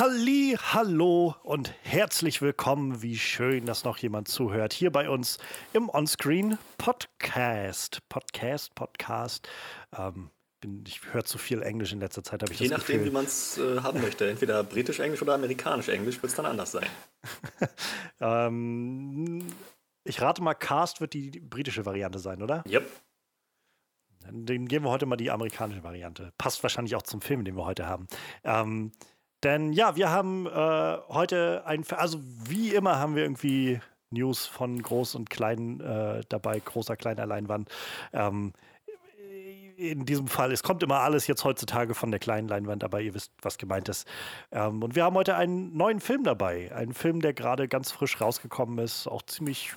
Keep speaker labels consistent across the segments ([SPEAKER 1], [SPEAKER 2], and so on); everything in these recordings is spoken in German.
[SPEAKER 1] Halli, hallo und herzlich willkommen. Wie schön, dass noch jemand zuhört hier bei uns im Onscreen Podcast. Podcast, Podcast. Ähm, bin, ich höre zu viel Englisch in letzter Zeit, habe ich
[SPEAKER 2] Je
[SPEAKER 1] das
[SPEAKER 2] nachdem,
[SPEAKER 1] Gefühl.
[SPEAKER 2] wie man es äh, haben möchte. Entweder britisch-englisch oder amerikanisch-englisch wird es dann anders sein.
[SPEAKER 1] ähm, ich rate mal, Cast wird die britische Variante sein, oder?
[SPEAKER 2] Yep.
[SPEAKER 1] Dann geben wir heute mal die amerikanische Variante. Passt wahrscheinlich auch zum Film, den wir heute haben. Ähm, denn ja, wir haben äh, heute ein, also wie immer haben wir irgendwie News von groß und klein äh, dabei, großer, kleiner Leinwand. Ähm, in diesem Fall, es kommt immer alles jetzt heutzutage von der kleinen Leinwand, aber ihr wisst, was gemeint ist. Ähm, und wir haben heute einen neuen Film dabei. Einen Film, der gerade ganz frisch rausgekommen ist, auch ziemlich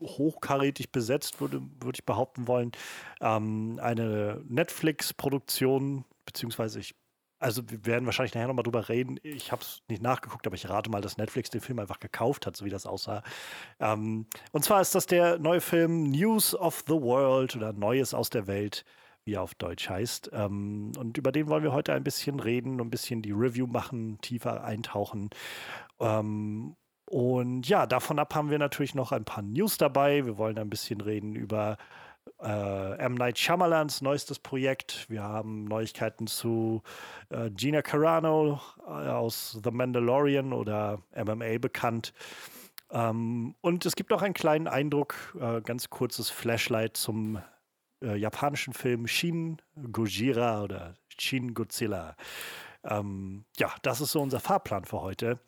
[SPEAKER 1] hochkarätig besetzt, würde, würde ich behaupten wollen. Ähm, eine Netflix-Produktion, beziehungsweise ich, also wir werden wahrscheinlich nachher nochmal drüber reden. Ich habe es nicht nachgeguckt, aber ich rate mal, dass Netflix den Film einfach gekauft hat, so wie das aussah. Ähm, und zwar ist das der neue Film News of the World oder Neues aus der Welt wie er auf Deutsch heißt. Ähm, und über den wollen wir heute ein bisschen reden, ein bisschen die Review machen, tiefer eintauchen. Ähm, und ja, davon ab haben wir natürlich noch ein paar News dabei. Wir wollen ein bisschen reden über äh, M. Night Shyamalans neuestes Projekt. Wir haben Neuigkeiten zu äh, Gina Carano äh, aus The Mandalorian oder MMA bekannt. Ähm, und es gibt auch einen kleinen Eindruck, äh, ganz kurzes Flashlight zum äh, japanischen Film Shin Gojira oder Shin Godzilla. Ähm, ja, das ist so unser Fahrplan für heute.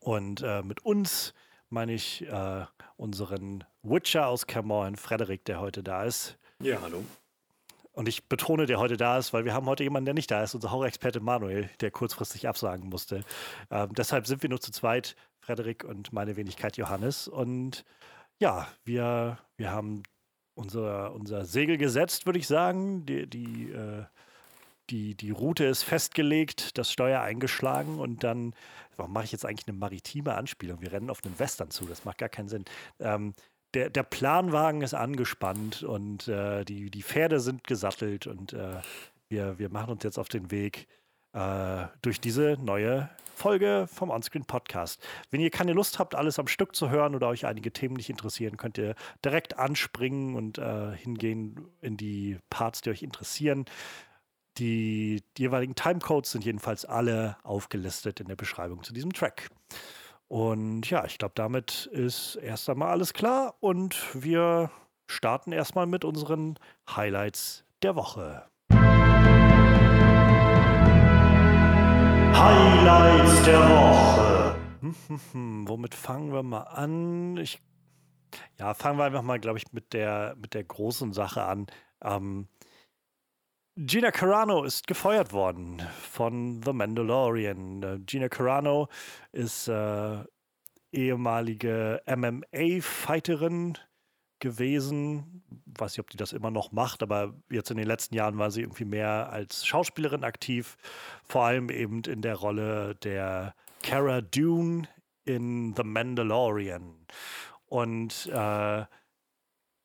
[SPEAKER 1] Und äh, mit uns meine ich äh, unseren Witcher aus Cameron, Frederik, der heute da ist.
[SPEAKER 2] Ja, hallo.
[SPEAKER 1] Und ich betone, der heute da ist, weil wir haben heute jemanden, der nicht da ist, unser Horrorexperte Manuel, der kurzfristig absagen musste. Ähm, deshalb sind wir nur zu zweit, Frederik und meine Wenigkeit Johannes. Und ja, wir, wir haben unser, unser Segel gesetzt, würde ich sagen. Die, die, äh, die, die Route ist festgelegt, das Steuer eingeschlagen und dann, warum mache ich jetzt eigentlich eine maritime Anspielung? Wir rennen auf einen Western zu, das macht gar keinen Sinn. Ähm, der, der Planwagen ist angespannt und äh, die, die Pferde sind gesattelt und äh, wir, wir machen uns jetzt auf den Weg äh, durch diese neue Folge vom Onscreen Podcast. Wenn ihr keine Lust habt, alles am Stück zu hören oder euch einige Themen nicht interessieren, könnt ihr direkt anspringen und äh, hingehen in die Parts, die euch interessieren. Die, die jeweiligen Timecodes sind jedenfalls alle aufgelistet in der Beschreibung zu diesem Track. Und ja, ich glaube, damit ist erst einmal alles klar und wir starten erstmal mit unseren Highlights der Woche. Highlights der Woche. Womit fangen wir mal an? Ich, ja, fangen wir einfach mal, glaube ich, mit der, mit der großen Sache an. Ähm, Gina Carano ist gefeuert worden von The Mandalorian. Äh, Gina Carano ist äh, ehemalige MMA-Fighterin gewesen. Weiß nicht, ob die das immer noch macht, aber jetzt in den letzten Jahren war sie irgendwie mehr als Schauspielerin aktiv. Vor allem eben in der Rolle der Cara Dune in The Mandalorian. Und äh,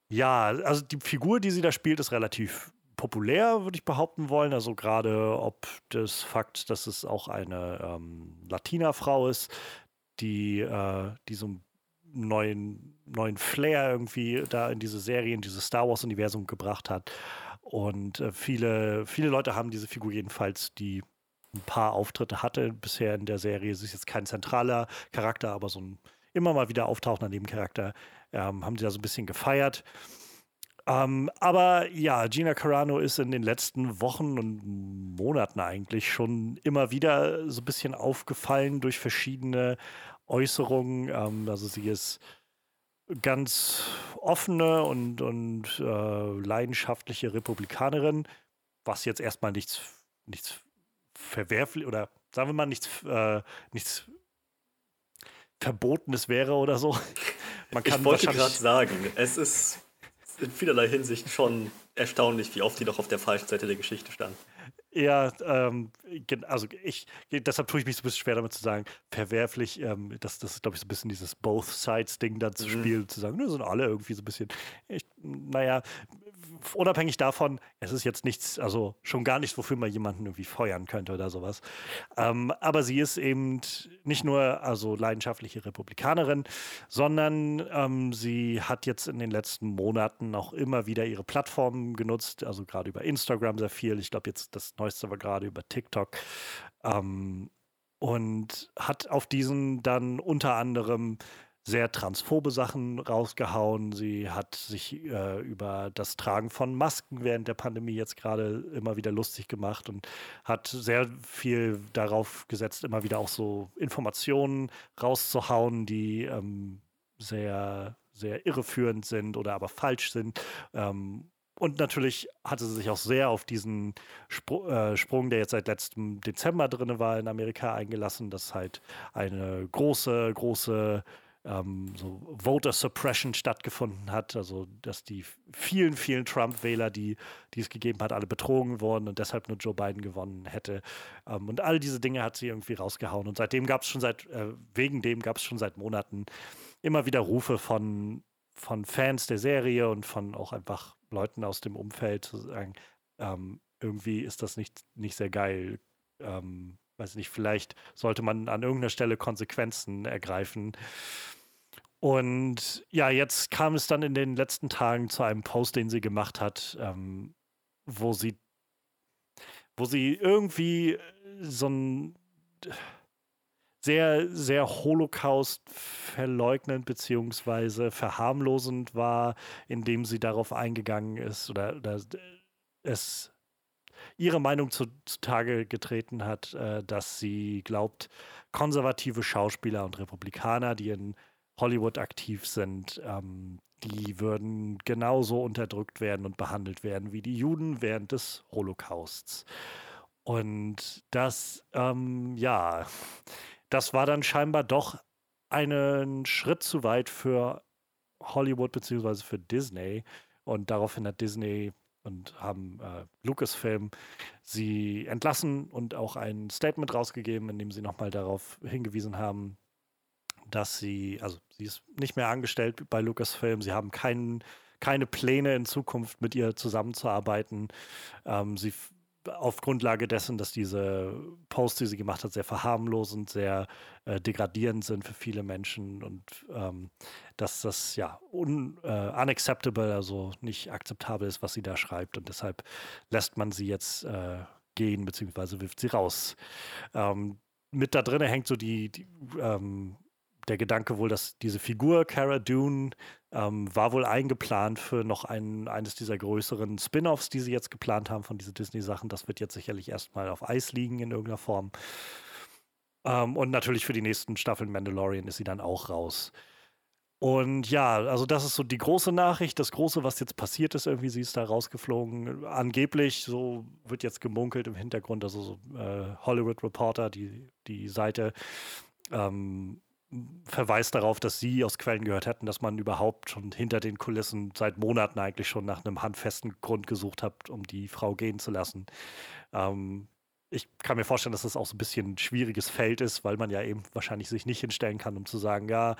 [SPEAKER 1] ja, also die Figur, die sie da spielt, ist relativ populär, würde ich behaupten wollen. Also gerade ob das Fakt, dass es auch eine ähm, Latina-Frau ist, die, äh, die so einen neuen, neuen Flair irgendwie da in diese Serie, in dieses Star Wars-Universum gebracht hat. Und äh, viele, viele Leute haben diese Figur jedenfalls, die ein paar Auftritte hatte bisher in der Serie. Sie ist jetzt kein zentraler Charakter, aber so ein immer mal wieder auftauchender Nebencharakter. Ähm, haben sie da so ein bisschen gefeiert. Ähm, aber ja, Gina Carano ist in den letzten Wochen und Monaten eigentlich schon immer wieder so ein bisschen aufgefallen durch verschiedene Äußerungen. Ähm, also sie ist ganz offene und, und äh, leidenschaftliche Republikanerin, was jetzt erstmal nichts, nichts verwerflich oder sagen wir mal nichts, äh, nichts Verbotenes wäre oder so.
[SPEAKER 2] Man kann ich wollte gerade sagen, es ist in vielerlei Hinsicht schon erstaunlich, wie oft die doch auf der falschen Seite der Geschichte stand.
[SPEAKER 1] Ja, ähm, also ich, deshalb tue ich mich so ein bisschen schwer damit zu sagen, verwerflich, ähm, das, das ist, glaube ich, so ein bisschen dieses Both Sides-Ding da zu mhm. spielen, zu sagen, ne, sind alle irgendwie so ein bisschen, ich, naja, unabhängig davon, es ist jetzt nichts, also schon gar nichts, wofür man jemanden irgendwie feuern könnte oder sowas. Ähm, aber sie ist eben nicht nur also leidenschaftliche Republikanerin, sondern ähm, sie hat jetzt in den letzten Monaten auch immer wieder ihre Plattformen genutzt, also gerade über Instagram sehr viel. Ich glaube, jetzt das Neueste war gerade über TikTok. Ähm, und hat auf diesen dann unter anderem sehr transphobe Sachen rausgehauen. Sie hat sich äh, über das Tragen von Masken während der Pandemie jetzt gerade immer wieder lustig gemacht und hat sehr viel darauf gesetzt, immer wieder auch so Informationen rauszuhauen, die ähm, sehr, sehr irreführend sind oder aber falsch sind. Ähm, und natürlich hatte sie sich auch sehr auf diesen Spr äh, Sprung, der jetzt seit letztem Dezember drin war, in Amerika eingelassen, dass halt eine große, große ähm, so Voter Suppression stattgefunden hat, also dass die vielen, vielen Trump-Wähler, die, die es gegeben hat, alle betrogen wurden und deshalb nur Joe Biden gewonnen hätte. Ähm, und all diese Dinge hat sie irgendwie rausgehauen. Und seitdem gab es schon seit, äh, wegen dem gab es schon seit Monaten immer wieder Rufe von, von Fans der Serie und von auch einfach Leuten aus dem Umfeld zu sagen, ähm, irgendwie ist das nicht, nicht sehr geil. Ähm, weiß nicht, vielleicht sollte man an irgendeiner Stelle Konsequenzen ergreifen. Und ja, jetzt kam es dann in den letzten Tagen zu einem Post, den sie gemacht hat, ähm, wo sie, wo sie irgendwie so ein sehr, sehr Holocaust verleugnend beziehungsweise verharmlosend war, indem sie darauf eingegangen ist oder, oder es ihre Meinung zu, zutage getreten hat, äh, dass sie glaubt, konservative Schauspieler und Republikaner, die in Hollywood aktiv sind, ähm, die würden genauso unterdrückt werden und behandelt werden wie die Juden während des Holocausts. Und das, ähm, ja, das war dann scheinbar doch einen Schritt zu weit für Hollywood bzw. für Disney. Und daraufhin hat Disney und haben äh, Lucasfilm sie entlassen und auch ein Statement rausgegeben, in dem sie nochmal darauf hingewiesen haben, dass sie, also sie ist nicht mehr angestellt bei Lucasfilm, sie haben kein, keine Pläne in Zukunft mit ihr zusammenzuarbeiten. Ähm, sie auf Grundlage dessen, dass diese Posts, die sie gemacht hat, sehr verharmlosend, sehr äh, degradierend sind für viele Menschen und ähm, dass das ja un, äh, unacceptable, also nicht akzeptabel ist, was sie da schreibt und deshalb lässt man sie jetzt äh, gehen beziehungsweise wirft sie raus. Ähm, mit da drin hängt so die, die ähm, der Gedanke wohl, dass diese Figur Cara Dune ähm, war wohl eingeplant für noch ein, eines dieser größeren Spin-offs, die sie jetzt geplant haben von diesen Disney-Sachen. Das wird jetzt sicherlich erstmal auf Eis liegen in irgendeiner Form. Ähm, und natürlich für die nächsten Staffeln Mandalorian ist sie dann auch raus. Und ja, also das ist so die große Nachricht, das Große, was jetzt passiert ist, irgendwie, sie ist da rausgeflogen. Angeblich, so wird jetzt gemunkelt im Hintergrund, also so, äh, Hollywood Reporter, die, die Seite, ähm, verweist darauf, dass sie aus Quellen gehört hätten, dass man überhaupt schon hinter den Kulissen seit Monaten eigentlich schon nach einem handfesten Grund gesucht hat, um die Frau gehen zu lassen. Ähm, ich kann mir vorstellen, dass das auch so ein bisschen ein schwieriges Feld ist, weil man ja eben wahrscheinlich sich nicht hinstellen kann, um zu sagen, ja,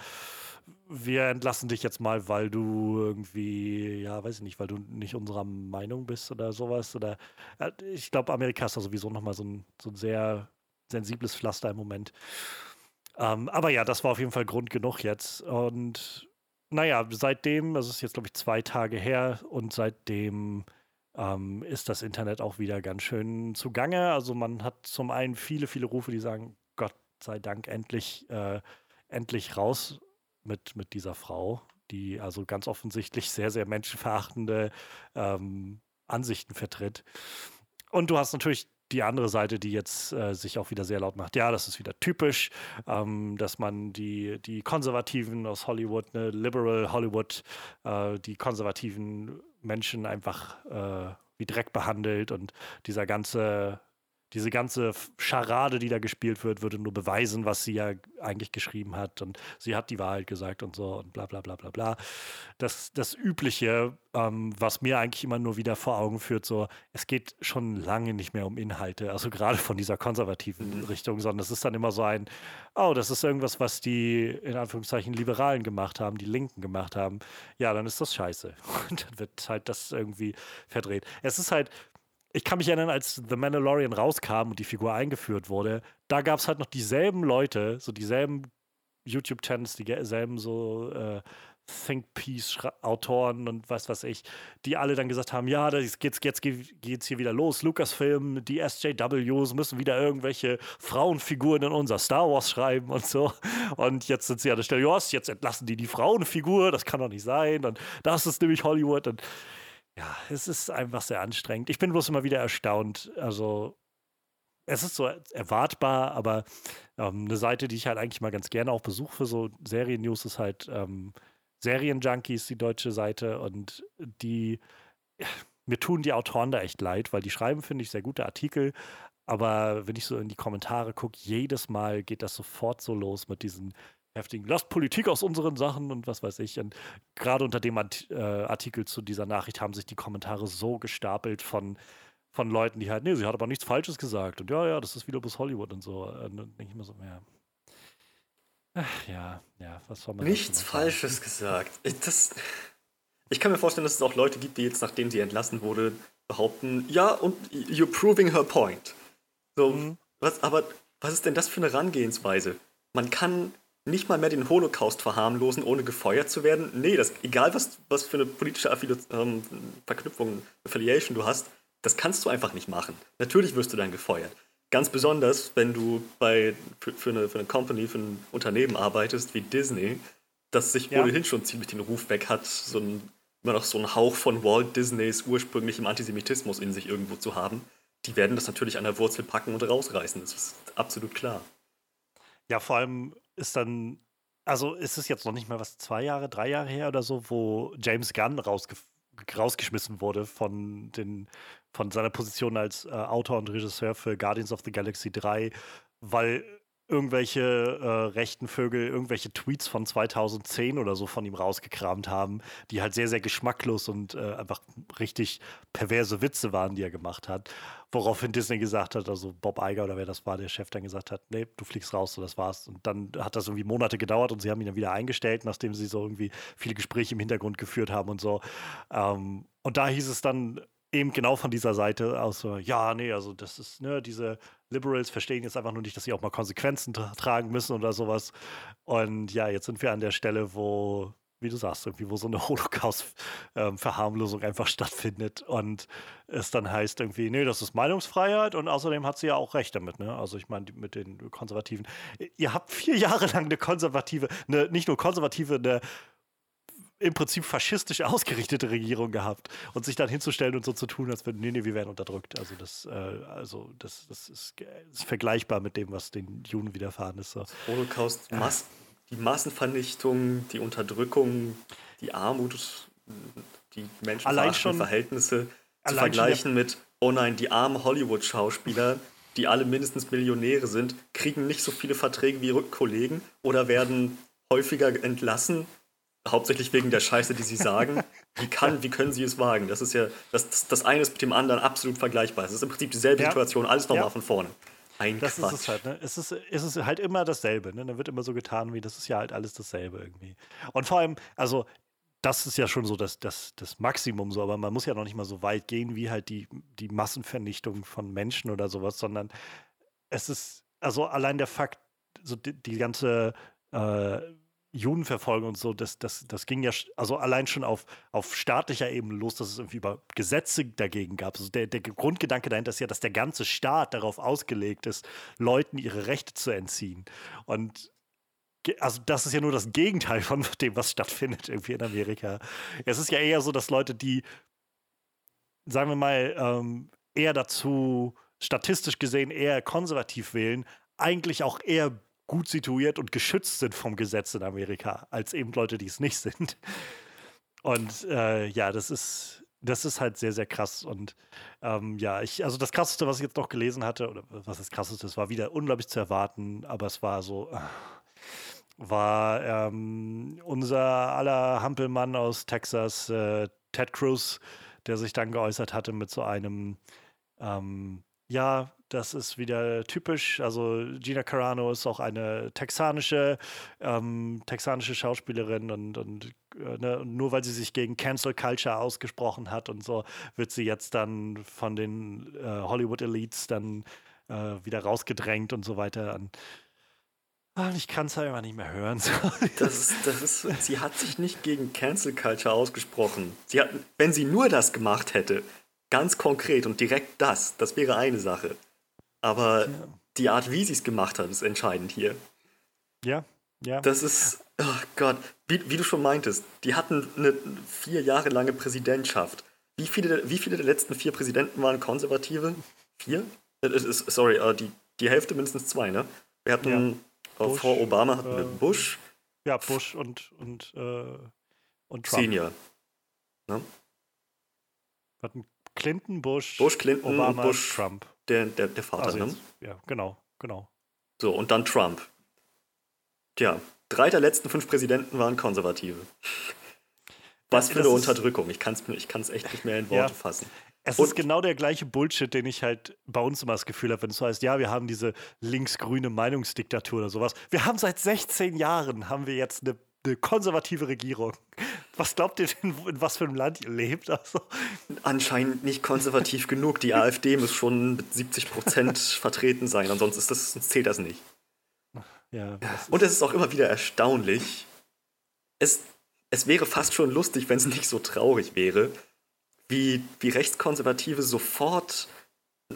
[SPEAKER 1] wir entlassen dich jetzt mal, weil du irgendwie, ja, weiß ich nicht, weil du nicht unserer Meinung bist oder sowas. Oder äh, ich glaube, Amerika ist da sowieso nochmal so ein, so ein sehr sensibles Pflaster im Moment. Ähm, aber ja, das war auf jeden Fall Grund genug jetzt. Und naja, seitdem, das ist jetzt, glaube ich, zwei Tage her und seitdem ähm, ist das Internet auch wieder ganz schön zugange. Also man hat zum einen viele, viele Rufe, die sagen, Gott sei Dank endlich, äh, endlich raus mit, mit dieser Frau, die also ganz offensichtlich sehr, sehr menschenverachtende ähm, Ansichten vertritt. Und du hast natürlich die andere Seite, die jetzt äh, sich auch wieder sehr laut macht. Ja, das ist wieder typisch, ähm, dass man die, die Konservativen aus Hollywood, ne, Liberal Hollywood, äh, die konservativen Menschen einfach äh, wie Dreck behandelt und dieser ganze diese ganze Scharade, die da gespielt wird, würde nur beweisen, was sie ja eigentlich geschrieben hat. Und sie hat die Wahrheit gesagt und so und bla bla bla bla bla. Das, das Übliche, ähm, was mir eigentlich immer nur wieder vor Augen führt, so, es geht schon lange nicht mehr um Inhalte, also gerade von dieser konservativen mhm. Richtung, sondern es ist dann immer so ein, oh, das ist irgendwas, was die in Anführungszeichen Liberalen gemacht haben, die Linken gemacht haben. Ja, dann ist das scheiße. Und dann wird halt das irgendwie verdreht. Es ist halt, ich kann mich erinnern, als The Mandalorian rauskam und die Figur eingeführt wurde, da gab es halt noch dieselben Leute, so dieselben YouTube-Channels, dieselben so äh, Think-Piece-Autoren und was weiß ich, die alle dann gesagt haben, ja, das geht's, jetzt geht's hier wieder los. Lucasfilm, die SJWs müssen wieder irgendwelche Frauenfiguren in unser Star Wars schreiben und so. Und jetzt sind sie an der Stelle, ja, jetzt entlassen die die Frauenfigur, das kann doch nicht sein. Und das ist nämlich Hollywood. Und ja, es ist einfach sehr anstrengend. Ich bin bloß immer wieder erstaunt. Also, es ist so erwartbar, aber ähm, eine Seite, die ich halt eigentlich mal ganz gerne auch besuche für so Serien-News, ist halt ähm, Serienjunkies, die deutsche Seite. Und die, mir tun die Autoren da echt leid, weil die schreiben, finde ich, sehr gute Artikel. Aber wenn ich so in die Kommentare gucke, jedes Mal geht das sofort so los mit diesen heftigen, lasst Politik aus unseren Sachen und was weiß ich. Und gerade unter dem äh, Artikel zu dieser Nachricht haben sich die Kommentare so gestapelt von, von Leuten, die halt, nee, sie hat aber nichts Falsches gesagt. Und ja, ja, das ist wieder bis Hollywood und so. Und dann denke ich mir so, ja. Ach, ja, ja, was soll man
[SPEAKER 2] Nichts Falsches gesagt. Ich, das, ich kann mir vorstellen, dass es auch Leute gibt, die jetzt, nachdem sie entlassen wurde, behaupten, ja, und you're proving her point. So, mhm. was, aber was ist denn das für eine Herangehensweise? Man kann nicht mal mehr den Holocaust verharmlosen, ohne gefeuert zu werden. Nee, das, egal was, was für eine politische Affili ähm, Verknüpfung, Affiliation du hast, das kannst du einfach nicht machen. Natürlich wirst du dann gefeuert. Ganz besonders, wenn du bei, für, für, eine, für eine Company, für ein Unternehmen arbeitest wie Disney, das sich ja. ohnehin schon ziemlich den Ruf weg hat, so ein, immer noch so einen Hauch von Walt Disneys ursprünglichem Antisemitismus in sich irgendwo zu haben. Die werden das natürlich an der Wurzel packen und rausreißen. Das ist absolut klar.
[SPEAKER 1] Ja, vor allem ist dann, also ist es jetzt noch nicht mal was, zwei Jahre, drei Jahre her oder so, wo James Gunn rausge rausgeschmissen wurde von, den, von seiner Position als äh, Autor und Regisseur für Guardians of the Galaxy 3, weil irgendwelche äh, rechten Vögel irgendwelche Tweets von 2010 oder so von ihm rausgekramt haben, die halt sehr, sehr geschmacklos und äh, einfach richtig perverse Witze waren, die er gemacht hat. Woraufhin Disney gesagt hat, also Bob Iger oder wer das war, der Chef dann gesagt hat, nee, du fliegst raus, so das war's. Und dann hat das irgendwie Monate gedauert und sie haben ihn dann wieder eingestellt, nachdem sie so irgendwie viele Gespräche im Hintergrund geführt haben und so. Ähm, und da hieß es dann, eben genau von dieser Seite aus so, ja, nee, also das ist, ne, diese Liberals verstehen jetzt einfach nur nicht, dass sie auch mal Konsequenzen tra tragen müssen oder sowas. Und ja, jetzt sind wir an der Stelle, wo, wie du sagst, irgendwie, wo so eine Holocaust-Verharmlosung ähm, einfach stattfindet und es dann heißt irgendwie, nee, das ist Meinungsfreiheit und außerdem hat sie ja auch recht damit, ne? Also ich meine, mit den Konservativen. Ihr habt vier Jahre lang eine konservative, eine, nicht nur konservative, eine im Prinzip faschistisch ausgerichtete Regierung gehabt und sich dann hinzustellen und so zu tun, als wenn, nee, nee, wir werden unterdrückt. Also das, äh, also das, das ist, ist, vergleichbar mit dem, was den Juden widerfahren ist. So.
[SPEAKER 2] Holocaust, Mass die Massenvernichtung, die Unterdrückung, die Armut, die menschenverachtenden Verhältnisse zu vergleichen mit, oh nein, die armen Hollywood-Schauspieler, die alle mindestens Millionäre sind, kriegen nicht so viele Verträge wie Rückkollegen oder werden häufiger entlassen hauptsächlich wegen der Scheiße, die sie sagen. Wie, kann, wie können sie es wagen? Das ist ja, das, das, das eine ist mit dem anderen absolut vergleichbar. Es ist im Prinzip dieselbe ja. Situation, alles nochmal ja. von vorne.
[SPEAKER 1] Ein das Quatsch. ist es halt, ne? Es ist, es ist halt immer dasselbe, ne? Da wird immer so getan, wie das ist ja halt alles dasselbe irgendwie. Und vor allem, also, das ist ja schon so das, das, das Maximum so, aber man muss ja noch nicht mal so weit gehen wie halt die, die Massenvernichtung von Menschen oder sowas, sondern es ist, also allein der Fakt, so die, die ganze äh, Judenverfolgung und so, das, das, das ging ja also allein schon auf, auf staatlicher Ebene los, dass es irgendwie über Gesetze dagegen gab. Also der, der Grundgedanke dahinter ist ja, dass der ganze Staat darauf ausgelegt ist, Leuten ihre Rechte zu entziehen. Und also das ist ja nur das Gegenteil von dem, was stattfindet irgendwie in Amerika. Es ist ja eher so, dass Leute, die, sagen wir mal, ähm, eher dazu statistisch gesehen eher konservativ wählen, eigentlich auch eher gut situiert und geschützt sind vom Gesetz in Amerika, als eben Leute, die es nicht sind. Und äh, ja, das ist, das ist halt sehr, sehr krass. Und ähm, ja, ich, also das krasseste, was ich jetzt noch gelesen hatte, oder was das krasseste, es war wieder unglaublich zu erwarten, aber es war so, äh, war ähm, unser aller Hampelmann aus Texas, äh, Ted Cruz, der sich dann geäußert hatte mit so einem, ähm, ja, das ist wieder typisch. Also Gina Carano ist auch eine texanische, ähm, texanische Schauspielerin und, und äh, ne, nur weil sie sich gegen Cancel Culture ausgesprochen hat und so, wird sie jetzt dann von den äh, Hollywood Elites dann äh, wieder rausgedrängt und so weiter. Und, ah, ich kann es halt einfach nicht mehr hören.
[SPEAKER 2] das ist, das ist, sie hat sich nicht gegen Cancel Culture ausgesprochen. Sie hat, wenn sie nur das gemacht hätte, ganz konkret und direkt das, das wäre eine Sache. Aber ja. die Art, wie sie es gemacht hat, ist entscheidend hier.
[SPEAKER 1] Ja, ja.
[SPEAKER 2] Das ist, oh Gott, wie, wie, du schon meintest, die hatten eine vier Jahre lange Präsidentschaft. Wie viele, wie viele der letzten vier Präsidenten waren Konservative? Vier? Äh, sorry, äh, die, die Hälfte mindestens zwei, ne? Wir hatten, ja. Äh, Bush, vor Obama hatten wir Bush.
[SPEAKER 1] Ja, Bush und, und, äh, und
[SPEAKER 2] Trump. Senior.
[SPEAKER 1] Ne? Wir hatten Clinton, Bush,
[SPEAKER 2] Bush Clinton,
[SPEAKER 1] Obama,
[SPEAKER 2] Bush,
[SPEAKER 1] Trump.
[SPEAKER 2] Der, der, der Vater,
[SPEAKER 1] also
[SPEAKER 2] ne?
[SPEAKER 1] Ja, genau, genau.
[SPEAKER 2] So, und dann Trump. Tja, drei der letzten fünf Präsidenten waren Konservative. Was für eine Unterdrückung. Ich kann es ich kann's echt nicht mehr in Worte ja. fassen.
[SPEAKER 1] Es und ist genau der gleiche Bullshit, den ich halt bei uns immer das Gefühl habe, wenn es so heißt, ja, wir haben diese linksgrüne Meinungsdiktatur oder sowas. Wir haben seit 16 Jahren, haben wir jetzt eine, eine konservative Regierung. Was glaubt ihr denn, in was für einem Land ihr lebt? Also.
[SPEAKER 2] Anscheinend nicht konservativ genug. Die AfD muss schon mit 70 Prozent vertreten sein, ansonsten ist das, zählt das nicht.
[SPEAKER 1] Ja,
[SPEAKER 2] Und es ist auch immer wieder erstaunlich. Es, es wäre fast schon lustig, wenn es nicht so traurig wäre, wie, wie Rechtskonservative sofort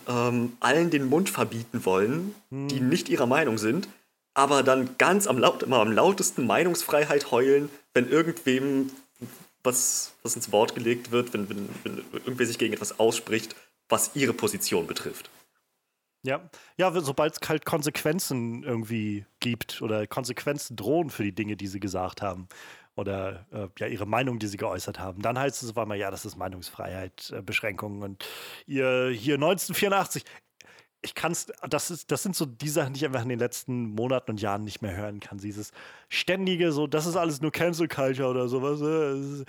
[SPEAKER 2] ähm, allen den Mund verbieten wollen, hm. die nicht ihrer Meinung sind, aber dann ganz am, laut, immer am lautesten Meinungsfreiheit heulen, wenn irgendwem was, was ins Wort gelegt wird, wenn, wenn, wenn irgendwer sich gegen etwas ausspricht, was ihre Position betrifft.
[SPEAKER 1] Ja, ja, sobald es halt Konsequenzen irgendwie gibt oder Konsequenzen drohen für die Dinge, die sie gesagt haben oder äh, ja ihre Meinung, die sie geäußert haben, dann heißt es auf einmal, ja, das ist Meinungsfreiheit, äh, Beschränkungen und ihr hier 1984. Ich kann es, das das sind so die Sachen, die ich einfach in den letzten Monaten und Jahren nicht mehr hören kann. Dieses ständige, so, das ist alles nur Cancel Culture oder sowas. Äh,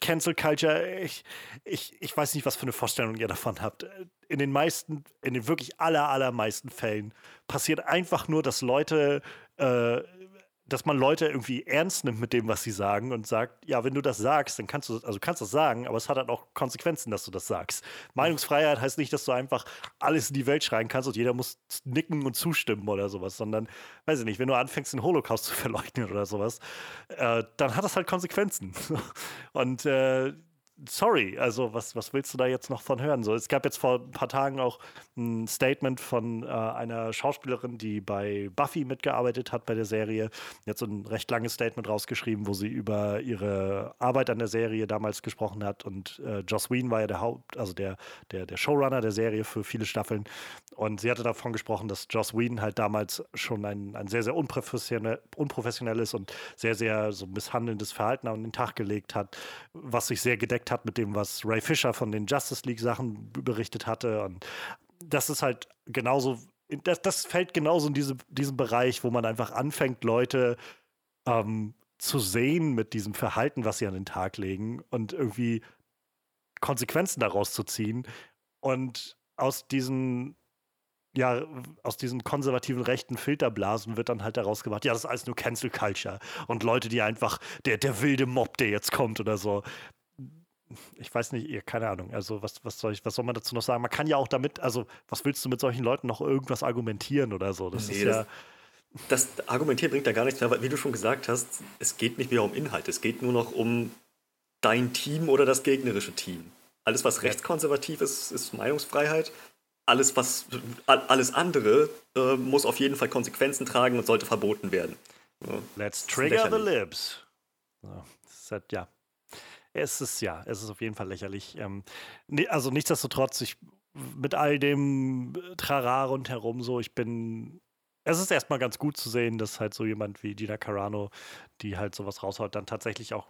[SPEAKER 1] Cancel Culture, ich, ich, ich weiß nicht, was für eine Vorstellung ihr davon habt. In den meisten, in den wirklich aller, allermeisten Fällen passiert einfach nur, dass Leute äh, dass man Leute irgendwie ernst nimmt mit dem, was sie sagen und sagt, ja, wenn du das sagst, dann kannst du, also kannst das sagen, aber es hat halt auch Konsequenzen, dass du das sagst. Meinungsfreiheit heißt nicht, dass du einfach alles in die Welt schreien kannst und jeder muss nicken und zustimmen oder sowas, sondern, weiß ich nicht, wenn du anfängst, den Holocaust zu verleugnen oder sowas, äh, dann hat das halt Konsequenzen. und äh, sorry, also was, was willst du da jetzt noch von hören? So, es gab jetzt vor ein paar Tagen auch ein Statement von äh, einer Schauspielerin, die bei Buffy mitgearbeitet hat bei der Serie. Jetzt so ein recht langes Statement rausgeschrieben, wo sie über ihre Arbeit an der Serie damals gesprochen hat. Und äh, Joss Whedon war ja der Haupt, also der, der, der Showrunner der Serie für viele Staffeln. Und sie hatte davon gesprochen, dass Joss Whedon halt damals schon ein, ein sehr, sehr unprofessionell, unprofessionelles und sehr, sehr so misshandelndes Verhalten an den Tag gelegt hat, was sich sehr gedeckt hat mit dem, was Ray Fisher von den Justice League Sachen berichtet hatte. Und das ist halt genauso, das, das fällt genauso in diese, diesen Bereich, wo man einfach anfängt, Leute ähm, zu sehen mit diesem Verhalten, was sie an den Tag legen und irgendwie Konsequenzen daraus zu ziehen. Und aus diesen ja, aus diesen konservativen rechten Filterblasen wird dann halt daraus gemacht, ja, das ist alles nur Cancel Culture und Leute, die einfach, der, der wilde Mob, der jetzt kommt oder so. Ich weiß nicht, keine Ahnung. Also, was, was, soll ich, was soll man dazu noch sagen? Man kann ja auch damit, also, was willst du mit solchen Leuten noch irgendwas argumentieren oder so? Das nee, ist ja.
[SPEAKER 2] Das, das Argumentieren bringt da gar nichts mehr, weil, wie du schon gesagt hast, es geht nicht mehr um Inhalt. Es geht nur noch um dein Team oder das gegnerische Team. Alles, was rechtskonservativ ist, ist Meinungsfreiheit alles, was, alles andere äh, muss auf jeden Fall Konsequenzen tragen und sollte verboten werden.
[SPEAKER 1] Ja, Let's trigger the lips. Ja, halt, ja. Es ist ja, es ist auf jeden Fall lächerlich. Ähm, also nichtsdestotrotz, ich mit all dem Trara rundherum so, ich bin. Es ist erstmal ganz gut zu sehen, dass halt so jemand wie Gina Carano, die halt sowas raushaut, dann tatsächlich auch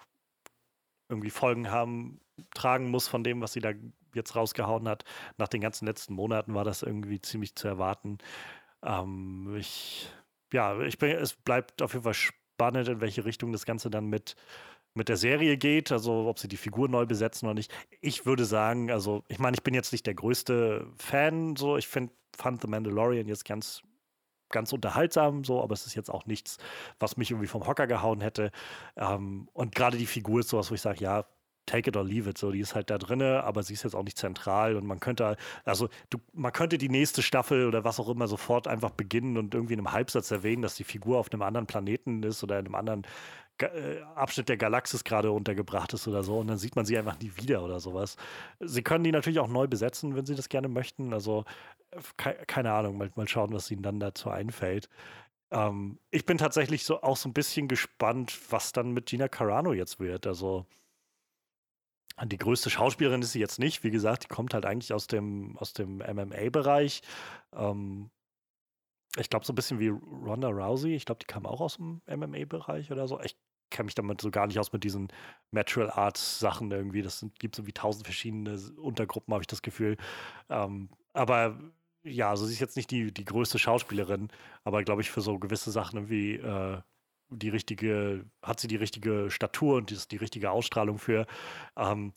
[SPEAKER 1] irgendwie Folgen haben, tragen muss von dem, was sie da jetzt rausgehauen hat. Nach den ganzen letzten Monaten war das irgendwie ziemlich zu erwarten. Ähm, ich, ja, ich bin, es bleibt auf jeden Fall spannend, in welche Richtung das Ganze dann mit, mit der Serie geht, also ob sie die Figur neu besetzen oder nicht. Ich würde sagen, also ich meine, ich bin jetzt nicht der größte Fan, so ich finde, fand The Mandalorian jetzt ganz ganz unterhaltsam, so, aber es ist jetzt auch nichts, was mich irgendwie vom Hocker gehauen hätte. Ähm, und gerade die Figur ist sowas, wo ich sage, ja, take it or leave it. So, die ist halt da drinne, aber sie ist jetzt auch nicht zentral und man könnte, also du, man könnte die nächste Staffel oder was auch immer sofort einfach beginnen und irgendwie in einem Halbsatz erwähnen, dass die Figur auf einem anderen Planeten ist oder in einem anderen Abschnitt der Galaxis gerade untergebracht ist oder so und dann sieht man sie einfach nie wieder oder sowas. Sie können die natürlich auch neu besetzen, wenn sie das gerne möchten. Also ke keine Ahnung, mal, mal schauen, was ihnen dann dazu einfällt. Ähm, ich bin tatsächlich so auch so ein bisschen gespannt, was dann mit Gina Carano jetzt wird. Also die größte Schauspielerin ist sie jetzt nicht. Wie gesagt, die kommt halt eigentlich aus dem, aus dem MMA-Bereich. Ähm, ich glaube, so ein bisschen wie Ronda Rousey. Ich glaube, die kam auch aus dem MMA-Bereich oder so. Ich kenne mich damit so gar nicht aus mit diesen Natural Arts Sachen irgendwie. Das gibt so wie tausend verschiedene Untergruppen, habe ich das Gefühl. Ähm, aber ja, also sie ist jetzt nicht die, die größte Schauspielerin, aber glaube ich für so gewisse Sachen wie äh, die richtige, hat sie die richtige Statur und die, die richtige Ausstrahlung für. Ähm,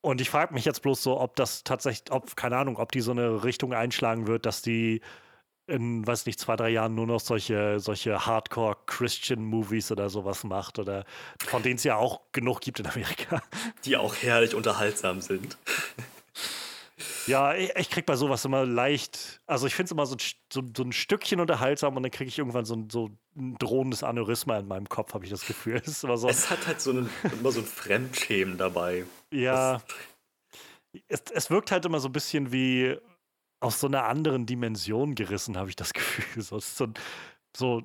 [SPEAKER 1] und ich frage mich jetzt bloß so, ob das tatsächlich, ob, keine Ahnung, ob die so eine Richtung einschlagen wird, dass die in, weiß nicht, zwei, drei Jahren nur noch solche, solche Hardcore-Christian-Movies oder sowas macht oder von denen es ja auch genug gibt in Amerika.
[SPEAKER 2] Die auch herrlich unterhaltsam sind.
[SPEAKER 1] Ja, ich, ich krieg bei sowas immer leicht, also ich finde es immer so, so, so, ein Stückchen unterhaltsam und dann kriege ich irgendwann so, so ein drohendes Aneurysma in meinem Kopf, habe ich das Gefühl.
[SPEAKER 2] Es,
[SPEAKER 1] so,
[SPEAKER 2] es hat halt so einen, immer so ein Fremdschämen dabei.
[SPEAKER 1] Ja. Es, es wirkt halt immer so ein bisschen wie aus so einer anderen Dimension gerissen, habe ich das Gefühl. So, so so,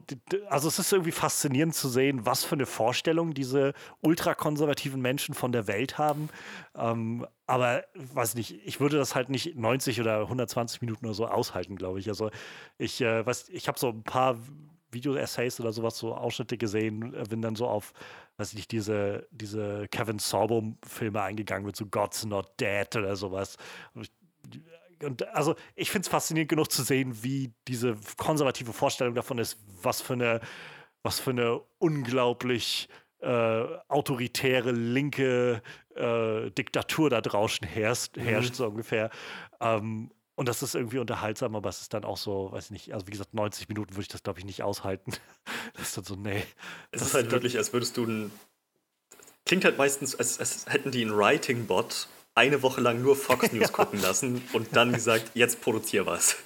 [SPEAKER 1] also es ist irgendwie faszinierend zu sehen, was für eine Vorstellung diese ultrakonservativen Menschen von der Welt haben. Ähm, aber weiß nicht, ich würde das halt nicht 90 oder 120 Minuten oder so aushalten, glaube ich. Also ich äh, weiß, ich habe so ein paar Video-Essays oder sowas, so Ausschnitte gesehen, äh, bin dann so auf, weiß ich nicht, diese, diese Kevin Sorbo-Filme eingegangen mit so God's Not Dead oder sowas. Und ich, und also ich finde es faszinierend genug zu sehen, wie diese konservative Vorstellung davon ist, was für eine, was für eine unglaublich äh, autoritäre linke äh, Diktatur da draußen herrscht, mhm. herrscht so ungefähr. Ähm, und das ist irgendwie unterhaltsam, aber es ist dann auch so, weiß ich nicht, also wie gesagt, 90 Minuten würde ich das, glaube ich, nicht aushalten. Das ist dann so, nee.
[SPEAKER 2] Es ist halt wirklich, als würdest du ein. Klingt halt meistens, als, als hätten die einen Writing-Bot eine Woche lang nur Fox News ja. gucken lassen und dann gesagt, jetzt produzier was.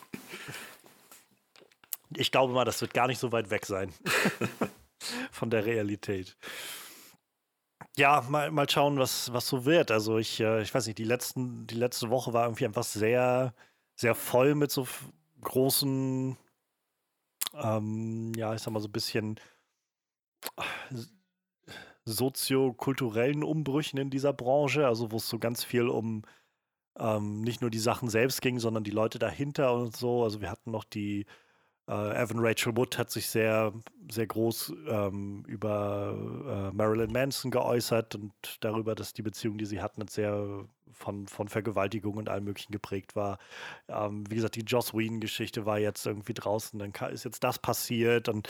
[SPEAKER 1] Ich glaube mal, das wird gar nicht so weit weg sein von der Realität. Ja, mal, mal schauen, was, was so wird. Also ich, äh, ich weiß nicht, die, letzten, die letzte Woche war irgendwie einfach sehr, sehr voll mit so großen, ähm, ja, ich sag mal so ein bisschen soziokulturellen Umbrüchen in dieser Branche, also wo es so ganz viel um ähm, nicht nur die Sachen selbst ging, sondern die Leute dahinter und so. Also wir hatten noch die äh, Evan Rachel Wood hat sich sehr, sehr groß ähm, über äh, Marilyn Manson geäußert und darüber, dass die Beziehung, die sie hatten, sehr von, von Vergewaltigung und allem Möglichen geprägt war. Ähm, wie gesagt, die Joss Whedon-Geschichte war jetzt irgendwie draußen, dann ist jetzt das passiert und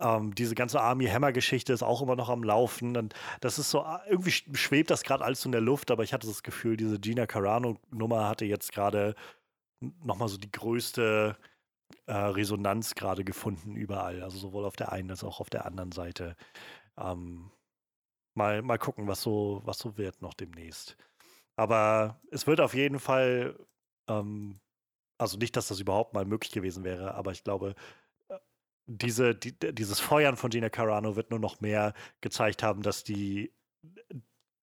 [SPEAKER 1] ähm, diese ganze Army Hammer-Geschichte ist auch immer noch am Laufen. Und das ist so, äh, irgendwie schwebt das gerade alles in der Luft, aber ich hatte das Gefühl, diese Gina Carano-Nummer hatte jetzt gerade nochmal so die größte äh, Resonanz gerade gefunden überall. Also sowohl auf der einen als auch auf der anderen Seite. Ähm, mal, mal gucken, was so, was so wird noch demnächst. Aber es wird auf jeden Fall, ähm, also nicht, dass das überhaupt mal möglich gewesen wäre, aber ich glaube, äh, diese, die, dieses Feuern von Gina Carano wird nur noch mehr gezeigt haben, dass die,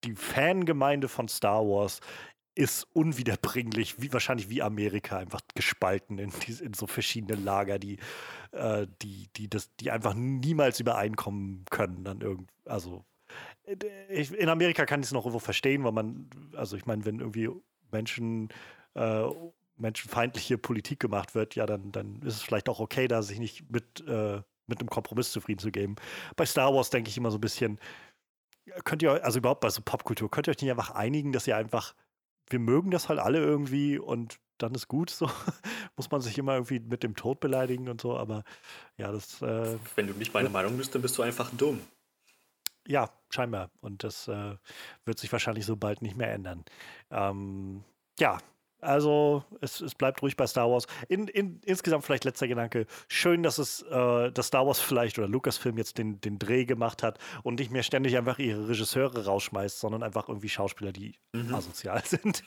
[SPEAKER 1] die Fangemeinde von Star Wars ist unwiederbringlich, wie wahrscheinlich wie Amerika, einfach gespalten in, in so verschiedene Lager, die, äh, die, die, das, die einfach niemals übereinkommen können. Dann irgend, also äh, ich, in Amerika kann ich es noch irgendwo verstehen, weil man, also ich meine, wenn irgendwie Menschen äh, menschenfeindliche Politik gemacht wird, ja, dann, dann ist es vielleicht auch okay, da sich nicht mit, äh, mit einem Kompromiss zufrieden zu geben. Bei Star Wars denke ich immer so ein bisschen, könnt ihr, also überhaupt bei so Popkultur, könnt ihr euch nicht einfach einigen, dass ihr einfach, wir mögen das halt alle irgendwie und dann ist gut. So muss man sich immer irgendwie mit dem Tod beleidigen und so, aber ja, das. Äh,
[SPEAKER 2] Wenn du nicht meine Meinung bist, dann bist du einfach dumm.
[SPEAKER 1] Ja, scheinbar. Und das äh, wird sich wahrscheinlich so bald nicht mehr ändern. Ähm, ja, also es, es, bleibt ruhig bei Star Wars. In, in, insgesamt vielleicht letzter Gedanke. Schön, dass es äh, dass Star Wars vielleicht oder Lucasfilm jetzt den, den Dreh gemacht hat und nicht mehr ständig einfach ihre Regisseure rausschmeißt, sondern einfach irgendwie Schauspieler, die mhm. asozial sind.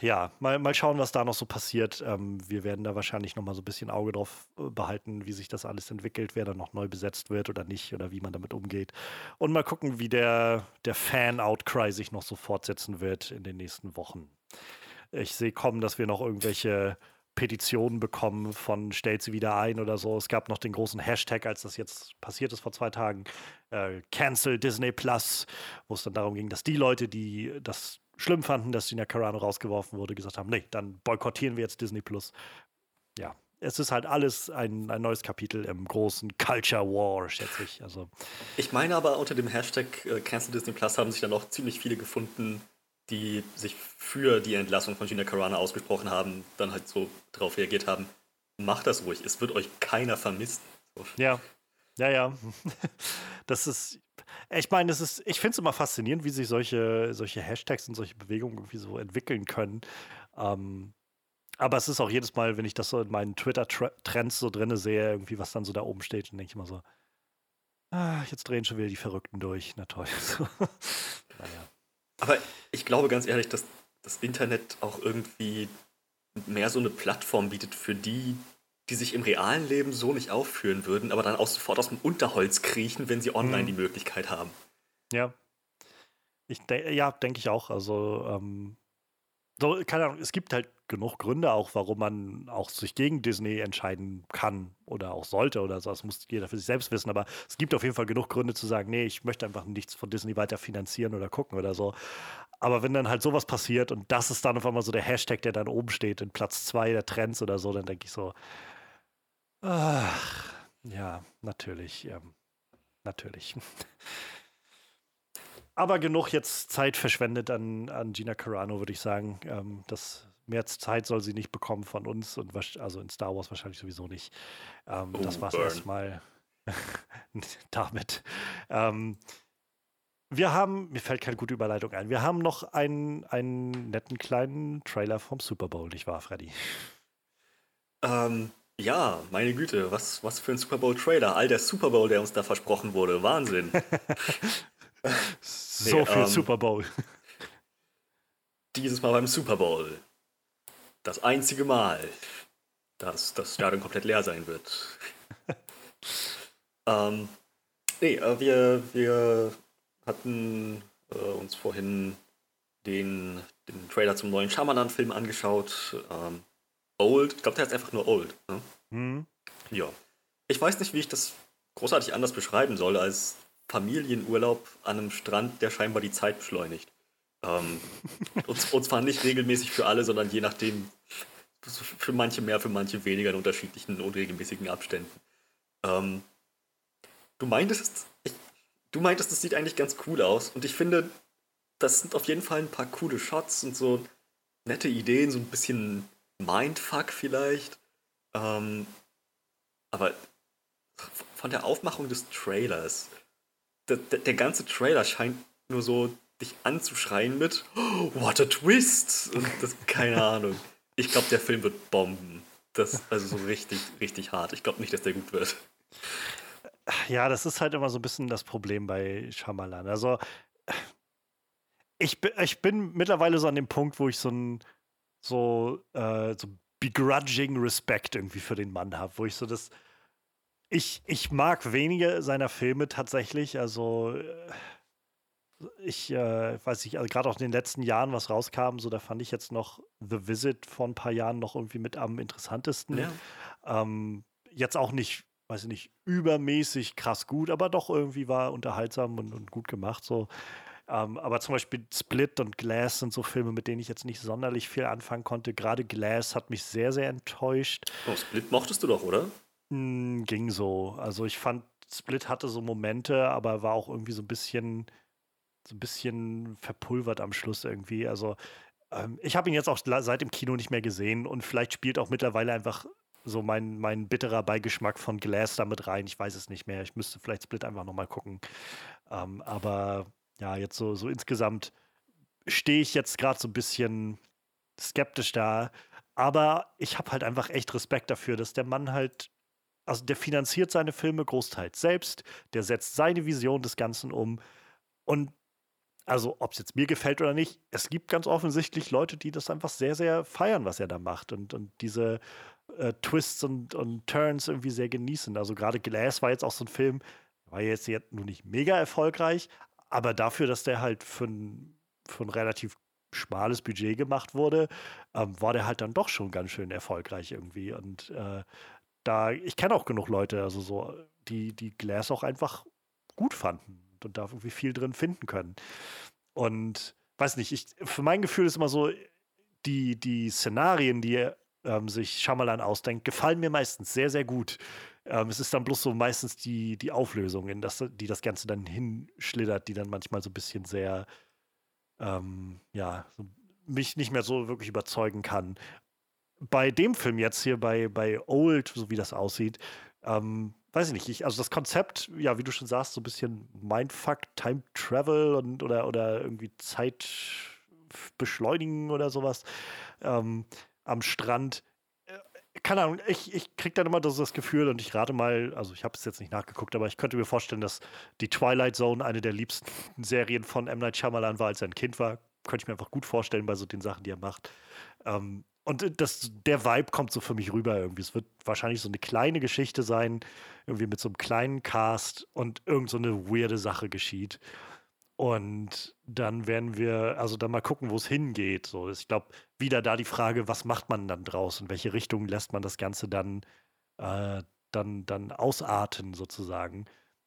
[SPEAKER 1] Ja, mal, mal schauen, was da noch so passiert. Ähm, wir werden da wahrscheinlich noch mal so ein bisschen Auge drauf äh, behalten, wie sich das alles entwickelt, wer dann noch neu besetzt wird oder nicht oder wie man damit umgeht. Und mal gucken, wie der, der Fan-Outcry sich noch so fortsetzen wird in den nächsten Wochen. Ich sehe kommen, dass wir noch irgendwelche Petitionen bekommen von stellt sie wieder ein oder so. Es gab noch den großen Hashtag, als das jetzt passiert ist vor zwei Tagen, äh, Cancel Disney Plus, wo es dann darum ging, dass die Leute, die das schlimm fanden, dass Gina Carano rausgeworfen wurde, gesagt haben, nee, dann boykottieren wir jetzt Disney Plus. Ja, es ist halt alles ein, ein neues Kapitel im großen Culture War, schätze ich. Also,
[SPEAKER 2] ich meine aber, unter dem Hashtag äh, Cancel Disney Plus haben sich dann auch ziemlich viele gefunden, die sich für die Entlassung von Gina Carano ausgesprochen haben, dann halt so darauf reagiert haben, macht das ruhig, es wird euch keiner vermissen. So.
[SPEAKER 1] Ja, ja, ja. Das ist, ich meine, das ist, ich finde es immer faszinierend, wie sich solche, solche Hashtags und solche Bewegungen irgendwie so entwickeln können. Ähm, aber es ist auch jedes Mal, wenn ich das so in meinen Twitter-Trends so drinne sehe, irgendwie, was dann so da oben steht, dann denke ich immer so, ah, jetzt drehen schon wieder die Verrückten durch. Na toll.
[SPEAKER 2] naja. Aber ich glaube ganz ehrlich, dass das Internet auch irgendwie mehr so eine Plattform bietet für die, die sich im realen Leben so nicht aufführen würden, aber dann auch sofort aus dem Unterholz kriechen, wenn sie online mhm. die Möglichkeit haben.
[SPEAKER 1] Ja. Ich de ja, denke ich auch. Also, ähm, so, keine Ahnung, es gibt halt genug Gründe auch, warum man auch sich gegen Disney entscheiden kann oder auch sollte oder so. Das muss jeder für sich selbst wissen, aber es gibt auf jeden Fall genug Gründe zu sagen, nee, ich möchte einfach nichts von Disney weiter finanzieren oder gucken oder so. Aber wenn dann halt sowas passiert und das ist dann auf einmal so der Hashtag, der dann oben steht, in Platz zwei der Trends oder so, dann denke ich so, Ach, ja, natürlich. Ähm, natürlich. Aber genug jetzt Zeit verschwendet an, an Gina Carano, würde ich sagen. Ähm, das, mehr Zeit soll sie nicht bekommen von uns und also in Star Wars wahrscheinlich sowieso nicht. Ähm, oh, das war es erstmal damit. Ähm, wir haben, mir fällt keine gute Überleitung ein, wir haben noch einen, einen netten kleinen Trailer vom Super Bowl, nicht wahr, Freddy?
[SPEAKER 2] Ähm, ja, meine Güte, was, was für ein Super Bowl-Trailer. All der Super Bowl, der uns da versprochen wurde. Wahnsinn.
[SPEAKER 1] so nee, viel ähm, Super Bowl.
[SPEAKER 2] Dieses Mal beim Super Bowl. Das einzige Mal, dass das Stadion komplett leer sein wird. ähm, nee, äh, wir, wir hatten äh, uns vorhin den, den Trailer zum neuen Shyamalan-Film angeschaut. Ähm, Old. Ich glaube, der heißt einfach nur Old. Ne? Mhm. Ja. Ich weiß nicht, wie ich das großartig anders beschreiben soll als Familienurlaub an einem Strand, der scheinbar die Zeit beschleunigt. Ähm, und, und, zwar nicht regelmäßig für alle, sondern je nachdem, für manche mehr, für manche weniger in unterschiedlichen unregelmäßigen Abständen. Ähm, du meintest, ich, du meintest, das sieht eigentlich ganz cool aus und ich finde, das sind auf jeden Fall ein paar coole Shots und so nette Ideen, so ein bisschen Mindfuck vielleicht. Ähm, aber von der Aufmachung des Trailers, der, der, der, ganze Trailer scheint nur so dich anzuschreien mit oh, What a Twist! Und das, keine Ahnung. Ich glaube, der Film wird bomben. Das also so richtig, richtig hart. Ich glaube nicht, dass der gut wird.
[SPEAKER 1] Ja, das ist halt immer so ein bisschen das Problem bei Shyamalan. Also ich, ich bin mittlerweile so an dem Punkt, wo ich so ein so, äh, so begrudging Respect irgendwie für den Mann habe, wo ich so das. Ich, ich mag wenige seiner Filme tatsächlich. Also äh, ich äh, weiß nicht, also gerade auch in den letzten Jahren, was rauskam, so da fand ich jetzt noch The Visit vor ein paar Jahren noch irgendwie mit am interessantesten. Ja. Ähm, jetzt auch nicht, weiß ich nicht, übermäßig krass gut, aber doch irgendwie war unterhaltsam und, und gut gemacht. So. Ähm, aber zum Beispiel Split und Glass sind so Filme, mit denen ich jetzt nicht sonderlich viel anfangen konnte. Gerade Glass hat mich sehr, sehr enttäuscht.
[SPEAKER 2] Oh, Split mochtest du doch, oder?
[SPEAKER 1] Mm, ging so. Also ich fand Split hatte so Momente, aber war auch irgendwie so ein bisschen, so ein bisschen verpulvert am Schluss irgendwie. Also ähm, ich habe ihn jetzt auch seit dem Kino nicht mehr gesehen und vielleicht spielt auch mittlerweile einfach so mein, mein bitterer Beigeschmack von Glass damit rein. Ich weiß es nicht mehr. Ich müsste vielleicht Split einfach nochmal gucken. Ähm, aber ja, jetzt so, so insgesamt stehe ich jetzt gerade so ein bisschen skeptisch da. Aber ich habe halt einfach echt Respekt dafür, dass der Mann halt, also der finanziert seine Filme großteils selbst, der setzt seine Vision des Ganzen um. Und also, ob es jetzt mir gefällt oder nicht, es gibt ganz offensichtlich Leute, die das einfach sehr, sehr feiern, was er da macht und, und diese äh, Twists und, und Turns irgendwie sehr genießen. Also, gerade Glass war jetzt auch so ein Film, war jetzt, jetzt nur nicht mega erfolgreich, aber dafür, dass der halt für ein, relativ schmales Budget gemacht wurde, ähm, war der halt dann doch schon ganz schön erfolgreich irgendwie. Und äh, da, ich kenne auch genug Leute, also so, die, die Glass auch einfach gut fanden und da irgendwie viel drin finden können. Und weiß nicht, ich, für mein Gefühl ist immer so, die, die Szenarien, die ähm, sich Shyamalan ausdenkt, gefallen mir meistens sehr, sehr gut. Ähm, es ist dann bloß so meistens die, die Auflösung, in das, die das Ganze dann hinschlittert, die dann manchmal so ein bisschen sehr, ähm, ja, so, mich nicht mehr so wirklich überzeugen kann. Bei dem Film jetzt hier, bei, bei Old, so wie das aussieht, ähm, weiß ich nicht, ich, also das Konzept, ja, wie du schon sagst, so ein bisschen Mindfuck, Time Travel und oder, oder irgendwie Zeit beschleunigen oder sowas ähm, am Strand. Keine Ahnung, ich, ich krieg dann immer das, das Gefühl und ich rate mal, also ich habe es jetzt nicht nachgeguckt, aber ich könnte mir vorstellen, dass die Twilight Zone eine der liebsten Serien von M. Night Shyamalan war, als er ein Kind war. Könnte ich mir einfach gut vorstellen bei so den Sachen, die er macht. Ähm, und das, der Vibe kommt so für mich rüber irgendwie. Es wird wahrscheinlich so eine kleine Geschichte sein, irgendwie mit so einem kleinen Cast und irgend so eine weirde Sache geschieht. Und dann werden wir, also dann mal gucken, wo es hingeht. So, ich glaube, wieder da die Frage, was macht man dann draus? In welche Richtung lässt man das Ganze dann, äh, dann, dann ausarten, sozusagen.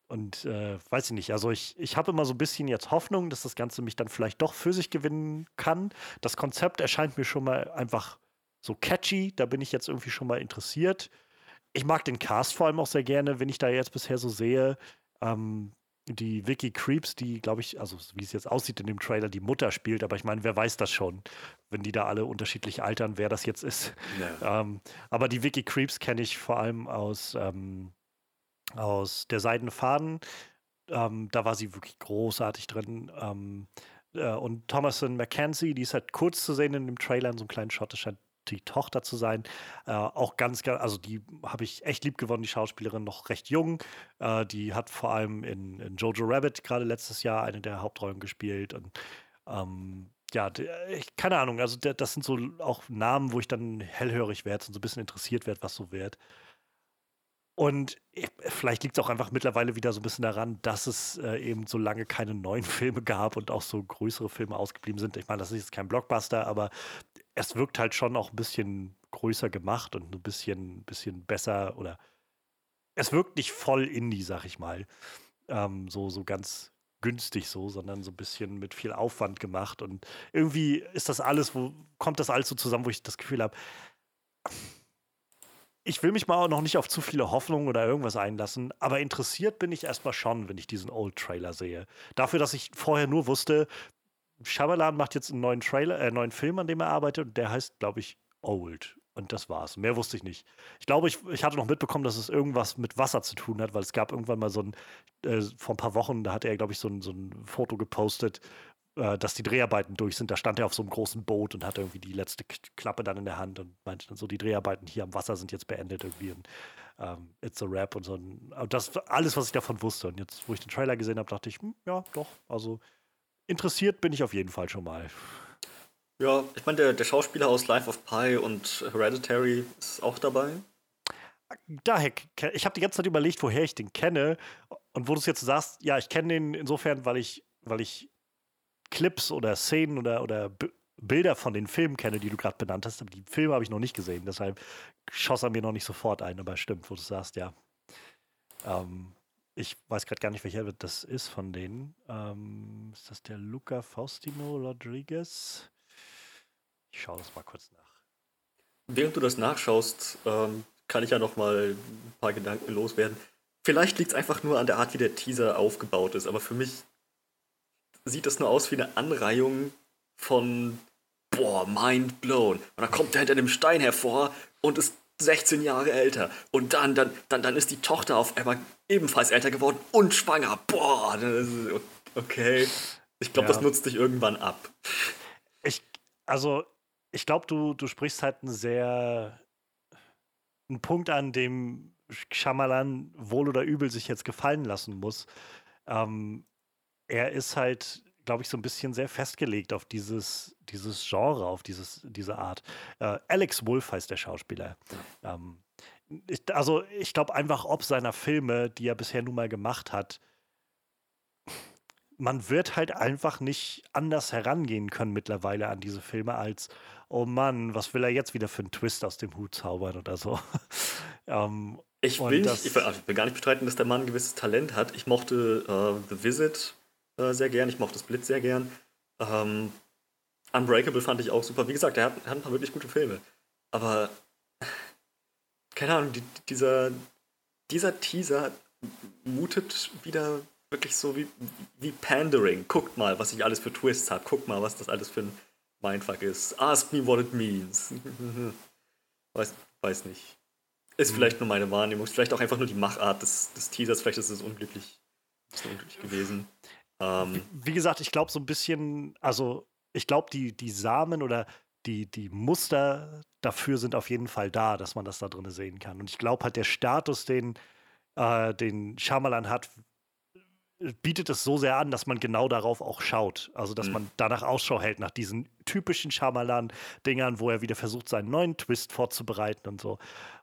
[SPEAKER 1] Und äh, weiß ich nicht, also ich, ich habe immer so ein bisschen jetzt Hoffnung, dass das Ganze mich dann vielleicht doch für sich gewinnen kann. Das Konzept erscheint mir schon mal einfach so catchy, da bin ich jetzt irgendwie schon mal interessiert. Ich mag den Cast vor allem auch sehr gerne, wenn ich da jetzt bisher so sehe. Ähm, die Vicky Creeps, die, glaube ich, also wie es jetzt aussieht in dem Trailer, die Mutter spielt, aber ich meine, wer weiß das schon, wenn die da alle unterschiedlich altern, wer das jetzt ist. Ja. Ähm, aber die Vicky Creeps kenne ich vor allem aus, ähm, aus der Seidene Faden. Ähm, da war sie wirklich großartig drin. Ähm, äh, und Thomason McKenzie, die ist halt kurz zu sehen in dem Trailer, in so einem kleinen Shot, das scheint die Tochter zu sein. Äh, auch ganz, also die habe ich echt lieb gewonnen, die Schauspielerin, noch recht jung. Äh, die hat vor allem in, in, Jojo Rabbit gerade letztes Jahr eine der Hauptrollen gespielt. Und ähm, ja, ich, keine Ahnung, also das sind so auch Namen, wo ich dann hellhörig werde und so ein bisschen interessiert werde, was so wird. Und vielleicht liegt es auch einfach mittlerweile wieder so ein bisschen daran, dass es äh, eben so lange keine neuen Filme gab und auch so größere Filme ausgeblieben sind. Ich meine, das ist jetzt kein Blockbuster, aber es wirkt halt schon auch ein bisschen größer gemacht und ein bisschen, bisschen besser oder es wirkt nicht voll Indie, sag ich mal. Ähm, so, so ganz günstig so, sondern so ein bisschen mit viel Aufwand gemacht. Und irgendwie ist das alles, wo kommt das alles so zusammen, wo ich das Gefühl habe, ich will mich mal auch noch nicht auf zu viele Hoffnungen oder irgendwas einlassen, aber interessiert bin ich erstmal schon, wenn ich diesen Old Trailer sehe. Dafür, dass ich vorher nur wusste, Shyamalan macht jetzt einen neuen Trailer, äh, neuen Film, an dem er arbeitet, und der heißt, glaube ich, Old. Und das war's. Mehr wusste ich nicht. Ich glaube, ich, ich hatte noch mitbekommen, dass es irgendwas mit Wasser zu tun hat, weil es gab irgendwann mal so ein, äh, vor ein paar Wochen, da hat er, glaube ich, so ein, so ein Foto gepostet, äh, dass die Dreharbeiten durch sind. Da stand er auf so einem großen Boot und hatte irgendwie die letzte Klappe dann in der Hand und meinte dann so, die Dreharbeiten hier am Wasser sind jetzt beendet irgendwie. Und, ähm, It's a Rap und so. Und das alles, was ich davon wusste. Und jetzt, wo ich den Trailer gesehen habe, dachte ich, hm, ja, doch, also interessiert bin ich auf jeden Fall schon mal.
[SPEAKER 2] Ja, ich meine, der, der Schauspieler aus Life of Pi und Hereditary ist auch dabei.
[SPEAKER 1] Daher, ich habe die ganze Zeit überlegt, woher ich den kenne. Und wo du es jetzt sagst, ja, ich kenne den insofern, weil ich, weil ich Clips oder Szenen oder, oder Bilder von den Filmen kenne, die du gerade benannt hast, aber die Filme habe ich noch nicht gesehen. Deshalb schoss er mir noch nicht sofort ein, aber stimmt, wo du sagst, ja. Ähm, ich weiß gerade gar nicht, welcher das ist von denen. Ähm, ist das der Luca Faustino Rodriguez? Ich schaue das mal kurz nach.
[SPEAKER 2] Während du das nachschaust, ähm, kann ich ja noch mal ein paar Gedanken loswerden. vielleicht liegt es einfach nur an der Art, wie der Teaser aufgebaut ist, aber für mich sieht das nur aus wie eine Anreihung von boah, mind blown. Und dann kommt er hinter dem Stein hervor und ist 16 Jahre älter. Und dann, dann, dann, dann ist die Tochter auf einmal ebenfalls älter geworden und schwanger. Boah, okay. Ich glaube, ja. das nutzt dich irgendwann ab.
[SPEAKER 1] Ich, also, ich glaube, du, du sprichst halt einen sehr einen Punkt an, dem Shyamalan wohl oder übel sich jetzt gefallen lassen muss. Ähm, er ist halt glaube ich, so ein bisschen sehr festgelegt auf dieses, dieses Genre, auf dieses, diese Art. Äh, Alex Wolf heißt der Schauspieler. Ähm, ich, also ich glaube einfach, ob seiner Filme, die er bisher nun mal gemacht hat, man wird halt einfach nicht anders herangehen können mittlerweile an diese Filme als, oh Mann, was will er jetzt wieder für einen Twist aus dem Hut zaubern oder so.
[SPEAKER 2] ähm, ich, will nicht, ich, will, ich, will, gar nicht bestreiten, dass der Mann ein gewisses Talent hat. Ich mochte uh, The Visit äh, sehr gern. Ich mochte das Blitz sehr gern. Ähm, Unbreakable fand ich auch super. Wie gesagt, er hat, hat ein paar wirklich gute Filme. Aber keine Ahnung, die, dieser, dieser Teaser mutet wieder wirklich so wie, wie Pandering. Guckt mal, was ich alles für Twists habe. Guckt mal, was das alles für ein Mindfuck ist. Ask me what it means. weiß, weiß nicht. Ist mhm. vielleicht nur meine Wahrnehmung. Ist vielleicht auch einfach nur die Machart des, des Teasers. Vielleicht ist es unglücklich, ist unglücklich gewesen.
[SPEAKER 1] Ähm, wie, gesagt, ich glaube so ein bisschen, also ich glaube, die, die Samen oder die, die Muster dafür sind auf jeden Fall da, dass man das da drin sehen kann. Und ich glaube halt, der Status, den, äh, den Shyamalan hat, bietet es so sehr an, dass man genau darauf auch schaut. Also, dass mhm. man danach Ausschau hält, nach diesen typischen Shyamalan-Dingern, wo er wieder versucht, seinen neuen Twist vorzubereiten und so.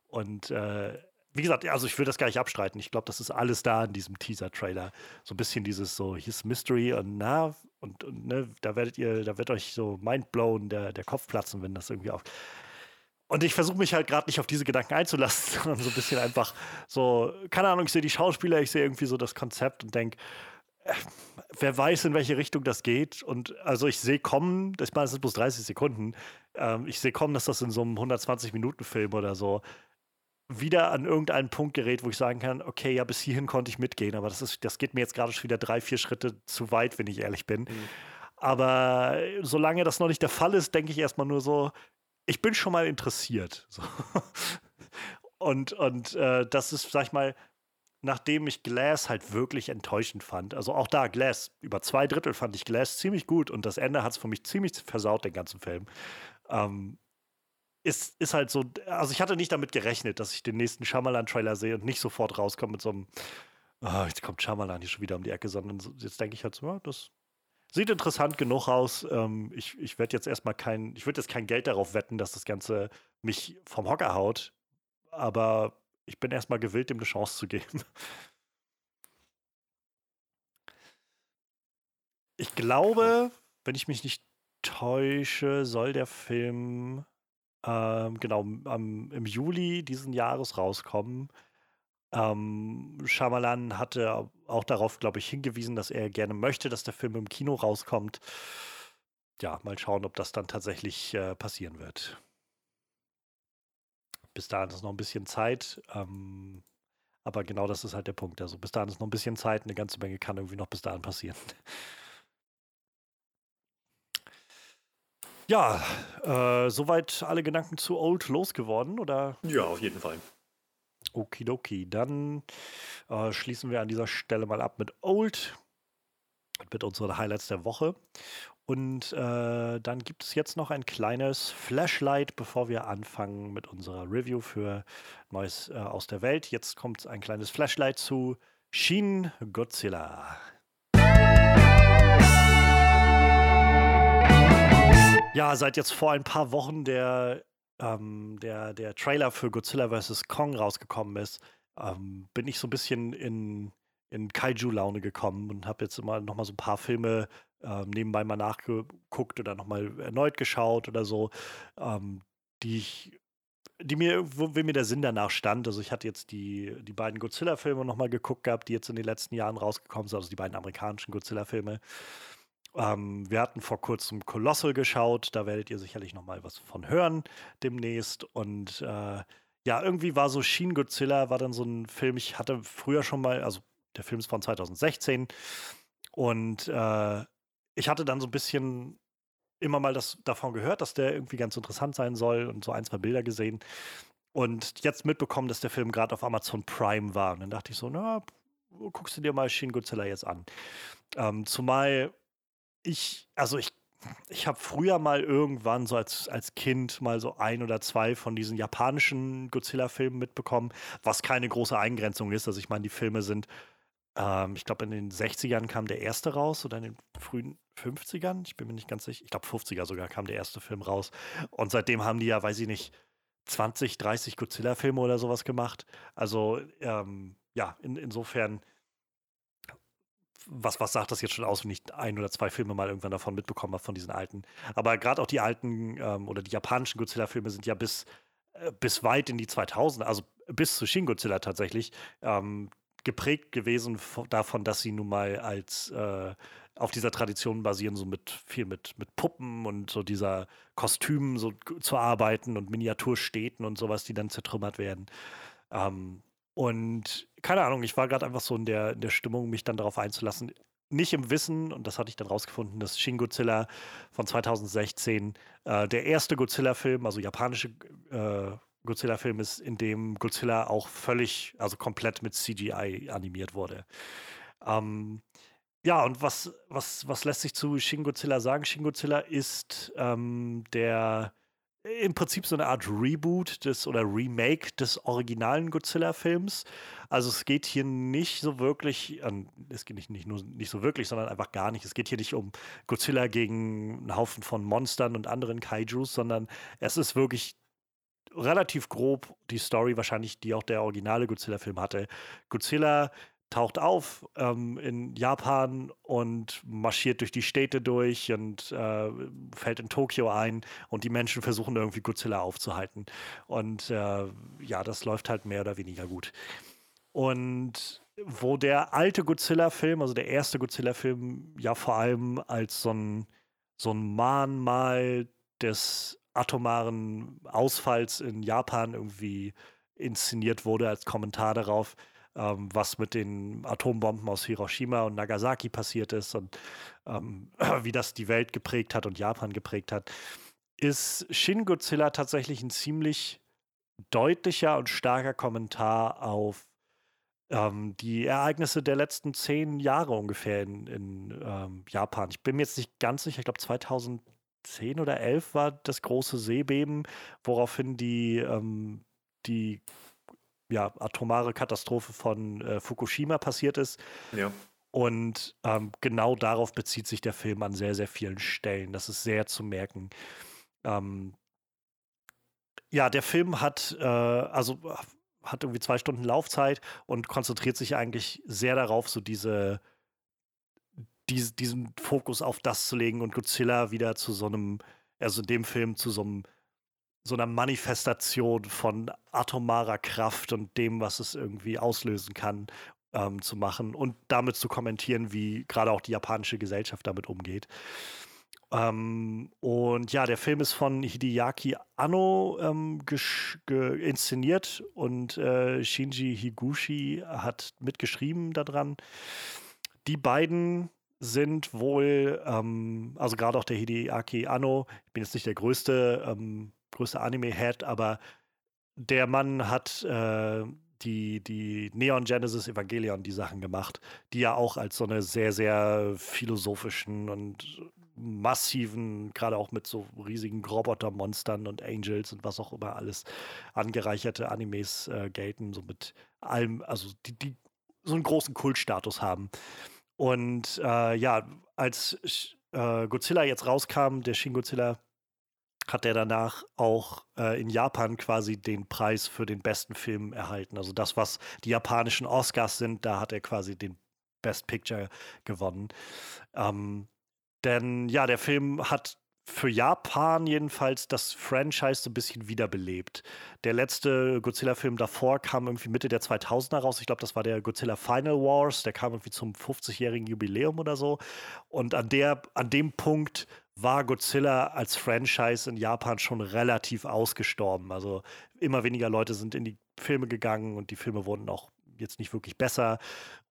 [SPEAKER 1] Und äh, wie gesagt, also ich will das gar nicht abstreiten. Ich glaube, das ist alles da in diesem Teaser-Trailer. So ein bisschen dieses so, hier ist Mystery und na, und, und ne, da werdet ihr, da wird euch so mindblown, der, der Kopf platzen, wenn das irgendwie auf. Und ich versuche mich halt gerade nicht auf diese Gedanken einzulassen, sondern so ein bisschen einfach so, keine Ahnung, ich sehe die Schauspieler, ich sehe irgendwie so das Konzept und denke, äh, wer weiß, in welche Richtung das geht. Und also ich sehe kommen, das, sind bloß 30 Sekunden, ähm, ich sehe kommen, dass das in so einem 120-Minuten-Film oder so wieder an irgendeinen Punkt gerät, wo ich sagen kann, okay, ja, bis hierhin konnte ich mitgehen, aber das, ist, das geht mir jetzt gerade schon wieder drei, vier Schritte zu weit, wenn ich ehrlich bin. Mhm. Aber solange das noch nicht der Fall ist, denke ich erstmal nur so, ich bin schon mal interessiert. So. Und, und äh, das ist, sag ich mal, nachdem ich Glass halt wirklich enttäuschend fand. Also auch da, Glass, über zwei Drittel fand ich Glass ziemlich gut und das Ende hat es für mich ziemlich versaut, den ganzen Film. Ähm, ist, ist halt so, also ich hatte nicht damit gerechnet, dass ich den nächsten Shyamalan-Trailer sehe und nicht sofort rauskomme mit so einem, oh, jetzt kommt Shyamalan hier schon wieder um die Ecke, sondern so, jetzt denke ich halt so, ja, das sieht interessant genug aus. Ähm, ich ich werde jetzt erstmal kein, ich würde jetzt kein Geld darauf wetten, dass das Ganze mich vom Hocker haut, aber ich bin erstmal gewillt, dem eine Chance zu geben. Ich glaube, wenn ich mich nicht täusche, soll der Film ähm, genau, am, im Juli diesen Jahres rauskommen. Ähm, Shyamalan hatte auch darauf, glaube ich, hingewiesen, dass er gerne möchte, dass der Film im Kino rauskommt. Ja, mal schauen, ob das dann tatsächlich äh, passieren wird. Bis dahin ist noch ein bisschen Zeit. Ähm, aber genau das ist halt der Punkt. Also bis dahin ist noch ein bisschen Zeit. Eine ganze Menge kann irgendwie noch bis dahin passieren. Ja, äh, soweit alle Gedanken zu Old losgeworden, oder?
[SPEAKER 2] Ja, auf jeden Fall.
[SPEAKER 1] Okidoki, dann äh, schließen wir an dieser Stelle mal ab mit Old, mit unseren Highlights der Woche. Und äh, dann gibt es jetzt noch ein kleines Flashlight, bevor wir anfangen mit unserer Review für Neues äh, aus der Welt. Jetzt kommt ein kleines Flashlight zu Shin Godzilla. Ja, seit jetzt vor ein paar Wochen der, ähm, der, der Trailer für Godzilla vs. Kong rausgekommen ist, ähm, bin ich so ein bisschen in, in Kaiju-Laune gekommen und habe jetzt immer noch mal so ein paar Filme ähm, nebenbei mal nachgeguckt oder noch mal erneut geschaut oder so, ähm, die ich die mir, wo, mir der Sinn danach stand. Also ich hatte jetzt die, die beiden Godzilla-Filme noch mal geguckt gehabt, die jetzt in den letzten Jahren rausgekommen sind, also die beiden amerikanischen Godzilla-Filme. Ähm, wir hatten vor kurzem Colossal geschaut, da werdet ihr sicherlich noch mal was von hören demnächst. Und äh, ja, irgendwie war so Shin Godzilla, war dann so ein Film, ich hatte früher schon mal, also der Film ist von 2016 und äh, ich hatte dann so ein bisschen immer mal das davon gehört, dass der irgendwie ganz interessant sein soll und so ein, zwei Bilder gesehen. Und jetzt mitbekommen, dass der Film gerade auf Amazon Prime war. Und dann dachte ich so, na, guckst du dir mal Shin Godzilla jetzt an. Ähm, zumal ich, also ich, ich habe früher mal irgendwann so als, als Kind mal so ein oder zwei von diesen japanischen Godzilla-Filmen mitbekommen, was keine große Eingrenzung ist. Also ich meine, die Filme sind, ähm, ich glaube, in den 60ern kam der erste raus oder in den frühen 50ern. Ich bin mir nicht ganz sicher. Ich glaube, 50er sogar kam der erste Film raus. Und seitdem haben die ja, weiß ich nicht, 20, 30 Godzilla-Filme oder sowas gemacht. Also, ähm, ja, in, insofern, was, was sagt das jetzt schon aus, wenn ich ein oder zwei Filme mal irgendwann davon mitbekommen habe, von diesen alten. Aber gerade auch die alten ähm, oder die japanischen Godzilla-Filme sind ja bis, äh, bis weit in die 2000er, also bis zu Shin Godzilla tatsächlich, ähm, geprägt gewesen davon, dass sie nun mal als äh, auf dieser Tradition basieren, so mit viel mit, mit Puppen und so dieser Kostümen so zu arbeiten und Miniaturstädten und sowas, die dann zertrümmert werden. Ähm, und keine Ahnung, ich war gerade einfach so in der, in der Stimmung, mich dann darauf einzulassen. Nicht im Wissen, und das hatte ich dann rausgefunden, dass Shin Godzilla von 2016 äh, der erste Godzilla-Film, also japanische äh, Godzilla-Film ist, in dem Godzilla auch völlig, also komplett mit CGI animiert wurde. Ähm, ja, und was, was, was lässt sich zu Shin Godzilla sagen? Shin Godzilla ist ähm, der im Prinzip so eine Art Reboot des oder Remake des originalen Godzilla-Films. Also es geht hier nicht so wirklich, ähm, es geht nicht, nicht nur nicht so wirklich, sondern einfach gar nicht. Es geht hier nicht um Godzilla gegen einen Haufen von Monstern und anderen Kaijus, sondern es ist wirklich relativ grob die Story, wahrscheinlich die auch der originale Godzilla-Film hatte. Godzilla taucht auf ähm, in Japan und marschiert durch die Städte durch und äh, fällt in Tokio ein und die Menschen versuchen irgendwie Godzilla aufzuhalten. Und äh, ja, das läuft halt mehr oder weniger gut. Und wo der alte Godzilla-Film, also der erste Godzilla-Film, ja vor allem als so ein, so ein Mahnmal des atomaren Ausfalls in Japan irgendwie inszeniert wurde als Kommentar darauf, ähm, was mit den Atombomben aus Hiroshima und Nagasaki passiert ist und ähm, wie das die Welt geprägt hat und Japan geprägt hat, ist Shin Godzilla tatsächlich ein ziemlich deutlicher und starker Kommentar auf ähm, die Ereignisse der letzten zehn Jahre ungefähr in, in ähm, Japan. Ich bin mir jetzt nicht ganz sicher, ich glaube 2010 oder 11 war das große Seebeben, woraufhin die, ähm, die ja, atomare Katastrophe von äh, Fukushima passiert ist.
[SPEAKER 2] Ja.
[SPEAKER 1] Und ähm, genau darauf bezieht sich der Film an sehr, sehr vielen Stellen. Das ist sehr zu merken. Ähm, ja, der Film hat, äh, also hat irgendwie zwei Stunden Laufzeit und konzentriert sich eigentlich sehr darauf, so diese, diese, diesen Fokus auf das zu legen und Godzilla wieder zu so einem, also in dem Film zu so einem so einer Manifestation von atomarer Kraft und dem, was es irgendwie auslösen kann, ähm, zu machen und damit zu kommentieren, wie gerade auch die japanische Gesellschaft damit umgeht. Ähm, und ja, der Film ist von Hideaki Anno ähm, inszeniert und äh, Shinji Higuchi hat mitgeschrieben daran. Die beiden sind wohl, ähm, also gerade auch der Hideaki Anno, ich bin jetzt nicht der größte größter Anime-Head, aber der Mann hat äh, die, die Neon Genesis Evangelion die Sachen gemacht, die ja auch als so eine sehr, sehr philosophischen und massiven, gerade auch mit so riesigen Robotermonstern und Angels und was auch immer alles angereicherte Animes äh, gelten, so mit allem, also die, die so einen großen Kultstatus haben. Und äh, ja, als äh, Godzilla jetzt rauskam, der Shin Godzilla, hat er danach auch äh, in Japan quasi den Preis für den besten Film erhalten. Also das, was die japanischen Oscars sind, da hat er quasi den Best Picture gewonnen. Ähm, denn ja, der Film hat für Japan jedenfalls das Franchise so ein bisschen wiederbelebt. Der letzte Godzilla-Film davor kam irgendwie Mitte der 2000er raus. Ich glaube, das war der Godzilla Final Wars. Der kam irgendwie zum 50-jährigen Jubiläum oder so. Und an, der, an dem Punkt war Godzilla als Franchise in Japan schon relativ ausgestorben. Also immer weniger Leute sind in die Filme gegangen und die Filme wurden auch jetzt nicht wirklich besser.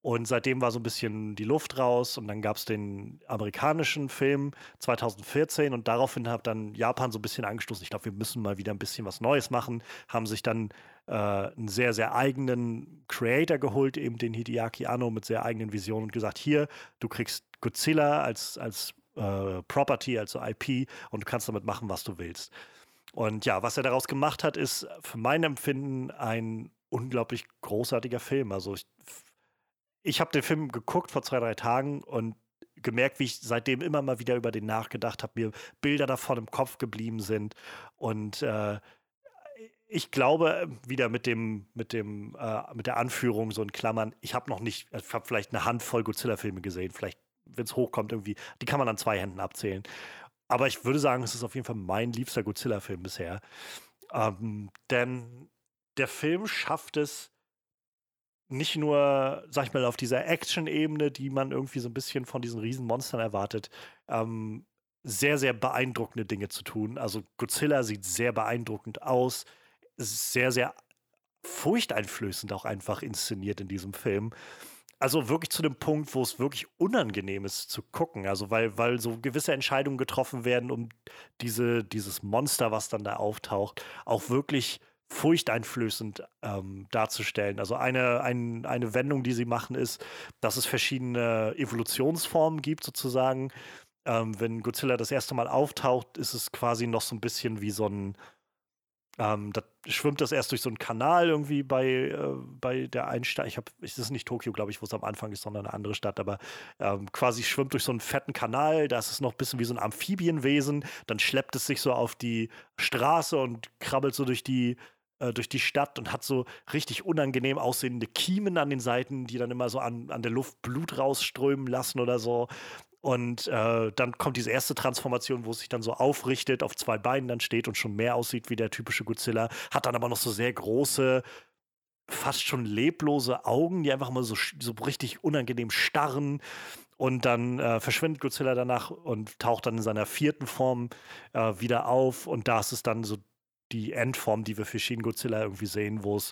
[SPEAKER 1] Und seitdem war so ein bisschen die Luft raus und dann gab es den amerikanischen Film 2014 und daraufhin hat dann Japan so ein bisschen angestoßen. Ich glaube, wir müssen mal wieder ein bisschen was Neues machen. Haben sich dann äh, einen sehr, sehr eigenen Creator geholt, eben den Hideaki Anno mit sehr eigenen Visionen und gesagt, hier, du kriegst Godzilla als, als äh, Property, also IP und du kannst damit machen, was du willst. Und ja, was er daraus gemacht hat, ist für mein Empfinden ein unglaublich großartiger Film. Also ich, ich habe den Film geguckt vor zwei, drei Tagen und gemerkt, wie ich seitdem immer mal wieder über den nachgedacht habe, mir Bilder davon im Kopf geblieben sind. Und äh, ich glaube, wieder mit dem, mit dem, äh, mit der Anführung so in Klammern, ich habe noch nicht, ich habe vielleicht eine Handvoll Godzilla-Filme gesehen, vielleicht, wenn es hochkommt, irgendwie, die kann man an zwei Händen abzählen. Aber ich würde sagen, es ist auf jeden Fall mein liebster Godzilla-Film bisher. Ähm, denn der Film schafft es nicht nur, sag ich mal, auf dieser Action-Ebene, die man irgendwie so ein bisschen von diesen Riesenmonstern erwartet, ähm, sehr, sehr beeindruckende Dinge zu tun. Also Godzilla sieht sehr beeindruckend aus, ist sehr, sehr furchteinflößend auch einfach inszeniert in diesem Film. Also wirklich zu dem Punkt, wo es wirklich unangenehm ist zu gucken. Also weil, weil so gewisse Entscheidungen getroffen werden, um diese, dieses Monster, was dann da auftaucht, auch wirklich furchteinflößend ähm, darzustellen. Also eine, ein, eine Wendung, die sie machen, ist, dass es verschiedene Evolutionsformen gibt, sozusagen. Ähm, wenn Godzilla das erste Mal auftaucht, ist es quasi noch so ein bisschen wie so ein, ähm, da schwimmt das erst durch so einen Kanal irgendwie bei, äh, bei der einen Stadt. Ich habe, es ist nicht Tokio, glaube ich, wo es am Anfang ist, sondern eine andere Stadt, aber ähm, quasi schwimmt durch so einen fetten Kanal. Da ist es noch ein bisschen wie so ein Amphibienwesen. Dann schleppt es sich so auf die Straße und krabbelt so durch die äh, durch die Stadt und hat so richtig unangenehm aussehende Kiemen an den Seiten, die dann immer so an, an der Luft Blut rausströmen lassen oder so. Und äh, dann kommt diese erste Transformation, wo es sich dann so aufrichtet, auf zwei Beinen dann steht und schon mehr aussieht wie der typische Godzilla, hat dann aber noch so sehr große, fast schon leblose Augen, die einfach mal so, so richtig unangenehm starren. Und dann äh, verschwindet Godzilla danach und taucht dann in seiner vierten Form äh, wieder auf. Und da ist es dann so die Endform, die wir für Shin Godzilla irgendwie sehen, wo es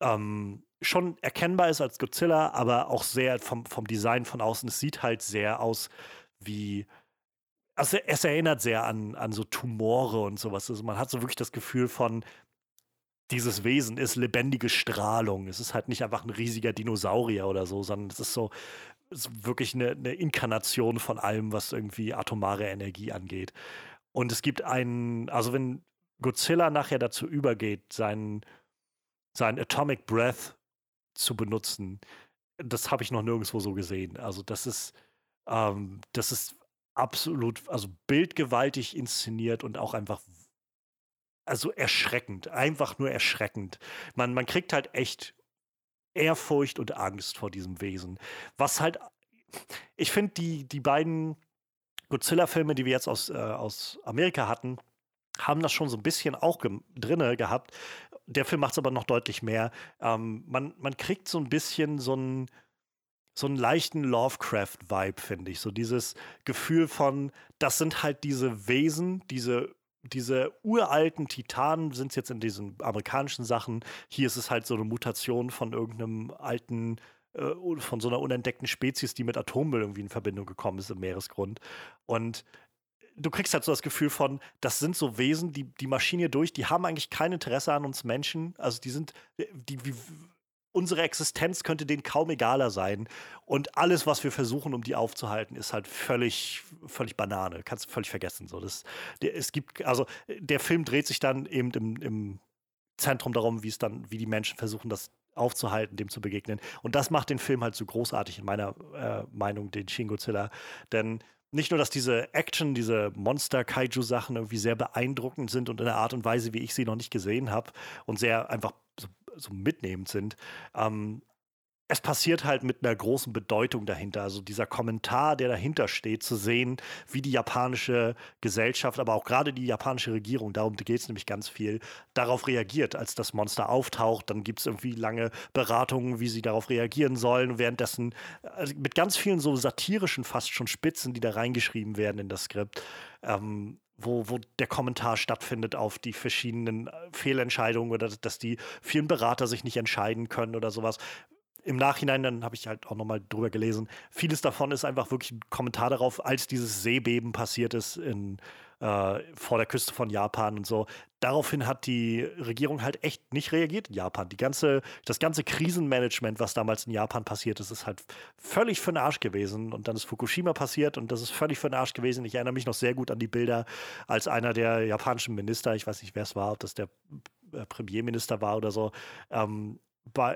[SPEAKER 1] ähm, schon erkennbar ist als Godzilla, aber auch sehr vom, vom Design von außen. Es sieht halt sehr aus wie. Also es erinnert sehr an, an so Tumore und sowas. Also man hat so wirklich das Gefühl von, dieses Wesen ist lebendige Strahlung. Es ist halt nicht einfach ein riesiger Dinosaurier oder so, sondern es ist so es ist wirklich eine, eine Inkarnation von allem, was irgendwie atomare Energie angeht. Und es gibt einen, also wenn Godzilla nachher dazu übergeht, seinen, seinen Atomic Breath zu benutzen, das habe ich noch nirgendwo so gesehen. Also das ist, ähm, das ist absolut, also bildgewaltig inszeniert und auch einfach, also erschreckend, einfach nur erschreckend. Man, man kriegt halt echt Ehrfurcht und Angst vor diesem Wesen. Was halt, ich finde, die, die beiden Godzilla-Filme, die wir jetzt aus, äh, aus Amerika hatten, haben das schon so ein bisschen auch ge drinne gehabt. Der Film macht es aber noch deutlich mehr. Ähm, man, man kriegt so ein bisschen so einen so einen leichten Lovecraft-Vibe, finde ich. So dieses Gefühl von, das sind halt diese Wesen, diese diese uralten Titanen sind es jetzt in diesen amerikanischen Sachen. Hier ist es halt so eine Mutation von irgendeinem alten, äh, von so einer unentdeckten Spezies, die mit Atommüll irgendwie in Verbindung gekommen ist im Meeresgrund. Und du kriegst halt so das Gefühl von, das sind so Wesen, die, die marschieren hier durch, die haben eigentlich kein Interesse an uns Menschen. Also die sind, die, die, unsere Existenz könnte denen kaum egaler sein. Und alles, was wir versuchen, um die aufzuhalten, ist halt völlig, völlig Banane. Kannst du völlig vergessen. So, das, der, es gibt, also der Film dreht sich dann eben im, im Zentrum darum, wie es dann, wie die Menschen versuchen, das aufzuhalten, dem zu begegnen. Und das macht den Film halt so großartig, in meiner äh, Meinung, den Shin Godzilla. Denn nicht nur, dass diese Action, diese Monster-Kaiju-Sachen irgendwie sehr beeindruckend sind und in der Art und Weise, wie ich sie noch nicht gesehen habe und sehr einfach so, so mitnehmend sind. Ähm, es passiert halt mit einer großen Bedeutung dahinter. Also dieser Kommentar, der dahinter steht, zu sehen, wie die japanische Gesellschaft, aber auch gerade die japanische Regierung, darum geht es nämlich ganz viel, darauf reagiert, als das Monster auftaucht. Dann gibt es irgendwie lange Beratungen, wie sie darauf reagieren sollen. Währenddessen also mit ganz vielen so satirischen, fast schon Spitzen, die da reingeschrieben werden in das Skript. Ähm, wo, wo der Kommentar stattfindet auf die verschiedenen äh, Fehlentscheidungen oder dass die vielen Berater sich nicht entscheiden können oder sowas im Nachhinein, dann habe ich halt auch nochmal drüber gelesen, vieles davon ist einfach wirklich ein Kommentar darauf, als dieses Seebeben passiert ist in, äh, vor der Küste von Japan und so. Daraufhin hat die Regierung halt echt nicht reagiert in Japan. Die ganze, das ganze Krisenmanagement, was damals in Japan passiert ist, ist halt völlig für den Arsch gewesen. Und dann ist Fukushima passiert und das ist völlig für den Arsch gewesen. Ich erinnere mich noch sehr gut an die Bilder, als einer der japanischen Minister, ich weiß nicht, wer es war, ob das der äh, Premierminister war oder so, ähm,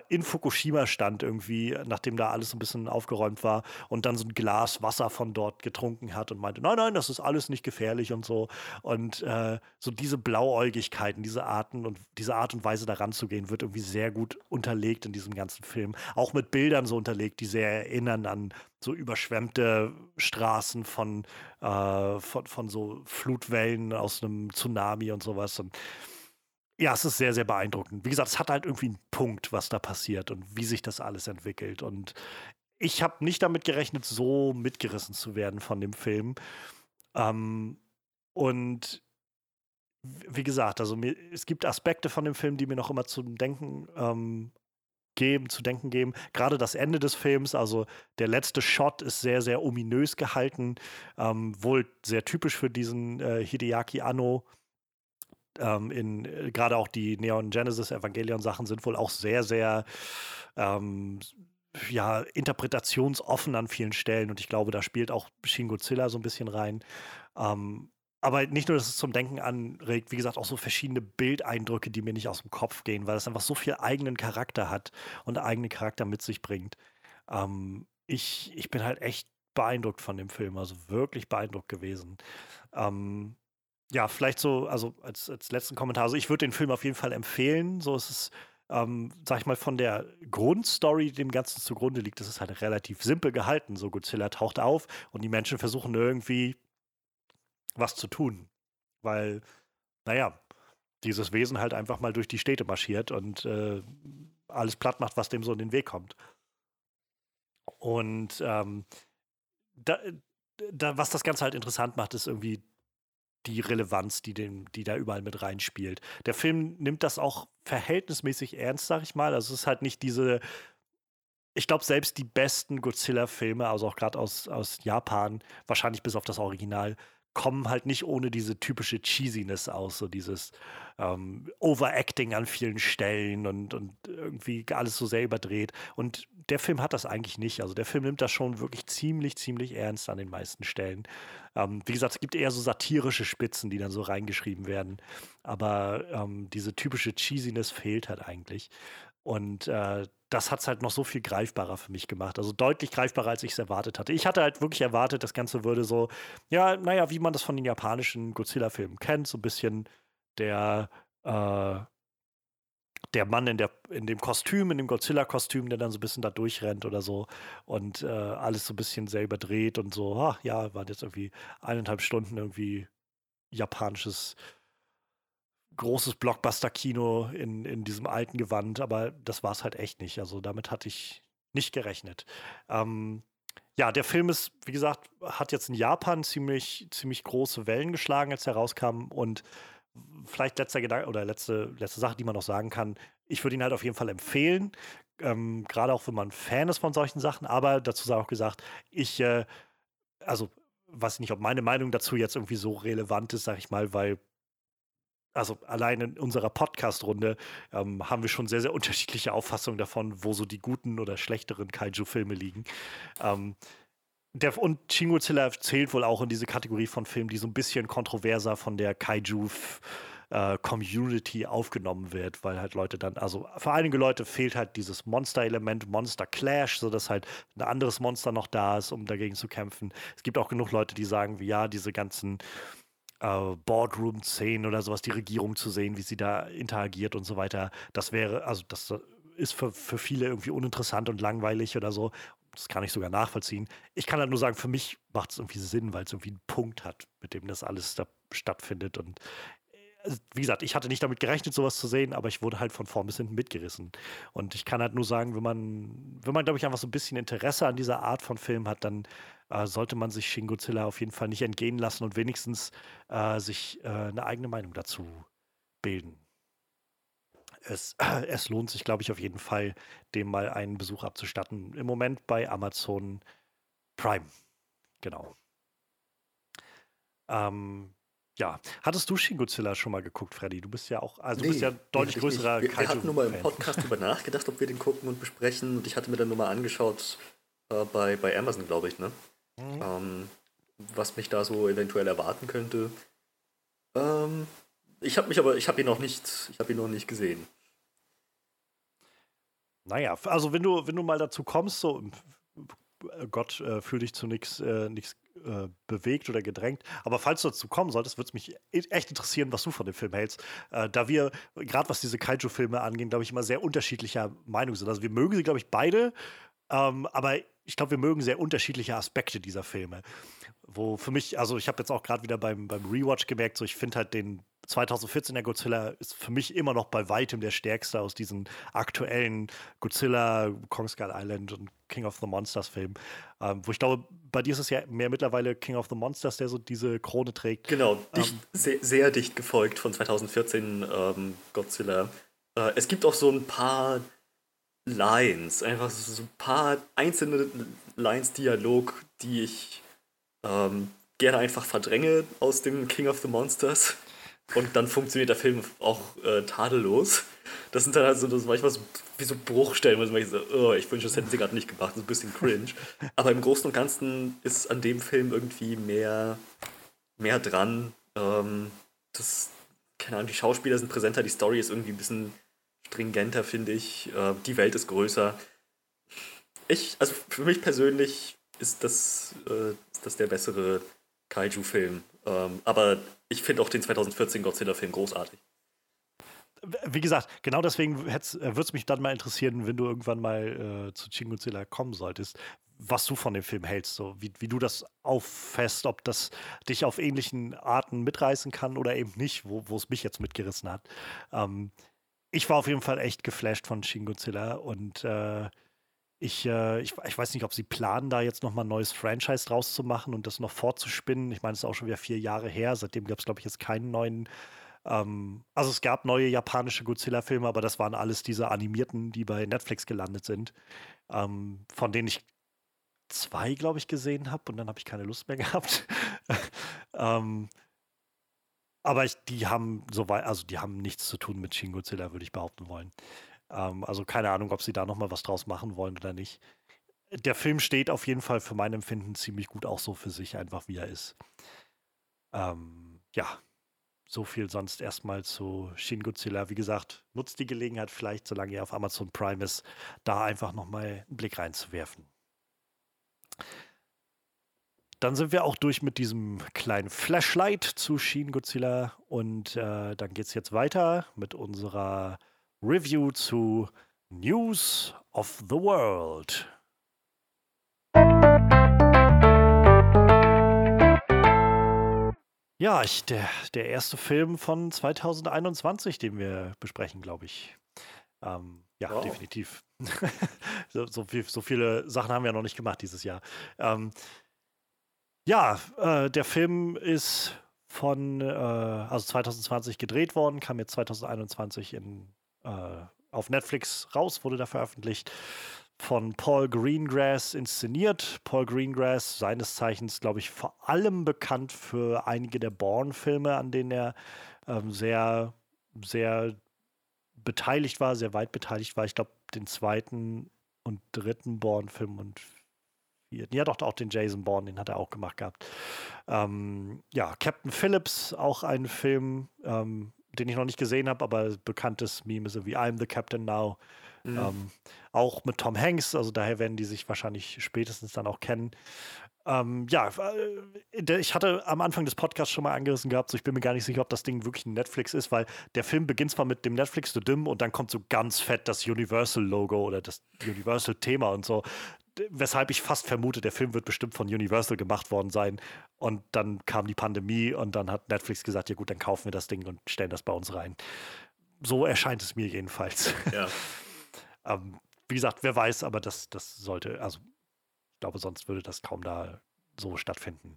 [SPEAKER 1] in Fukushima stand irgendwie, nachdem da alles ein bisschen aufgeräumt war und dann so ein Glas Wasser von dort getrunken hat und meinte, nein, nein, das ist alles nicht gefährlich und so. Und äh, so diese Blauäugigkeiten, diese Arten und diese Art und Weise daran zu gehen, wird irgendwie sehr gut unterlegt in diesem ganzen Film. Auch mit Bildern so unterlegt, die sehr erinnern an so überschwemmte Straßen von, äh, von, von so Flutwellen aus einem Tsunami und sowas. Und ja, es ist sehr, sehr beeindruckend. Wie gesagt, es hat halt irgendwie einen Punkt, was da passiert und wie sich das alles entwickelt. Und ich habe nicht damit gerechnet, so mitgerissen zu werden von dem Film. Ähm, und wie gesagt, also mir, es gibt Aspekte von dem Film, die mir noch immer zum Denken ähm, geben, zu denken geben. Gerade das Ende des Films, also der letzte Shot ist sehr, sehr ominös gehalten, ähm, wohl sehr typisch für diesen äh, Hideaki Anno ähm, in äh, gerade auch die Neon Genesis Evangelion Sachen sind wohl auch sehr, sehr ähm, ja, interpretationsoffen an vielen Stellen und ich glaube, da spielt auch Shin Godzilla so ein bisschen rein. Ähm, aber nicht nur, dass es zum Denken anregt, wie gesagt, auch so verschiedene Bildeindrücke, die mir nicht aus dem Kopf gehen, weil es einfach so viel eigenen Charakter hat und eigenen Charakter mit sich bringt. Ähm, ich, ich bin halt echt beeindruckt von dem Film, also wirklich beeindruckt gewesen. Ähm, ja, vielleicht so, also als, als letzten Kommentar, also ich würde den Film auf jeden Fall empfehlen. So ist es, ähm, sag ich mal, von der Grundstory, die dem Ganzen zugrunde liegt, das ist halt relativ simpel gehalten. So Godzilla taucht auf und die Menschen versuchen irgendwie was zu tun. Weil, naja, dieses Wesen halt einfach mal durch die Städte marschiert und äh, alles platt macht, was dem so in den Weg kommt. Und ähm, da, da, was das Ganze halt interessant macht, ist irgendwie die Relevanz, die, den, die da überall mit reinspielt. Der Film nimmt das auch verhältnismäßig ernst, sag ich mal. Also es ist halt nicht diese, ich glaube, selbst die besten Godzilla-Filme, also auch gerade aus, aus Japan, wahrscheinlich bis auf das Original, kommen halt nicht ohne diese typische Cheesiness aus, so dieses ähm, Overacting an vielen Stellen und, und irgendwie alles so sehr überdreht. Und der Film hat das eigentlich nicht. Also der Film nimmt das schon wirklich ziemlich, ziemlich ernst an den meisten Stellen. Ähm, wie gesagt, es gibt eher so satirische Spitzen, die dann so reingeschrieben werden. Aber ähm, diese typische Cheesiness fehlt halt eigentlich. Und äh, das hat es halt noch so viel greifbarer für mich gemacht. Also deutlich greifbarer, als ich es erwartet hatte. Ich hatte halt wirklich erwartet, das Ganze würde so, ja, naja, wie man das von den japanischen Godzilla-Filmen kennt, so ein bisschen der, äh, der Mann in, der, in dem Kostüm, in dem Godzilla-Kostüm, der dann so ein bisschen da durchrennt oder so und äh, alles so ein bisschen selber dreht und so, ach ja, waren jetzt irgendwie eineinhalb Stunden irgendwie japanisches großes Blockbuster-Kino in, in diesem alten Gewand, aber das war es halt echt nicht. Also damit hatte ich nicht gerechnet. Ähm, ja, der Film ist, wie gesagt, hat jetzt in Japan ziemlich, ziemlich große Wellen geschlagen, als er rauskam. Und vielleicht letzter Gedanke oder letzte, letzte Sache, die man noch sagen kann, ich würde ihn halt auf jeden Fall empfehlen. Ähm, Gerade auch, wenn man Fan ist von solchen Sachen. Aber dazu sei auch gesagt, ich, äh, also weiß ich nicht, ob meine Meinung dazu jetzt irgendwie so relevant ist, sag ich mal, weil also allein in unserer Podcast-Runde ähm, haben wir schon sehr, sehr unterschiedliche Auffassungen davon, wo so die guten oder schlechteren Kaiju-Filme liegen. Ähm, der, und Shin Godzilla zählt wohl auch in diese Kategorie von Filmen, die so ein bisschen kontroverser von der Kaiju äh, Community aufgenommen wird, weil halt Leute dann, also für einige Leute fehlt halt dieses Monster-Element, Monster Clash, sodass halt ein anderes Monster noch da ist, um dagegen zu kämpfen. Es gibt auch genug Leute, die sagen, wie ja, diese ganzen äh, Boardroom-Szenen oder sowas, die Regierung zu sehen, wie sie da interagiert und so weiter. Das wäre, also das ist für, für viele irgendwie uninteressant und langweilig oder so. Das kann ich sogar nachvollziehen. Ich kann halt nur sagen, für mich macht es irgendwie Sinn, weil es irgendwie einen Punkt hat, mit dem das alles da stattfindet. Und äh, wie gesagt, ich hatte nicht damit gerechnet, sowas zu sehen, aber ich wurde halt von vorn bis hinten mitgerissen. Und ich kann halt nur sagen, wenn man, wenn man, glaube ich, einfach so ein bisschen Interesse an dieser Art von Film hat, dann äh, sollte man sich Shin Godzilla auf jeden Fall nicht entgehen lassen und wenigstens äh, sich äh, eine eigene Meinung dazu bilden. Es, es lohnt sich, glaube ich, auf jeden Fall, dem mal einen Besuch abzustatten. Im Moment bei Amazon Prime. Genau. Ähm, ja, hattest du Shin Godzilla schon mal geguckt, Freddy? Du bist ja auch, also nee, du bist ja deutlich größerer
[SPEAKER 2] Wir, wir hatten nur mal im Podcast drüber nachgedacht, ob wir den gucken und besprechen. Und ich hatte mir dann nur mal angeschaut äh, bei, bei Amazon, glaube ich, ne? Mhm. Ähm, was mich da so eventuell erwarten könnte. Ähm, ich habe mich aber, ich habe ihn noch nicht, ich habe ihn noch nicht gesehen.
[SPEAKER 1] Naja, also wenn du, wenn du mal dazu kommst, so Gott äh, fühl dich zu nichts äh, äh, bewegt oder gedrängt. Aber falls du dazu kommen solltest, würde es mich e-, echt interessieren, was du von dem Film hältst. Äh, da wir, gerade was diese Kaiju-Filme angehen, glaube ich, immer sehr unterschiedlicher Meinung sind. Also wir mögen sie, glaube ich, beide, ähm, aber ich glaube, wir mögen sehr unterschiedliche Aspekte dieser Filme. Wo für mich, also ich habe jetzt auch gerade wieder beim, beim Rewatch gemerkt, so ich finde halt den 2014er Godzilla ist für mich immer noch bei weitem der stärkste aus diesen aktuellen Godzilla, Kong Skull Island und King of the Monsters Filmen. Ähm, wo ich glaube, bei dir ist es ja mehr mittlerweile King of the Monsters, der so diese Krone trägt.
[SPEAKER 2] Genau, dicht, ähm, sehr, sehr, dicht gefolgt von 2014 ähm, Godzilla. Äh, es gibt auch so ein paar Lines, einfach so ein paar einzelne Lines Dialog, die ich ähm, gerne einfach verdränge aus dem King of the Monsters. Und dann funktioniert der Film auch äh, tadellos. Das sind dann halt so, das manchmal so, wie so Bruchstellen, wo ich so, oh, ich wünsche, das hätten sie gerade nicht gemacht, das ist ein bisschen cringe. Aber im Großen und Ganzen ist an dem Film irgendwie mehr, mehr dran. Ähm, das, keine Ahnung, die Schauspieler sind präsenter, die Story ist irgendwie ein bisschen stringenter, finde ich. Äh, die Welt ist größer. Ich, also für mich persönlich ist das, äh, ist das der bessere Kaiju-Film. Ähm, aber ich finde auch den 2014 Godzilla-Film großartig.
[SPEAKER 1] Wie gesagt, genau deswegen äh, würde es mich dann mal interessieren, wenn du irgendwann mal äh, zu Shin Godzilla kommen solltest, was du von dem Film hältst, so wie, wie du das auffasst, ob das dich auf ähnlichen Arten mitreißen kann oder eben nicht, wo es mich jetzt mitgerissen hat. Ähm, ich war auf jeden Fall echt geflasht von Shin Godzilla und äh, ich, äh, ich, ich, weiß nicht, ob sie planen, da jetzt nochmal ein neues Franchise draus zu machen und das noch fortzuspinnen. Ich meine, es ist auch schon wieder vier Jahre her. Seitdem gab es, glaube ich, jetzt keinen neuen. Ähm, also es gab neue japanische Godzilla-Filme, aber das waren alles diese animierten, die bei Netflix gelandet sind, ähm, von denen ich zwei, glaube ich, gesehen habe und dann habe ich keine Lust mehr gehabt. ähm, aber ich, die haben so weit, also die haben nichts zu tun mit Shin Godzilla, würde ich behaupten wollen. Ähm, also keine Ahnung, ob sie da noch mal was draus machen wollen oder nicht. Der Film steht auf jeden Fall für mein Empfinden ziemlich gut auch so für sich, einfach wie er ist. Ähm, ja, so viel sonst erstmal zu Shin Godzilla. Wie gesagt, nutzt die Gelegenheit vielleicht, solange ihr auf Amazon Prime ist, da einfach noch mal einen Blick reinzuwerfen. Dann sind wir auch durch mit diesem kleinen Flashlight zu Shin Godzilla und äh, dann geht es jetzt weiter mit unserer Review zu News of the World. Ja, ich, der, der erste Film von 2021, den wir besprechen, glaube ich. Ähm, ja, wow. definitiv. so, so, viel, so, viele Sachen haben wir noch nicht gemacht dieses Jahr. Ähm, ja, äh, der Film ist von, äh, also 2020 gedreht worden, kam jetzt 2021 in äh, auf Netflix raus, wurde da veröffentlicht. Von Paul Greengrass inszeniert. Paul Greengrass, seines Zeichens, glaube ich, vor allem bekannt für einige der Bourne-Filme, an denen er ähm, sehr, sehr beteiligt war, sehr weit beteiligt war. Ich glaube, den zweiten und dritten Bourne-Film und vierten. Ja, doch, auch den Jason Bourne, den hat er auch gemacht gehabt. Ähm, ja, Captain Phillips, auch ein Film, ähm, den ich noch nicht gesehen habe, aber bekanntes Meme ist wie I'm the Captain Now. Mhm. Ähm, auch mit Tom Hanks, also daher werden die sich wahrscheinlich spätestens dann auch kennen. Ähm, ja, äh, ich hatte am Anfang des Podcasts schon mal angerissen gehabt, so ich bin mir gar nicht sicher, ob das Ding wirklich ein Netflix ist, weil der Film beginnt zwar mit dem Netflix The Dim und dann kommt so ganz fett das Universal-Logo oder das Universal-Thema und so weshalb ich fast vermute, der Film wird bestimmt von Universal gemacht worden sein. Und dann kam die Pandemie und dann hat Netflix gesagt, ja gut, dann kaufen wir das Ding und stellen das bei uns rein. So erscheint es mir jedenfalls. Ja. ähm, wie gesagt, wer weiß, aber das, das sollte, also ich glaube, sonst würde das kaum da so stattfinden.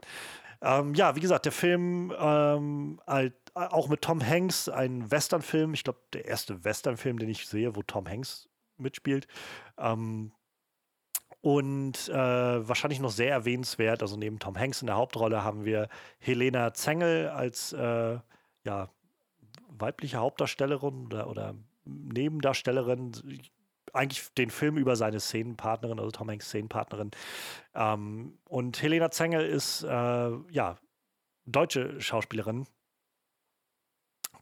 [SPEAKER 1] Ähm, ja, wie gesagt, der Film ähm, halt, auch mit Tom Hanks, ein Westernfilm, ich glaube, der erste Westernfilm, den ich sehe, wo Tom Hanks mitspielt. Ähm, und äh, wahrscheinlich noch sehr erwähnenswert, also neben Tom Hanks in der Hauptrolle haben wir Helena Zengel als äh, ja, weibliche Hauptdarstellerin oder, oder Nebendarstellerin eigentlich den Film über seine Szenenpartnerin, also Tom Hanks Szenenpartnerin. Ähm, und Helena Zengel ist, äh, ja, deutsche Schauspielerin,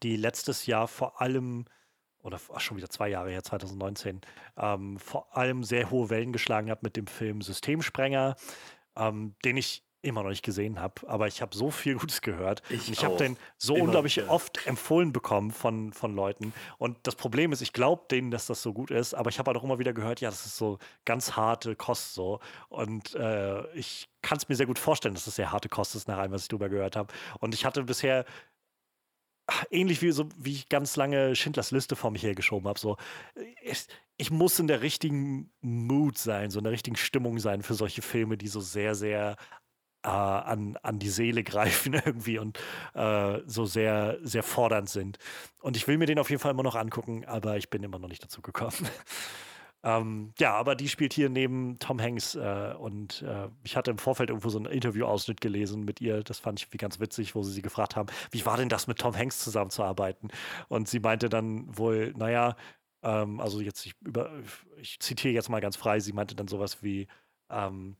[SPEAKER 1] die letztes Jahr vor allem, oder ach, schon wieder zwei Jahre her, 2019, ähm, vor allem sehr hohe Wellen geschlagen hat mit dem Film Systemsprenger, ähm, den ich immer noch nicht gesehen habe, aber ich habe so viel Gutes gehört. Ich, ich habe den so immer unglaublich wieder. oft empfohlen bekommen von, von Leuten. Und das Problem ist, ich glaube denen, dass das so gut ist, aber ich habe halt auch immer wieder gehört, ja, das ist so ganz harte Kost so. Und äh, ich kann es mir sehr gut vorstellen, dass das sehr harte Kost ist, nach allem, was ich darüber gehört habe. Und ich hatte bisher ähnlich wie so wie ich ganz lange Schindlers Liste vor mich hergeschoben habe. So, ich, ich, muss in der richtigen Mood sein, so in der richtigen Stimmung sein für solche Filme, die so sehr, sehr äh, an, an die Seele greifen irgendwie und äh, so sehr, sehr fordernd sind. Und ich will mir den auf jeden Fall immer noch angucken, aber ich bin immer noch nicht dazu gekommen. ähm, ja, aber die spielt hier neben Tom Hanks äh, und äh, ich hatte im Vorfeld irgendwo so einen Interviewausschnitt gelesen mit ihr. Das fand ich irgendwie ganz witzig, wo sie sie gefragt haben, wie war denn das mit Tom Hanks zusammenzuarbeiten? Und sie meinte dann wohl, naja, ähm, also jetzt, ich, über, ich zitiere jetzt mal ganz frei, sie meinte dann sowas wie, ähm,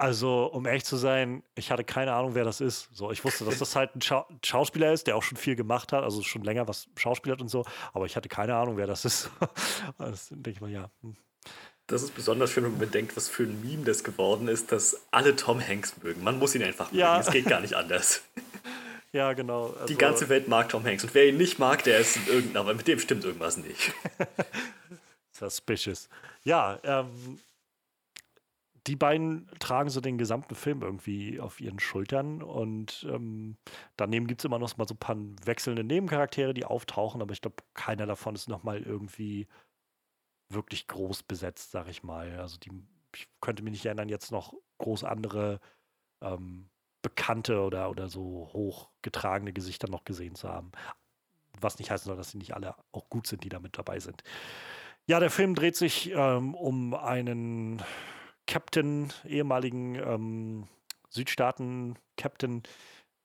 [SPEAKER 1] also, um ehrlich zu sein, ich hatte keine Ahnung, wer das ist. So, ich wusste, dass das halt ein Schau Schauspieler ist, der auch schon viel gemacht hat, also schon länger was schauspielert und so, aber ich hatte keine Ahnung, wer das ist. das denke ich mal, ja. Hm.
[SPEAKER 2] Das ist besonders schön, wenn man bedenkt, was für ein Meme das geworden ist, dass alle Tom Hanks mögen. Man muss ihn einfach mögen. Ja. Es geht gar nicht anders.
[SPEAKER 1] Ja, genau.
[SPEAKER 2] Also Die ganze Welt mag Tom Hanks. Und wer ihn nicht mag, der ist irgendein, aber mit dem stimmt irgendwas nicht.
[SPEAKER 1] Suspicious. Ja, ähm, die beiden tragen so den gesamten Film irgendwie auf ihren Schultern und ähm, daneben gibt es immer noch mal so ein paar wechselnde Nebencharaktere, die auftauchen, aber ich glaube, keiner davon ist noch mal irgendwie wirklich groß besetzt, sag ich mal. Also die, ich könnte mich nicht erinnern, jetzt noch groß andere ähm, bekannte oder, oder so hoch getragene Gesichter noch gesehen zu haben. Was nicht heißen soll, dass sie nicht alle auch gut sind, die da mit dabei sind. Ja, der Film dreht sich ähm, um einen Captain, ehemaligen ähm, Südstaaten-Captain,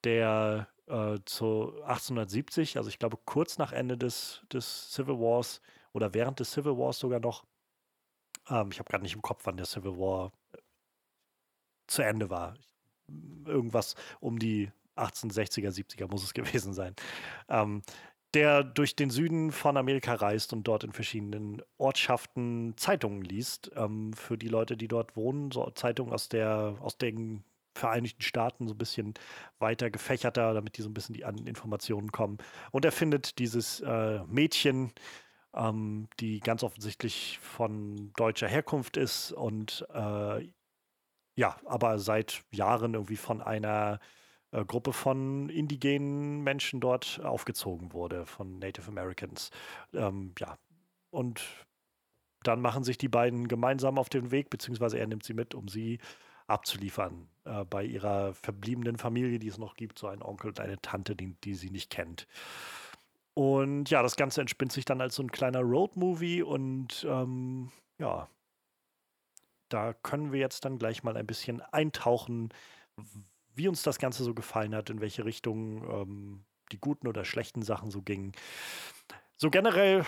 [SPEAKER 1] der äh, zu 1870, also ich glaube kurz nach Ende des, des Civil Wars oder während des Civil Wars sogar noch, ähm, ich habe gerade nicht im Kopf, wann der Civil War äh, zu Ende war. Irgendwas um die 1860er, 70er muss es gewesen sein. Ähm, der durch den Süden von Amerika reist und dort in verschiedenen Ortschaften Zeitungen liest. Ähm, für die Leute, die dort wohnen, so Zeitungen aus, der, aus den Vereinigten Staaten, so ein bisschen weiter gefächerter, damit die so ein bisschen die an Informationen kommen. Und er findet dieses äh, Mädchen, ähm, die ganz offensichtlich von deutscher Herkunft ist und äh, ja, aber seit Jahren irgendwie von einer äh, Gruppe von indigenen Menschen dort aufgezogen wurde, von Native Americans. Ähm, ja, und dann machen sich die beiden gemeinsam auf den Weg, beziehungsweise er nimmt sie mit, um sie abzuliefern äh, bei ihrer verbliebenen Familie, die es noch gibt, so ein Onkel und eine Tante, die, die sie nicht kennt. Und ja, das Ganze entspinnt sich dann als so ein kleiner Roadmovie und ähm, ja, da können wir jetzt dann gleich mal ein bisschen eintauchen, wie uns das Ganze so gefallen hat, in welche Richtung ähm, die guten oder schlechten Sachen so gingen. So generell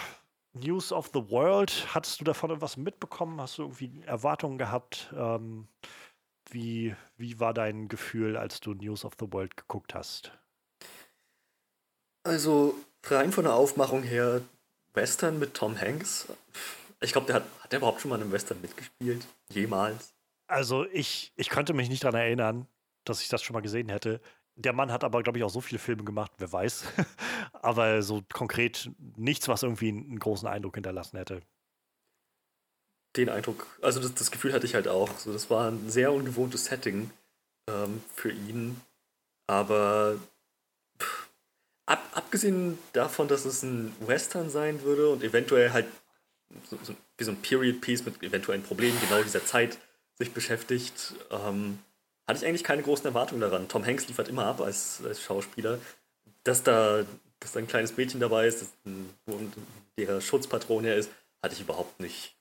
[SPEAKER 1] News of the World, hattest du davon etwas mitbekommen? Hast du irgendwie Erwartungen gehabt? Ähm, wie, wie war dein Gefühl, als du News of the World geguckt hast?
[SPEAKER 2] Also, rein von der Aufmachung her, Western mit Tom Hanks. Ich glaube, der hat, hat der überhaupt schon mal in einem Western mitgespielt? Jemals?
[SPEAKER 1] Also ich, ich könnte mich nicht daran erinnern, dass ich das schon mal gesehen hätte. Der Mann hat aber, glaube ich, auch so viele Filme gemacht, wer weiß. aber so konkret nichts, was irgendwie einen großen Eindruck hinterlassen hätte.
[SPEAKER 2] Den Eindruck, also das, das Gefühl hatte ich halt auch. So, das war ein sehr ungewohntes Setting ähm, für ihn. Aber pff, ab, abgesehen davon, dass es ein Western sein würde und eventuell halt so, so, wie so ein Period-Piece mit eventuellen Problemen genau dieser Zeit sich beschäftigt, ähm, hatte ich eigentlich keine großen Erwartungen daran. Tom Hanks liefert immer ab als, als Schauspieler. Dass da, dass da ein kleines Mädchen dabei ist, der Schutzpatron her ist, hatte ich überhaupt nicht.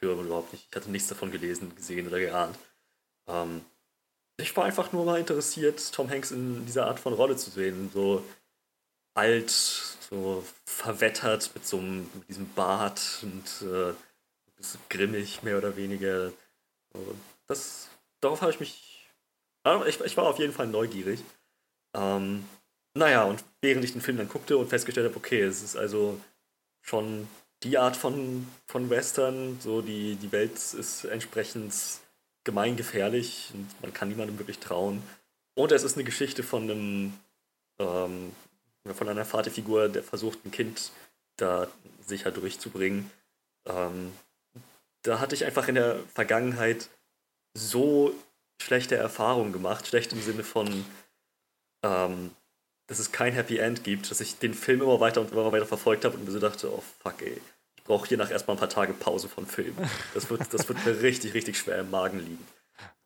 [SPEAKER 2] Überhaupt nicht. Ich hatte nichts davon gelesen, gesehen oder geahnt. Ähm, ich war einfach nur mal interessiert, Tom Hanks in dieser Art von Rolle zu sehen. So alt, so verwettert mit so einem, mit diesem Bart und äh, grimmig, mehr oder weniger. Das, darauf habe ich mich. Ich, ich war auf jeden Fall neugierig. Ähm, naja, und während ich den Film dann guckte und festgestellt habe, okay, es ist also schon die Art von, von Western, so die, die Welt ist entsprechend gemeingefährlich und man kann niemandem wirklich trauen. Und es ist eine Geschichte von einem, ähm, von einer Vaterfigur, der versucht, ein Kind da sicher durchzubringen. Ähm, da hatte ich einfach in der Vergangenheit so schlechte Erfahrungen gemacht, schlecht im Sinne von, ähm, dass es kein Happy End gibt, dass ich den Film immer weiter und immer weiter verfolgt habe und mir so dachte, oh fuck ey, ich brauche hier nach erstmal ein paar Tage Pause von Film. Das wird, das wird mir richtig, richtig schwer im Magen liegen.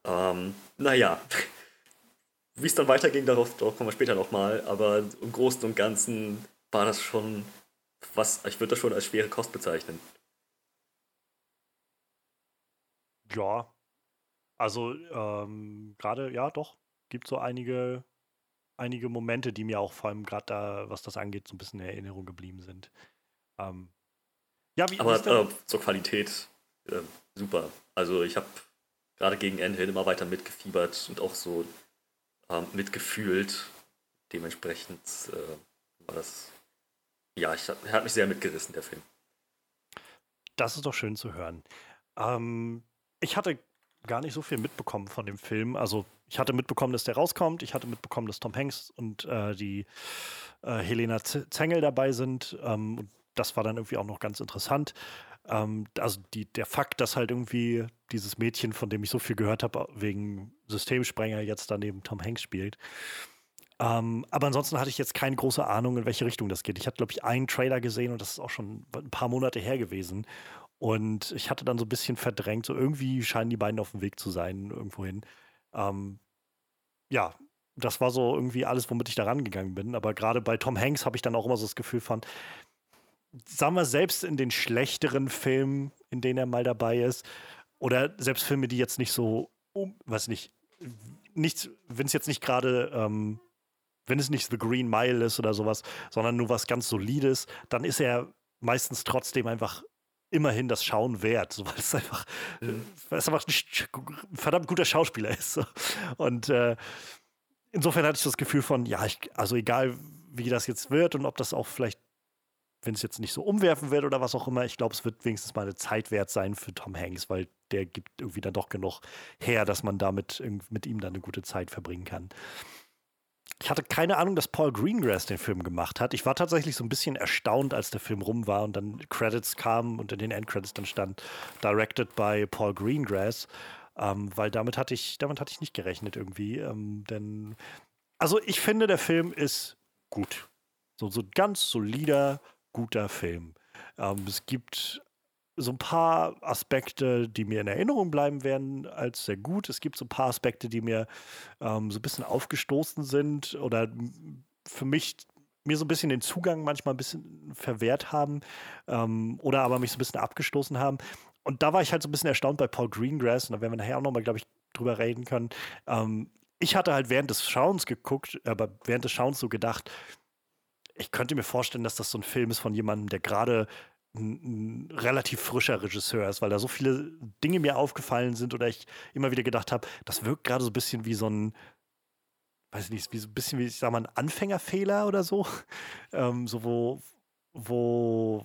[SPEAKER 2] Ähm, naja, wie es dann weiterging, darauf, darauf kommen wir später nochmal, aber im Großen und Ganzen war das schon was, ich würde das schon als schwere Kost bezeichnen.
[SPEAKER 1] Ja, also ähm, gerade, ja, doch, gibt so einige, einige Momente, die mir auch vor allem gerade da, was das angeht, so ein bisschen in Erinnerung geblieben sind. Ähm,
[SPEAKER 2] ja, wie, Aber äh, zur Qualität äh, super. Also ich habe gerade gegen Ende hin immer weiter mitgefiebert und auch so ähm, mitgefühlt. Dementsprechend äh, war das, ja, ich, er hat mich sehr mitgerissen, der Film.
[SPEAKER 1] Das ist doch schön zu hören. Ähm, ich hatte gar nicht so viel mitbekommen von dem Film. Also ich hatte mitbekommen, dass der rauskommt. Ich hatte mitbekommen, dass Tom Hanks und äh, die äh, Helena Zengel dabei sind. Ähm, und das war dann irgendwie auch noch ganz interessant. Ähm, also die, der Fakt, dass halt irgendwie dieses Mädchen, von dem ich so viel gehört habe, wegen Systemsprenger jetzt daneben Tom Hanks spielt. Ähm, aber ansonsten hatte ich jetzt keine große Ahnung, in welche Richtung das geht. Ich hatte, glaube ich, einen Trailer gesehen und das ist auch schon ein paar Monate her gewesen. Und ich hatte dann so ein bisschen verdrängt, so irgendwie scheinen die beiden auf dem Weg zu sein, irgendwohin. Ähm, ja, das war so irgendwie alles, womit ich da rangegangen bin. Aber gerade bei Tom Hanks habe ich dann auch immer so das Gefühl von, sagen wir, selbst in den schlechteren Filmen, in denen er mal dabei ist, oder selbst Filme, die jetzt nicht so, um, weiß nicht, nichts, wenn es jetzt nicht gerade, ähm, wenn es nicht The Green Mile ist oder sowas, sondern nur was ganz Solides, dann ist er meistens trotzdem einfach immerhin das Schauen wert, so, weil es einfach, mhm. weil es einfach ein verdammt guter Schauspieler ist. Und äh, insofern hatte ich das Gefühl von, ja, ich, also egal wie das jetzt wird und ob das auch vielleicht wenn es jetzt nicht so umwerfen wird oder was auch immer, ich glaube, es wird wenigstens mal eine Zeit wert sein für Tom Hanks, weil der gibt irgendwie dann doch genug her, dass man damit mit ihm dann eine gute Zeit verbringen kann. Ich hatte keine Ahnung, dass Paul Greengrass den Film gemacht hat. Ich war tatsächlich so ein bisschen erstaunt, als der Film rum war und dann Credits kamen und in den Endcredits dann stand Directed by Paul Greengrass, ähm, weil damit hatte ich, damit hatte ich nicht gerechnet irgendwie. Ähm, denn, also ich finde, der Film ist gut. So, so ganz solider, guter Film. Ähm, es gibt so ein paar Aspekte, die mir in Erinnerung bleiben werden als sehr gut. Es gibt so ein paar Aspekte, die mir ähm, so ein bisschen aufgestoßen sind oder für mich mir so ein bisschen den Zugang manchmal ein bisschen verwehrt haben ähm, oder aber mich so ein bisschen abgestoßen haben. Und da war ich halt so ein bisschen erstaunt bei Paul Greengrass und da werden wir nachher auch nochmal, glaube ich, drüber reden können. Ähm, ich hatte halt während des Schauens geguckt, aber während des Schauens so gedacht, ich könnte mir vorstellen, dass das so ein Film ist von jemandem, der gerade ein, relativ frischer Regisseur ist, weil da so viele Dinge mir aufgefallen sind oder ich immer wieder gedacht habe, das wirkt gerade so ein bisschen wie so ein weiß nicht, wie so ein bisschen wie, ich sag mal, ein Anfängerfehler oder so. Ähm, so, wo, wo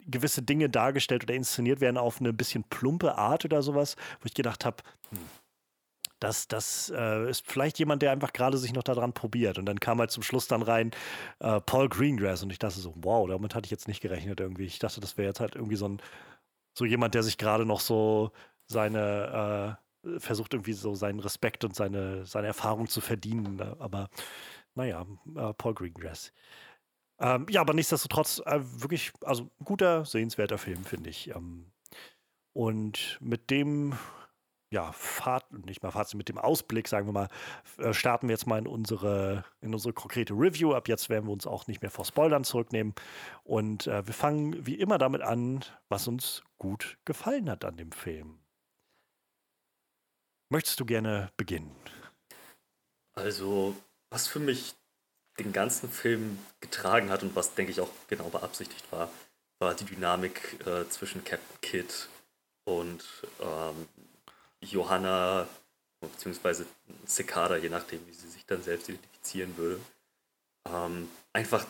[SPEAKER 1] gewisse Dinge dargestellt oder inszeniert werden auf eine bisschen plumpe Art oder sowas, wo ich gedacht habe, hm, das, das äh, ist vielleicht jemand, der einfach gerade sich noch daran probiert. Und dann kam halt zum Schluss dann rein äh, Paul Greengrass und ich dachte so, wow, damit hatte ich jetzt nicht gerechnet irgendwie. Ich dachte, das wäre jetzt halt irgendwie so ein, so jemand, der sich gerade noch so seine, äh, versucht irgendwie so seinen Respekt und seine, seine Erfahrung zu verdienen. Ne? Aber naja, äh, Paul Greengrass. Ähm, ja, aber nichtsdestotrotz äh, wirklich, also guter, sehenswerter Film, finde ich. Ähm, und mit dem ja, Fahrt, nicht mal Fazit, mit dem Ausblick, sagen wir mal, äh, starten wir jetzt mal in unsere, in unsere konkrete Review. Ab jetzt werden wir uns auch nicht mehr vor Spoilern zurücknehmen. Und äh, wir fangen wie immer damit an, was uns gut gefallen hat an dem Film. Möchtest du gerne beginnen?
[SPEAKER 2] Also, was für mich den ganzen Film getragen hat und was, denke ich, auch genau beabsichtigt war, war die Dynamik äh, zwischen Captain Kidd und ähm, Johanna beziehungsweise Cicada, je nachdem, wie sie sich dann selbst identifizieren würde. Ähm, einfach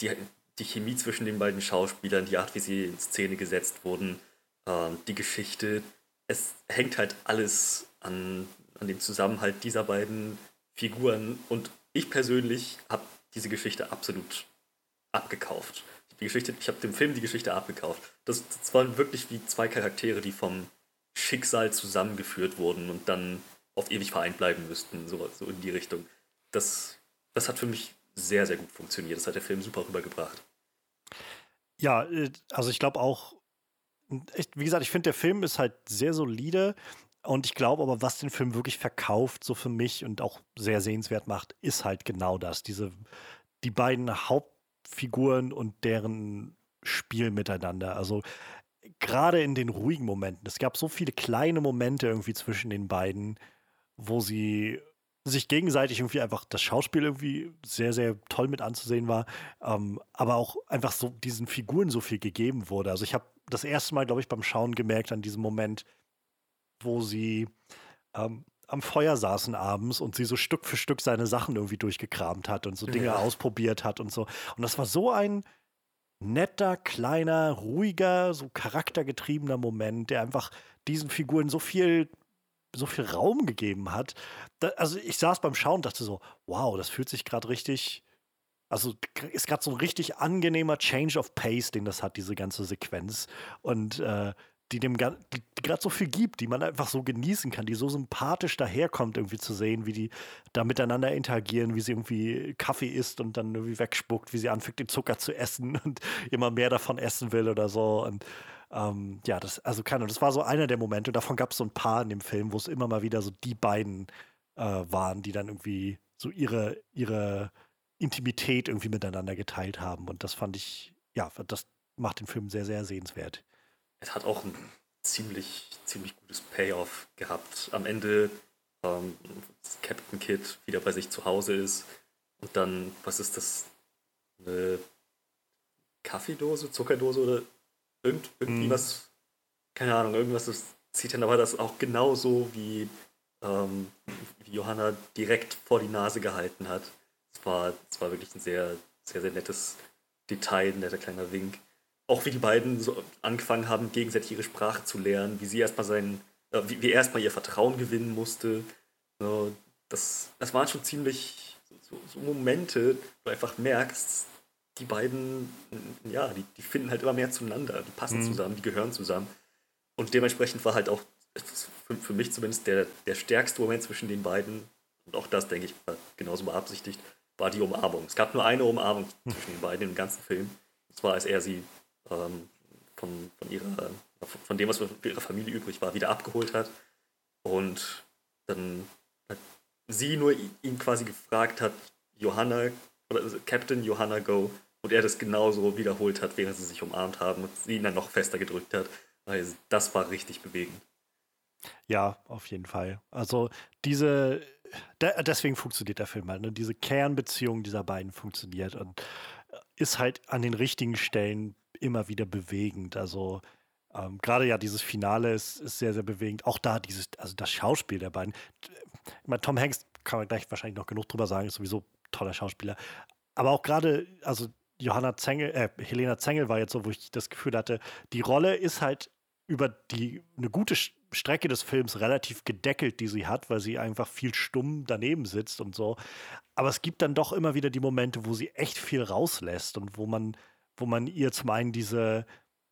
[SPEAKER 2] die, die Chemie zwischen den beiden Schauspielern, die Art, wie sie in Szene gesetzt wurden, ähm, die Geschichte, es hängt halt alles an, an dem Zusammenhalt dieser beiden Figuren und ich persönlich habe diese Geschichte absolut abgekauft. Die Geschichte, ich habe dem Film die Geschichte abgekauft. Das, das waren wirklich wie zwei Charaktere, die vom Schicksal zusammengeführt wurden und dann auf ewig vereint bleiben müssten, so, so in die Richtung. Das, das hat für mich sehr, sehr gut funktioniert. Das hat der Film super rübergebracht.
[SPEAKER 1] Ja, äh, also ich glaube auch, ich, wie gesagt, ich finde, der Film ist halt sehr solide. Und ich glaube aber, was den Film wirklich verkauft, so für mich und auch sehr sehenswert macht, ist halt genau das. Diese, die beiden Hauptfiguren und deren Spiel miteinander. Also gerade in den ruhigen Momenten, es gab so viele kleine Momente irgendwie zwischen den beiden, wo sie sich gegenseitig irgendwie einfach das Schauspiel irgendwie sehr, sehr toll mit anzusehen war, ähm, aber auch einfach so diesen Figuren so viel gegeben wurde. Also ich habe das erste Mal, glaube ich, beim Schauen gemerkt an diesem Moment, wo sie ähm, am Feuer saßen abends und sie so Stück für Stück seine Sachen irgendwie durchgekramt hat und so Dinge ja. ausprobiert hat und so. Und das war so ein netter, kleiner, ruhiger, so charaktergetriebener Moment, der einfach diesen Figuren so viel so viel Raum gegeben hat. Da, also ich saß beim Schauen und dachte so, wow, das fühlt sich gerade richtig, also ist gerade so ein richtig angenehmer Change of Pace, den das hat, diese ganze Sequenz. Und äh, die dem die, gerade so viel gibt, die man einfach so genießen kann, die so sympathisch daherkommt, irgendwie zu sehen, wie die da miteinander interagieren, wie sie irgendwie Kaffee isst und dann irgendwie wegspuckt, wie sie anfängt, den Zucker zu essen und immer mehr davon essen will oder so. Und ähm, ja, das, also keine das war so einer der Momente. Und davon gab es so ein paar in dem Film, wo es immer mal wieder so die beiden äh, waren, die dann irgendwie so ihre, ihre Intimität irgendwie miteinander geteilt haben. Und das fand ich, ja, das macht den Film sehr, sehr sehenswert
[SPEAKER 2] es hat auch ein ziemlich, ziemlich gutes Payoff gehabt. Am Ende ähm, Captain Kid wieder bei sich zu Hause ist und dann, was ist das? Eine Kaffeedose, Zuckerdose oder irgend, irgendwie was, keine Ahnung, irgendwas, das sieht dann aber das auch genauso wie, ähm, wie Johanna direkt vor die Nase gehalten hat. Es war, es war wirklich ein sehr, sehr, sehr nettes Detail, ein netter kleiner Wink auch wie die beiden so angefangen haben, gegenseitig ihre Sprache zu lernen, wie sie erstmal sein, äh, wie, wie er erstmal ihr Vertrauen gewinnen musste. So, das, das waren schon ziemlich so, so, Momente, wo du einfach merkst, die beiden, ja, die, die finden halt immer mehr zueinander, die passen mhm. zusammen, die gehören zusammen. Und dementsprechend war halt auch für, für mich zumindest der, der stärkste Moment zwischen den beiden, und auch das, denke ich, war genauso beabsichtigt, war die Umarmung. Es gab nur eine Umarmung zwischen den beiden im ganzen Film. Und zwar, als er sie ähm, von, von, ihrer, von dem, was für ihre Familie übrig war, wieder abgeholt hat. Und dann hat sie nur ihn quasi gefragt hat, Johanna, oder also Captain Johanna Go, und er das genauso wiederholt hat, während sie sich umarmt haben und sie ihn dann noch fester gedrückt hat. Also das war richtig bewegend.
[SPEAKER 1] Ja, auf jeden Fall. Also diese, deswegen funktioniert der Film halt. Ne? Diese Kernbeziehung dieser beiden funktioniert und ist halt an den richtigen Stellen immer wieder bewegend. Also ähm, gerade ja dieses Finale ist, ist sehr, sehr bewegend. Auch da dieses, also das Schauspiel der beiden. Ich meine, Tom Hanks kann man gleich wahrscheinlich noch genug drüber sagen, ist sowieso toller Schauspieler. Aber auch gerade, also Johanna Zengel, äh, Helena Zengel war jetzt so, wo ich das Gefühl hatte, die Rolle ist halt über die eine gute Strecke des Films relativ gedeckelt, die sie hat, weil sie einfach viel stumm daneben sitzt und so. Aber es gibt dann doch immer wieder die Momente, wo sie echt viel rauslässt und wo man, wo man ihr zum einen diese,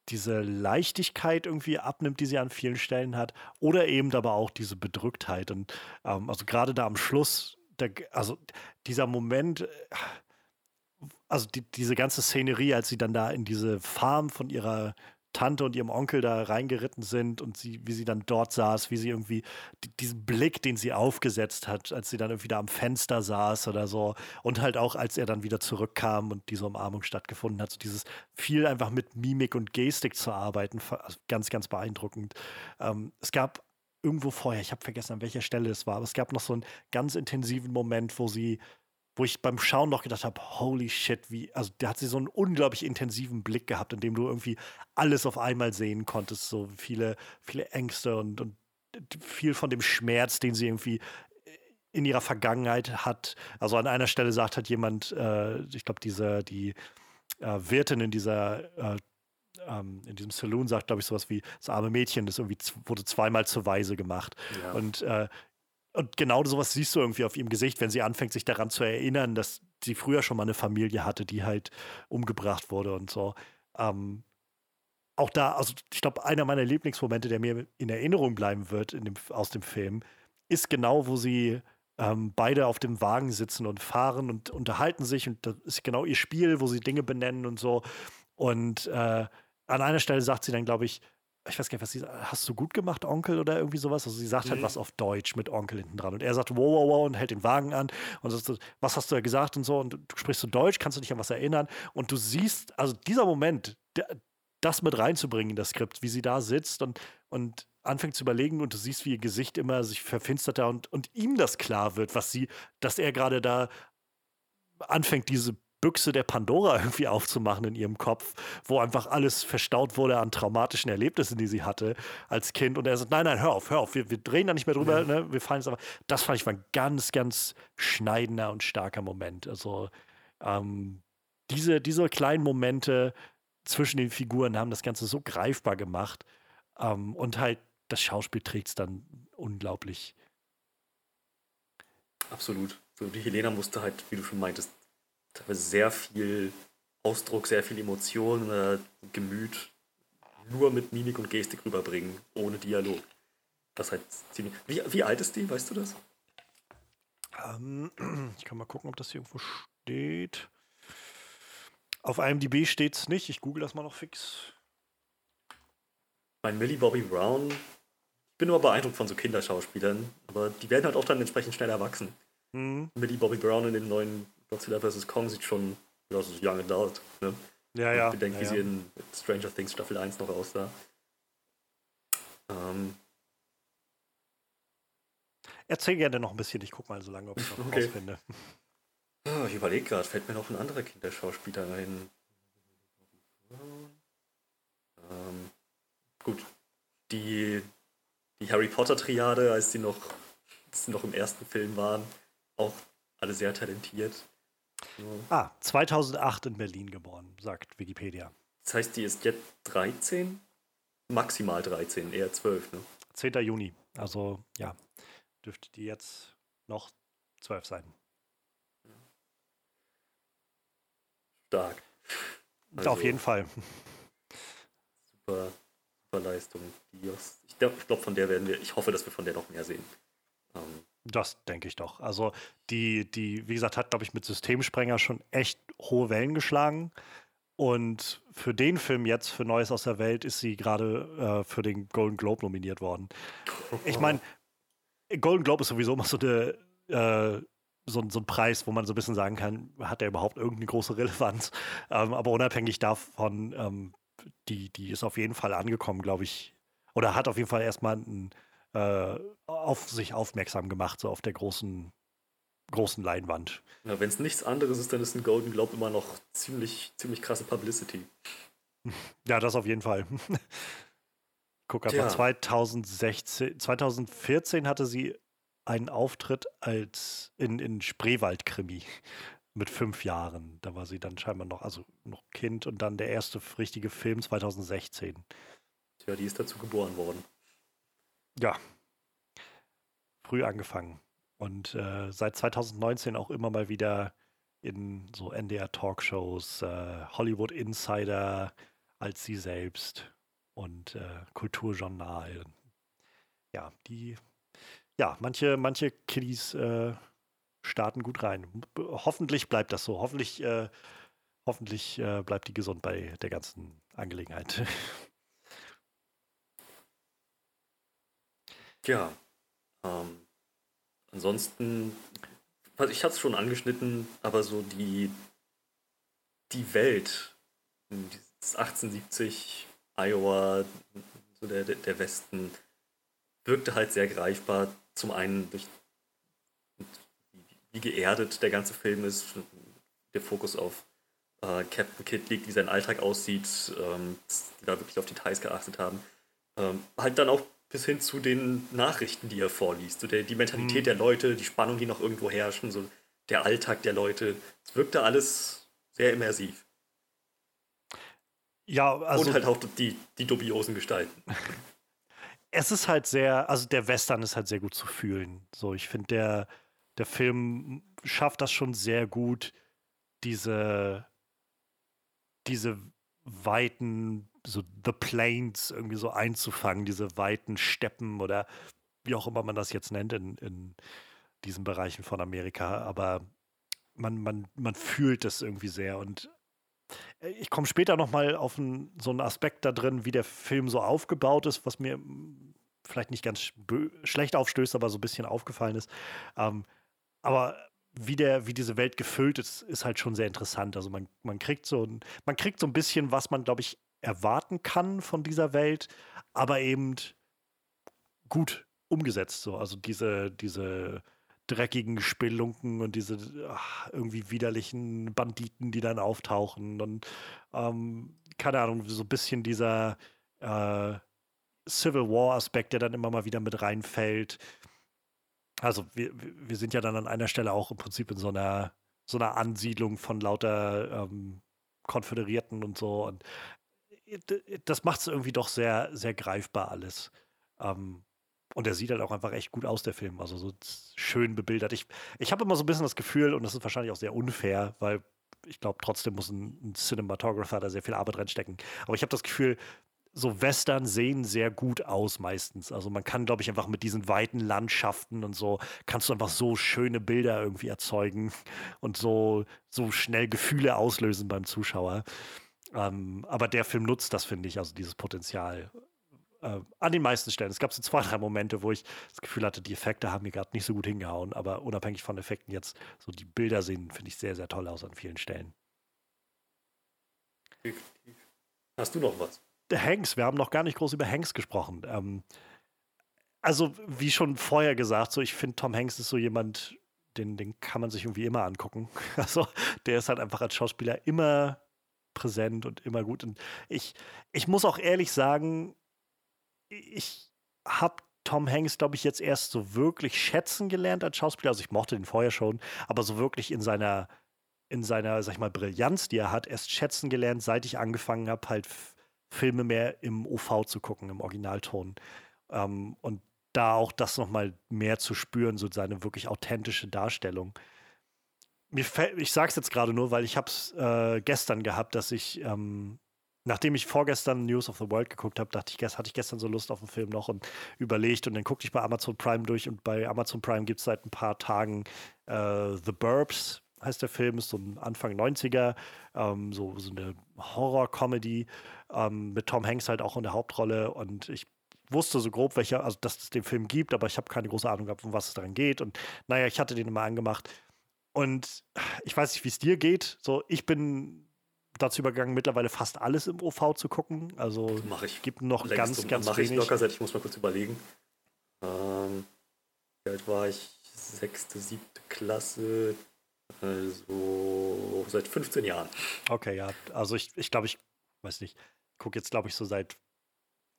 [SPEAKER 1] diese Leichtigkeit irgendwie abnimmt, die sie an vielen Stellen hat, oder eben aber auch diese Bedrücktheit. Und ähm, also gerade da am Schluss, der, also dieser Moment, äh, also die, diese ganze Szenerie, als sie dann da in diese Farm von ihrer Tante und ihrem Onkel da reingeritten sind und sie, wie sie dann dort saß, wie sie irgendwie diesen Blick, den sie aufgesetzt hat, als sie dann irgendwie da am Fenster saß oder so und halt auch, als er dann wieder zurückkam und diese Umarmung stattgefunden hat, so dieses viel einfach mit Mimik und Gestik zu arbeiten, also ganz, ganz beeindruckend. Ähm, es gab irgendwo vorher, ich habe vergessen, an welcher Stelle es war, aber es gab noch so einen ganz intensiven Moment, wo sie wo ich beim Schauen noch gedacht habe, holy shit, wie, also da hat sie so einen unglaublich intensiven Blick gehabt, in dem du irgendwie alles auf einmal sehen konntest, so viele, viele Ängste und, und viel von dem Schmerz, den sie irgendwie in ihrer Vergangenheit hat. Also an einer Stelle sagt halt jemand, äh, ich glaube, diese, die äh, Wirtin in dieser äh, ähm, in diesem Saloon sagt, glaube ich, sowas wie, das arme Mädchen das irgendwie wurde zweimal zur Weise gemacht. Ja. Und äh, und genau sowas siehst du irgendwie auf ihrem Gesicht, wenn sie anfängt, sich daran zu erinnern, dass sie früher schon mal eine Familie hatte, die halt umgebracht wurde und so. Ähm, auch da, also ich glaube, einer meiner Lieblingsmomente, der mir in Erinnerung bleiben wird dem, aus dem Film, ist genau, wo sie ähm, beide auf dem Wagen sitzen und fahren und unterhalten sich. Und das ist genau ihr Spiel, wo sie Dinge benennen und so. Und äh, an einer Stelle sagt sie dann, glaube ich, ich weiß gar nicht, was sie hast du gut gemacht, Onkel oder irgendwie sowas? Also sie sagt halt mhm. halt was auf Deutsch mit Onkel hinten dran und er sagt wow, wow, wow und hält den Wagen an und sagt, was hast du da gesagt und so und du sprichst so Deutsch, kannst du dich an was erinnern und du siehst, also dieser Moment, der, das mit reinzubringen in das Skript, wie sie da sitzt und, und anfängt zu überlegen und du siehst, wie ihr Gesicht immer sich verfinstert da und, und ihm das klar wird, was sie, dass er gerade da anfängt, diese Büchse der Pandora irgendwie aufzumachen in ihrem Kopf, wo einfach alles verstaut wurde an traumatischen Erlebnissen, die sie hatte als Kind. Und er sagt, nein, nein, hör auf, hör auf, wir, wir drehen da nicht mehr drüber, mhm. ne? wir fallen es aber. Das fand ich war ein ganz, ganz schneidender und starker Moment. Also ähm, diese, diese kleinen Momente zwischen den Figuren haben das Ganze so greifbar gemacht. Ähm, und halt das Schauspiel trägt es dann unglaublich.
[SPEAKER 2] Absolut. So, die Helena musste halt, wie du schon meintest, sehr viel Ausdruck, sehr viel Emotion, äh, Gemüt nur mit Mimik und Gestik rüberbringen, ohne Dialog. Das halt ziemlich. Wie, wie alt ist die, weißt du das?
[SPEAKER 1] Ähm, ich kann mal gucken, ob das hier irgendwo steht. Auf IMDb steht es nicht. Ich google das mal noch fix.
[SPEAKER 2] Mein Millie Bobby Brown. Ich bin nur beeindruckt von so Kinderschauspielern, aber die werden halt auch dann entsprechend schnell erwachsen. Mhm. Millie Bobby Brown in den neuen Godzilla vs. Kong sieht schon aus wie Young Adult. Ne?
[SPEAKER 1] Ja, ja.
[SPEAKER 2] Ich bedenke,
[SPEAKER 1] ja,
[SPEAKER 2] wie sie in Stranger Things Staffel 1 noch aussah. Ähm.
[SPEAKER 1] Erzähl gerne noch ein bisschen, ich guck mal so lange, ob ich noch okay. rausfinde.
[SPEAKER 2] Oh, ich überlege gerade, fällt mir noch ein anderer Kinderschauspieler ein. Ähm, gut, die, die Harry Potter-Triade, als die noch, als die noch im ersten Film waren, auch alle sehr talentiert.
[SPEAKER 1] Ah, 2008 in Berlin geboren, sagt Wikipedia.
[SPEAKER 2] Das heißt, die ist jetzt 13? Maximal 13, eher 12, ne?
[SPEAKER 1] 10. Juni. Also ja, dürfte die jetzt noch 12 sein.
[SPEAKER 2] Stark.
[SPEAKER 1] Also, Auf jeden Fall.
[SPEAKER 2] Super, super Leistung. ich glaube, glaub, von der werden wir, ich hoffe, dass wir von der noch mehr sehen.
[SPEAKER 1] Ähm, das denke ich doch. Also die, die, wie gesagt, hat, glaube ich, mit Systemsprenger schon echt hohe Wellen geschlagen. Und für den Film jetzt, für Neues aus der Welt, ist sie gerade äh, für den Golden Globe nominiert worden. Ich meine, Golden Globe ist sowieso immer so, eine, äh, so, so, ein Preis, wo man so ein bisschen sagen kann, hat er überhaupt irgendeine große Relevanz? Ähm, aber unabhängig davon, ähm, die, die ist auf jeden Fall angekommen, glaube ich. Oder hat auf jeden Fall erstmal einen äh, auf sich aufmerksam gemacht, so auf der großen, großen Leinwand.
[SPEAKER 2] Ja, Wenn es nichts anderes ist, dann ist ein Golden Globe immer noch ziemlich, ziemlich krasse Publicity.
[SPEAKER 1] Ja, das auf jeden Fall. Guck, aber 2016, 2014 hatte sie einen Auftritt als in, in Spreewald-Krimi mit fünf Jahren. Da war sie dann scheinbar noch, also noch Kind und dann der erste richtige Film 2016.
[SPEAKER 2] Tja, die ist dazu geboren worden.
[SPEAKER 1] Ja. Früh angefangen. Und äh, seit 2019 auch immer mal wieder in so NDR-Talkshows, äh, Hollywood Insider als sie selbst und äh, Kulturjournal. Ja, die, ja, manche, manche Kiddies äh, starten gut rein. Hoffentlich bleibt das so. Hoffentlich, äh, hoffentlich äh, bleibt die gesund bei der ganzen Angelegenheit.
[SPEAKER 2] Ja. Ähm, ansonsten, also ich hatte es schon angeschnitten, aber so die, die Welt, dieses 1870 Iowa, so der, der Westen, wirkte halt sehr greifbar. Zum einen durch wie geerdet der ganze Film ist, der Fokus auf äh, Captain Kidd liegt, wie sein Alltag aussieht, ähm, die da wirklich auf Details geachtet haben. Ähm, halt dann auch bis hin zu den Nachrichten, die er vorliest. So der, die Mentalität mhm. der Leute, die Spannung, die noch irgendwo herrschen, so der Alltag der Leute. Es wirkte alles sehr immersiv.
[SPEAKER 1] Ja, also.
[SPEAKER 2] Und halt auch die, die dubiosen Gestalten.
[SPEAKER 1] Es ist halt sehr, also der Western ist halt sehr gut zu fühlen. So, ich finde, der, der Film schafft das schon sehr gut, diese, diese weiten, so The Plains irgendwie so einzufangen, diese weiten Steppen oder wie auch immer man das jetzt nennt in, in diesen Bereichen von Amerika. Aber man, man, man fühlt das irgendwie sehr und äh, ich komme später nochmal auf ein, so einen Aspekt da drin, wie der Film so aufgebaut ist, was mir vielleicht nicht ganz schlecht aufstößt, aber so ein bisschen aufgefallen ist. Ähm, aber wie, der, wie diese Welt gefüllt ist, ist halt schon sehr interessant. Also man, man kriegt so ein, man kriegt so ein bisschen, was man, glaube ich, erwarten kann von dieser Welt, aber eben gut umgesetzt. So. Also diese, diese dreckigen Spelunken und diese ach, irgendwie widerlichen Banditen, die dann auftauchen und ähm, keine Ahnung, so ein bisschen dieser äh, Civil War-Aspekt, der dann immer mal wieder mit reinfällt. Also wir, wir sind ja dann an einer Stelle auch im Prinzip in so einer, so einer Ansiedlung von lauter ähm, Konföderierten und so. Und das macht es irgendwie doch sehr, sehr greifbar alles. Ähm, und er sieht halt auch einfach echt gut aus, der Film. Also so schön bebildert. Ich, ich habe immer so ein bisschen das Gefühl, und das ist wahrscheinlich auch sehr unfair, weil ich glaube, trotzdem muss ein, ein Cinematographer da sehr viel Arbeit reinstecken. Aber ich habe das Gefühl, so Western sehen sehr gut aus meistens. Also man kann, glaube ich, einfach mit diesen weiten Landschaften und so, kannst du einfach so schöne Bilder irgendwie erzeugen und so, so schnell Gefühle auslösen beim Zuschauer. Ähm, aber der Film nutzt das, finde ich, also dieses Potenzial äh, an den meisten Stellen. Es gab so zwei, drei Momente, wo ich das Gefühl hatte, die Effekte haben mir gerade nicht so gut hingehauen, aber unabhängig von Effekten jetzt, so die Bilder sehen, finde ich, sehr, sehr toll aus an vielen Stellen.
[SPEAKER 2] Hast du noch was?
[SPEAKER 1] Der Hanks, wir haben noch gar nicht groß über Hanks gesprochen. Ähm, also, wie schon vorher gesagt, so ich finde, Tom Hanks ist so jemand, den, den kann man sich irgendwie immer angucken. Also, der ist halt einfach als Schauspieler immer präsent und immer gut. Und ich, ich muss auch ehrlich sagen, ich habe Tom Hanks, glaube ich, jetzt erst so wirklich schätzen gelernt als Schauspieler. Also ich mochte den vorher schon, aber so wirklich in seiner, in seiner, sag ich mal, Brillanz, die er hat, erst schätzen gelernt, seit ich angefangen habe, halt Filme mehr im OV zu gucken, im Originalton. Ähm, und da auch das nochmal mehr zu spüren, so seine wirklich authentische Darstellung. Mir ich sage es jetzt gerade nur, weil ich habe es äh, gestern gehabt, dass ich ähm, nachdem ich vorgestern News of the World geguckt habe, dachte ich, hatte ich gestern so Lust auf den Film noch und überlegt und dann guckte ich bei Amazon Prime durch und bei Amazon Prime gibt es seit ein paar Tagen äh, The Burbs, heißt der Film, ist so ein Anfang 90er, ähm, so, so eine Horror-Comedy ähm, mit Tom Hanks halt auch in der Hauptrolle und ich wusste so grob, welcher, also dass es den Film gibt, aber ich habe keine große Ahnung gehabt, um was es daran geht und naja, ich hatte den immer angemacht und ich weiß nicht, wie es dir geht, so ich bin dazu übergegangen, mittlerweile fast alles im OV zu gucken. Also
[SPEAKER 2] mache ich.
[SPEAKER 1] Gibt noch ganz,
[SPEAKER 2] um,
[SPEAKER 1] ganz
[SPEAKER 2] mach wenig. Ich locker seit, ich muss mal kurz überlegen. Ähm, wie alt war ich? Sechste, siebte Klasse. Also seit 15 Jahren.
[SPEAKER 1] Okay, ja. Also ich, ich glaube, ich weiß nicht, gucke jetzt, glaube ich, so seit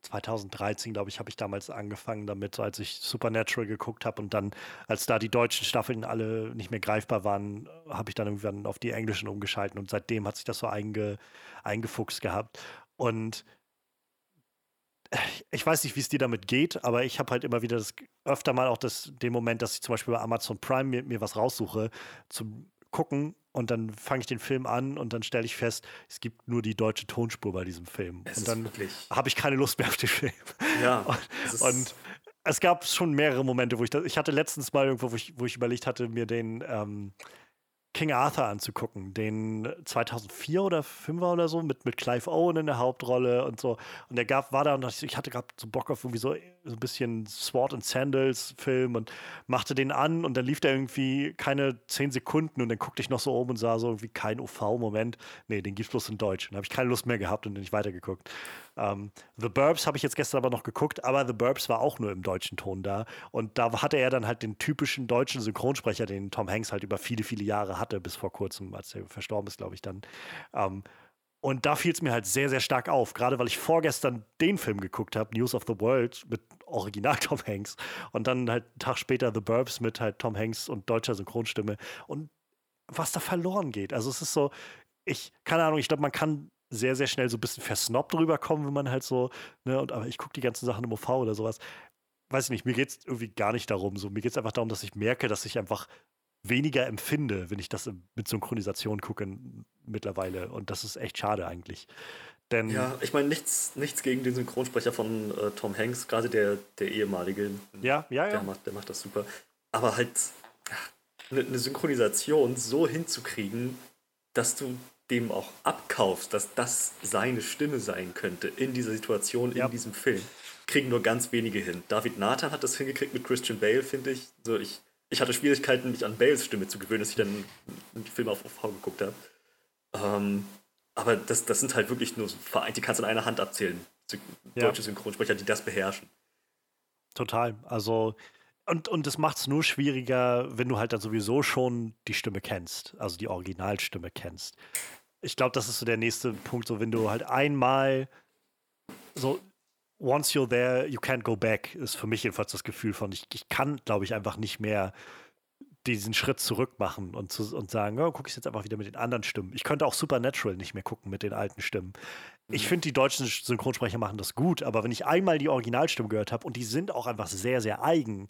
[SPEAKER 1] 2013, glaube ich, habe ich damals angefangen damit, als ich Supernatural geguckt habe und dann, als da die deutschen Staffeln alle nicht mehr greifbar waren, habe ich dann irgendwann auf die englischen umgeschalten und seitdem hat sich das so einge, eingefuchst gehabt. Und ich weiß nicht, wie es dir damit geht, aber ich habe halt immer wieder das, öfter mal auch das, den Moment, dass ich zum Beispiel bei Amazon Prime mir, mir was raussuche zum Gucken und dann fange ich den Film an und dann stelle ich fest, es gibt nur die deutsche Tonspur bei diesem Film.
[SPEAKER 2] Es
[SPEAKER 1] und dann
[SPEAKER 2] habe
[SPEAKER 1] ich keine Lust mehr auf den Film.
[SPEAKER 2] Ja.
[SPEAKER 1] und, und es gab schon mehrere Momente, wo ich das, ich hatte letztens mal irgendwo, wo ich, wo ich überlegt hatte, mir den ähm, King Arthur anzugucken, den 2004 oder 5er oder so mit, mit Clive Owen in der Hauptrolle und so. Und der gab, war da und ich hatte gerade so Bock auf irgendwie so, so ein bisschen Sword and Sandals Film und machte den an und dann lief der irgendwie keine zehn Sekunden und dann guckte ich noch so oben und sah so irgendwie kein OV-Moment. Nee, den gibt's bloß in Deutsch. Dann habe ich keine Lust mehr gehabt und dann nicht weitergeguckt. Ähm, The Burbs habe ich jetzt gestern aber noch geguckt, aber The Burbs war auch nur im deutschen Ton da. Und da hatte er dann halt den typischen deutschen Synchronsprecher, den Tom Hanks halt über viele, viele Jahre hatte, bis vor kurzem, als er verstorben ist, glaube ich, dann. Ähm, und da fiel es mir halt sehr, sehr stark auf, gerade weil ich vorgestern den Film geguckt habe, News of the World, mit Original Tom Hanks. Und dann halt einen Tag später The Burbs mit halt Tom Hanks und deutscher Synchronstimme. Und was da verloren geht. Also es ist so, ich, keine Ahnung, ich glaube, man kann sehr, sehr schnell so ein bisschen versnobbt rüberkommen, wenn man halt so, ne, und aber ich gucke die ganzen Sachen im OV oder sowas. Weiß ich nicht, mir geht es irgendwie gar nicht darum. So, mir geht es einfach darum, dass ich merke, dass ich einfach weniger empfinde, wenn ich das mit Synchronisation gucke mittlerweile. Und das ist echt schade eigentlich. Denn
[SPEAKER 2] ja, ich meine, nichts, nichts gegen den Synchronsprecher von äh, Tom Hanks, gerade der, der ehemalige.
[SPEAKER 1] Ja, ja, ja.
[SPEAKER 2] Der macht, der macht das super. Aber halt eine, eine Synchronisation so hinzukriegen, dass du dem auch abkaufst, dass das seine Stimme sein könnte in dieser Situation, in ja. diesem Film, kriegen nur ganz wenige hin. David Nathan hat das hingekriegt mit Christian Bale, finde ich. So, ich. Ich hatte Schwierigkeiten, mich an Bales Stimme zu gewöhnen, dass ich dann die Filme auf OV geguckt habe. Ähm, aber das, das sind halt wirklich nur vereint, die kannst du in einer Hand abzählen. Deutsche ja. Synchronsprecher, die das beherrschen.
[SPEAKER 1] Total. Also, und, und das macht es nur schwieriger, wenn du halt dann sowieso schon die Stimme kennst, also die Originalstimme kennst ich glaube, das ist so der nächste Punkt, so wenn du halt einmal so once you're there, you can't go back, ist für mich jedenfalls das Gefühl von, ich, ich kann, glaube ich, einfach nicht mehr diesen Schritt zurück machen und, zu, und sagen, oh, gucke ich jetzt einfach wieder mit den anderen Stimmen. Ich könnte auch Supernatural nicht mehr gucken mit den alten Stimmen. Ich mhm. finde, die deutschen Synchronsprecher machen das gut, aber wenn ich einmal die Originalstimmen gehört habe und die sind auch einfach sehr, sehr eigen,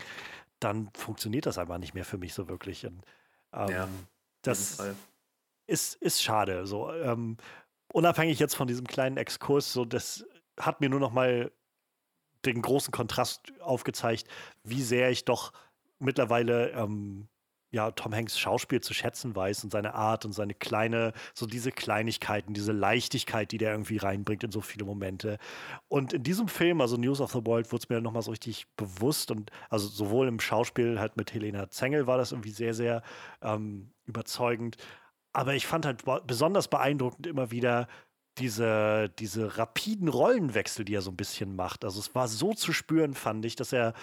[SPEAKER 1] dann funktioniert das einfach nicht mehr für mich so wirklich. Und, ähm, ja, das, ist, ist schade. So, ähm, unabhängig jetzt von diesem kleinen Exkurs, so das hat mir nur noch mal den großen Kontrast aufgezeigt, wie sehr ich doch mittlerweile ähm, ja, Tom Hanks Schauspiel zu schätzen weiß und seine Art und seine kleine, so diese Kleinigkeiten, diese Leichtigkeit, die der irgendwie reinbringt in so viele Momente. Und in diesem Film, also News of the World, wurde es mir nochmal so richtig bewusst und also sowohl im Schauspiel halt mit Helena Zengel war das irgendwie sehr, sehr ähm, überzeugend, aber ich fand halt besonders beeindruckend immer wieder diese, diese rapiden Rollenwechsel, die er so ein bisschen macht. Also es war so zu spüren, fand ich, dass er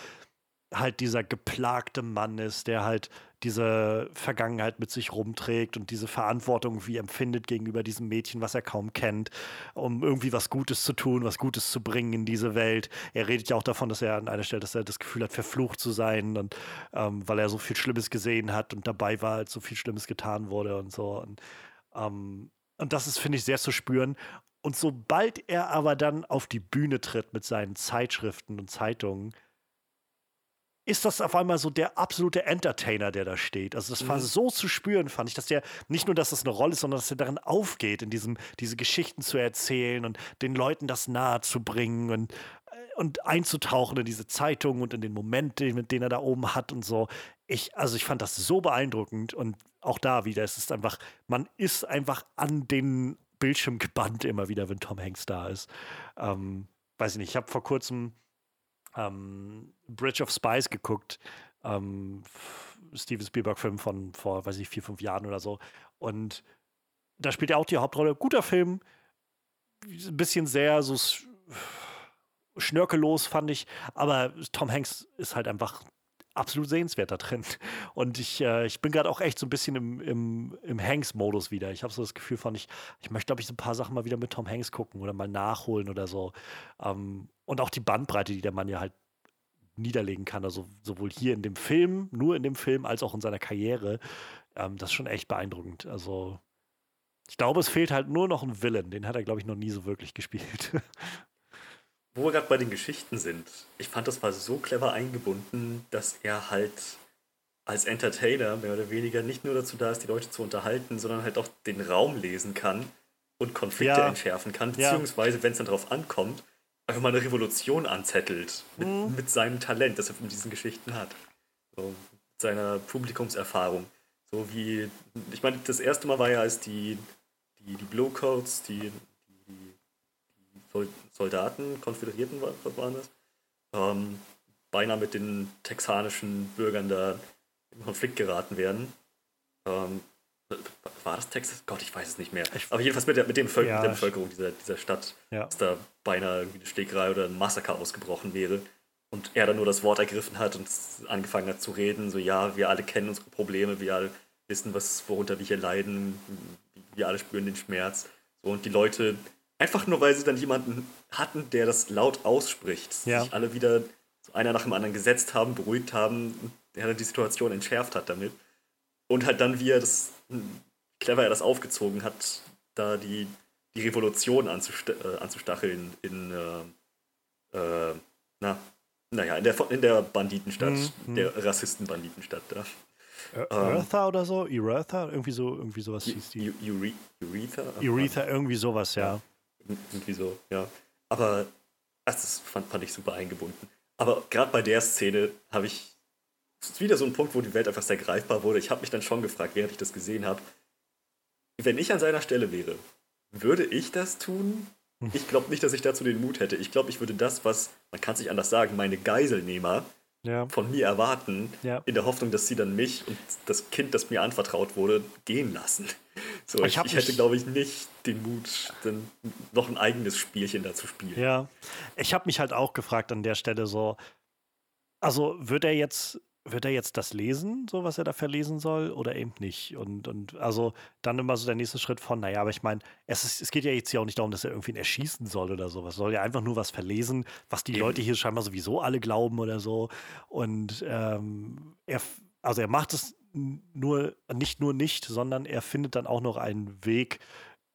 [SPEAKER 1] halt dieser geplagte Mann ist, der halt diese Vergangenheit mit sich rumträgt und diese Verantwortung wie empfindet gegenüber diesem Mädchen, was er kaum kennt, um irgendwie was Gutes zu tun, was Gutes zu bringen in diese Welt. Er redet ja auch davon, dass er an einer Stelle, dass er das Gefühl hat, verflucht zu sein und ähm, weil er so viel Schlimmes gesehen hat und dabei war, als so viel Schlimmes getan wurde und so. Und, ähm, und das ist, finde ich, sehr zu spüren. Und sobald er aber dann auf die Bühne tritt mit seinen Zeitschriften und Zeitungen, ist das auf einmal so der absolute Entertainer, der da steht. Also das war mhm. so zu spüren, fand ich, dass der nicht nur, dass das eine Rolle ist, sondern dass er darin aufgeht, in diesem, diese Geschichten zu erzählen und den Leuten das nahe zu bringen und, äh, und einzutauchen in diese Zeitung und in den Moment, den, den er da oben hat und so. Ich, also ich fand das so beeindruckend und auch da wieder, es ist einfach, man ist einfach an den Bildschirm gebannt immer wieder, wenn Tom Hanks da ist. Ähm, weiß ich nicht, ich habe vor kurzem ähm, Bridge of Spies geguckt. Ähm, Steven Spielberg-Film von vor, weiß ich, vier, fünf Jahren oder so. Und da spielt er auch die Hauptrolle. Guter Film. Ein bisschen sehr so schnörkellos, fand ich. Aber Tom Hanks ist halt einfach absolut sehenswert da drin. Und ich, äh, ich bin gerade auch echt so ein bisschen im, im, im Hanks-Modus wieder. Ich habe so das Gefühl von, ich, ich möchte, glaube ich, so ein paar Sachen mal wieder mit Tom Hanks gucken oder mal nachholen oder so. Ähm, und auch die Bandbreite, die der Mann ja halt niederlegen kann. Also sowohl hier in dem Film, nur in dem Film, als auch in seiner Karriere. Ähm, das ist schon echt beeindruckend. Also ich glaube, es fehlt halt nur noch ein Villain. Den hat er, glaube ich, noch nie so wirklich gespielt.
[SPEAKER 2] Wo wir gerade bei den Geschichten sind, ich fand, das war so clever eingebunden, dass er halt als Entertainer mehr oder weniger nicht nur dazu da ist, die Leute zu unterhalten, sondern halt auch den Raum lesen kann und Konflikte ja. entschärfen kann, beziehungsweise, ja. wenn es dann darauf ankommt, einfach mal eine Revolution anzettelt mit, mhm. mit seinem Talent, das er von diesen Geschichten hat. So, mit seiner Publikumserfahrung. So wie, ich meine, das erste Mal war ja, als die, die, die Blue Coats, die, die, die Soldaten, Konföderierten waren das, ähm, beinahe mit den texanischen Bürgern da in Konflikt geraten werden. Ähm, war das Texas? Gott, ich weiß es nicht mehr. Aber jedenfalls mit der, mit dem Völker, ja, der Bevölkerung dieser, dieser Stadt, ja. dass da beinahe irgendwie eine Stegreihe oder ein Massaker ausgebrochen wäre. Und er dann nur das Wort ergriffen hat und angefangen hat zu reden, so ja, wir alle kennen unsere Probleme, wir alle wissen, was, worunter wir hier leiden, wir alle spüren den Schmerz. So, und die Leute, einfach nur weil sie dann jemanden hatten, der das laut ausspricht, ja. sich alle wieder so einer nach dem anderen gesetzt haben, beruhigt haben, der dann die Situation entschärft hat damit. Und halt dann, wie er das, clever er das aufgezogen hat, da die, die Revolution anzust äh, anzustacheln in, äh, äh, na, naja, in der, in der Banditenstadt, mhm. mhm. der Rassisten-Banditenstadt da.
[SPEAKER 1] Eartha ähm, oder so? Eartha? Irgendwie so, irgendwie sowas hieß die.
[SPEAKER 2] Uretha?
[SPEAKER 1] Uretha, irgendwie sowas, ja.
[SPEAKER 2] Irgendwie so, ja. Aber das fand, fand ich super eingebunden. Aber gerade bei der Szene habe ich es ist wieder so ein Punkt, wo die Welt einfach sehr greifbar wurde. Ich habe mich dann schon gefragt, während ich das gesehen habe, wenn ich an seiner Stelle wäre, würde ich das tun? Hm. Ich glaube nicht, dass ich dazu den Mut hätte. Ich glaube, ich würde das, was, man kann es nicht anders sagen, meine Geiselnehmer ja. von mir erwarten, ja. in der Hoffnung, dass sie dann mich und das Kind, das mir anvertraut wurde, gehen lassen. So, ich, ich, ich hätte, glaube ich, nicht den Mut, dann noch ein eigenes Spielchen da zu spielen.
[SPEAKER 1] Ja, ich habe mich halt auch gefragt an der Stelle so, also wird er jetzt wird er jetzt das lesen, so was er da verlesen soll, oder eben nicht? Und, und also dann immer so der nächste Schritt von, naja, aber ich meine, es, es geht ja jetzt hier auch nicht darum, dass er irgendwen erschießen soll oder sowas. Soll ja einfach nur was verlesen, was die eben. Leute hier scheinbar sowieso alle glauben oder so. Und ähm, er, also er macht es nur, nicht nur nicht, sondern er findet dann auch noch einen Weg,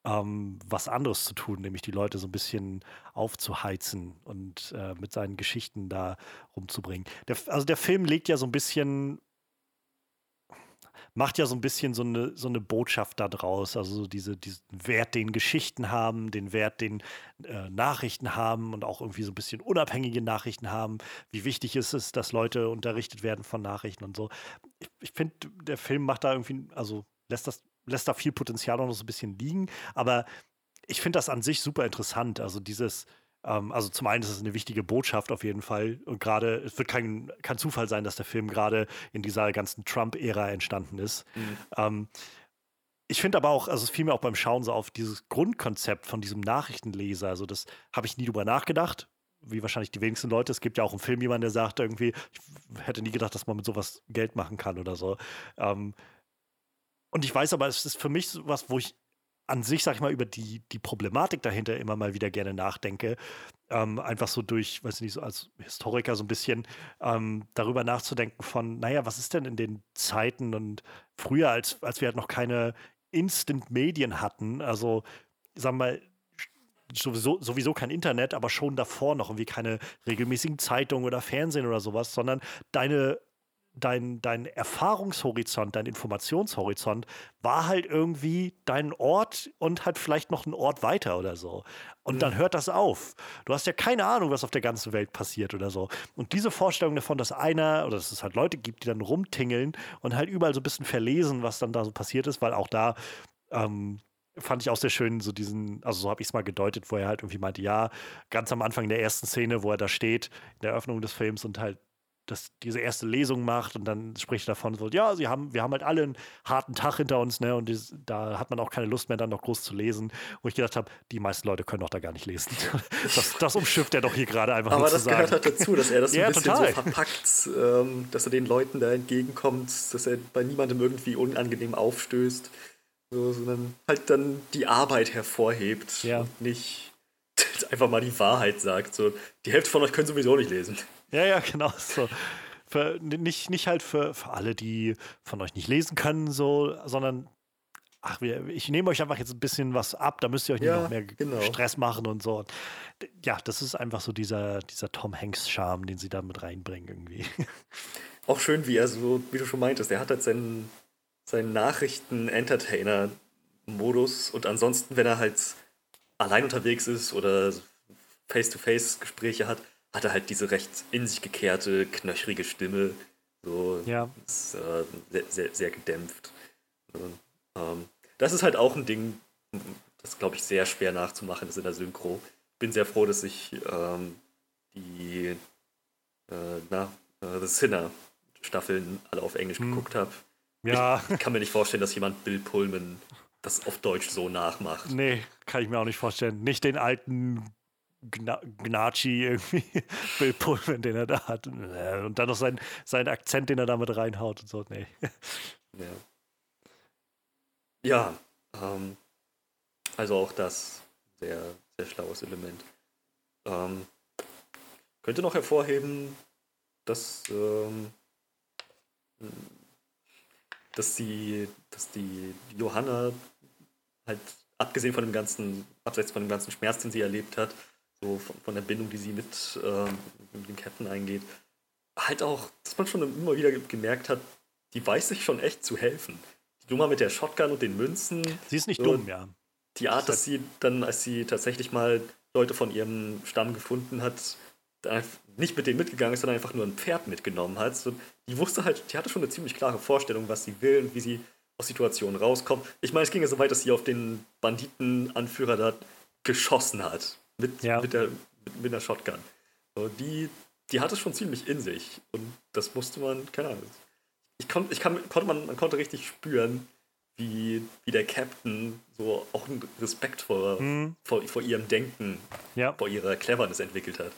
[SPEAKER 1] ähm, was anderes zu tun, nämlich die Leute so ein bisschen aufzuheizen und äh, mit seinen Geschichten da rumzubringen. Der, also der Film legt ja so ein bisschen, macht ja so ein bisschen so eine, so eine Botschaft da draus, also so diese, diesen Wert, den Geschichten haben, den Wert, den äh, Nachrichten haben und auch irgendwie so ein bisschen unabhängige Nachrichten haben. Wie wichtig ist es, dass Leute unterrichtet werden von Nachrichten und so. Ich, ich finde, der Film macht da irgendwie, also lässt das lässt da viel Potenzial auch noch so ein bisschen liegen. Aber ich finde das an sich super interessant. Also dieses, ähm, also zum einen ist es eine wichtige Botschaft auf jeden Fall. Und gerade, es wird kein, kein Zufall sein, dass der Film gerade in dieser ganzen Trump-Ära entstanden ist. Mhm. Ähm, ich finde aber auch, also es fiel mir auch beim Schauen so auf dieses Grundkonzept von diesem Nachrichtenleser. Also das habe ich nie drüber nachgedacht wie wahrscheinlich die wenigsten Leute. Es gibt ja auch im Film jemanden, der sagt irgendwie, ich hätte nie gedacht, dass man mit sowas Geld machen kann oder so. Ähm, und ich weiß aber, es ist für mich was, wo ich an sich, sag ich mal, über die, die Problematik dahinter immer mal wieder gerne nachdenke. Ähm, einfach so durch, weiß ich nicht, so als Historiker so ein bisschen ähm, darüber nachzudenken von, naja, was ist denn in den Zeiten und früher, als, als wir halt noch keine Instant-Medien hatten, also sagen wir mal, sowieso, sowieso kein Internet, aber schon davor noch irgendwie keine regelmäßigen Zeitungen oder Fernsehen oder sowas, sondern deine dein, dein Erfahrungshorizont, dein Informationshorizont war halt irgendwie dein Ort und halt vielleicht noch ein Ort weiter oder so. Und mhm. dann hört das auf. Du hast ja keine Ahnung, was auf der ganzen Welt passiert oder so. Und diese Vorstellung davon, dass einer oder dass es halt Leute gibt, die dann rumtingeln und halt überall so ein bisschen verlesen, was dann da so passiert ist, weil auch da ähm, fand ich auch sehr schön, so diesen, also so habe ich es mal gedeutet, wo er halt irgendwie meinte, ja, ganz am Anfang der ersten Szene, wo er da steht, in der Eröffnung des Films und halt das, diese erste Lesung macht und dann spricht er davon so, ja, sie haben, wir haben halt alle einen harten Tag hinter uns, ne? Und dies, da hat man auch keine Lust mehr, dann noch groß zu lesen. Wo ich gedacht habe, die meisten Leute können doch da gar nicht lesen. Das, das umschifft er doch hier gerade einfach
[SPEAKER 2] Aber das gehört halt dazu, dass er das
[SPEAKER 1] ja,
[SPEAKER 2] ein bisschen
[SPEAKER 1] total.
[SPEAKER 2] so verpackt, ähm, dass er den Leuten da entgegenkommt, dass er bei niemandem irgendwie unangenehm aufstößt, so, sondern halt dann die Arbeit hervorhebt
[SPEAKER 1] Ja.
[SPEAKER 2] und nicht einfach mal die Wahrheit sagt. So, die Hälfte von euch können sowieso nicht lesen.
[SPEAKER 1] Ja, ja, genau so. Für, nicht, nicht halt für, für alle, die von euch nicht lesen können, so, sondern ach, wir, ich nehme euch einfach jetzt ein bisschen was ab, da müsst ihr euch nicht
[SPEAKER 2] Ja,
[SPEAKER 1] noch mehr
[SPEAKER 2] genau.
[SPEAKER 1] Stress machen und so. Ja, das ist einfach so dieser, dieser Tom Hanks-Charme, den sie da mit reinbringen irgendwie.
[SPEAKER 2] Auch schön, wie er so, wie du schon meintest, er hat halt seinen, seinen Nachrichten-Entertainer-Modus und ansonsten, wenn er halt allein unterwegs ist oder Face-to-Face-Gespräche hat, hat er halt diese recht in sich gekehrte, knöchrige Stimme. So,
[SPEAKER 1] Ja.
[SPEAKER 2] ist, äh, sehr, sehr, sehr gedämpft. Und, ähm, das ist halt auch ein Ding, das glaube ich sehr schwer nachzumachen ist in der Synchro. Bin sehr froh, dass ich ähm, die äh, na, äh, The Sinner Staffeln alle auf Englisch
[SPEAKER 1] Hm.
[SPEAKER 2] geguckt habe.
[SPEAKER 1] Ja,
[SPEAKER 2] Ich kann mir nicht vorstellen, dass jemand Bill Pullman das auf Deutsch so nachmacht.
[SPEAKER 1] nee, kann ich mir auch nicht vorstellen. Nicht den alten Gna irgendwie, Bill Pullman, den er da hat. Äh, Und dann noch sein, seinen Akzent, den er da mit reinhaut und so. Nee.
[SPEAKER 2] Ja, ja ähm, also auch das sehr, sehr schlaues Element. Ähm, könnte noch hervorheben, dass, ähm, dass die, dass die Johanna halt abgesehen von dem ganzen, abseits von dem ganzen Schmerz, den sie erlebt hat, so von, von der Bindung, die sie mit, ähm, mit dem Captain eingeht, halt auch, dass man schon immer wieder ge- gemerkt hat, die weiß sich schon echt zu helfen. Die Nummer mit der Shotgun und den Münzen,
[SPEAKER 1] Sie ist nicht
[SPEAKER 2] So,
[SPEAKER 1] dumm, ja.
[SPEAKER 2] die Art, dass sie dann, als sie tatsächlich mal Leute von ihrem Stamm gefunden hat, nicht mit denen mitgegangen ist, sondern einfach nur ein Pferd mitgenommen hat. So, die wusste halt, die hatte schon eine ziemlich klare Vorstellung, was sie will und wie sie aus Situationen rauskommt. Ich meine, es ging ja so weit, dass sie auf den Banditenanführer da geschossen hat. Mit,
[SPEAKER 1] Ja.
[SPEAKER 2] mit, der, mit, mit der Shotgun. So, die, die hat es schon ziemlich in sich. Und das musste man, keine Ahnung. Ich, kon, ich kann, konnte man, man konnte richtig spüren, wie, wie der Captain so auch einen Respekt vor,
[SPEAKER 1] Mhm.
[SPEAKER 2] vor, vor ihrem Denken,
[SPEAKER 1] Ja.
[SPEAKER 2] vor ihrer Cleverness entwickelt hat.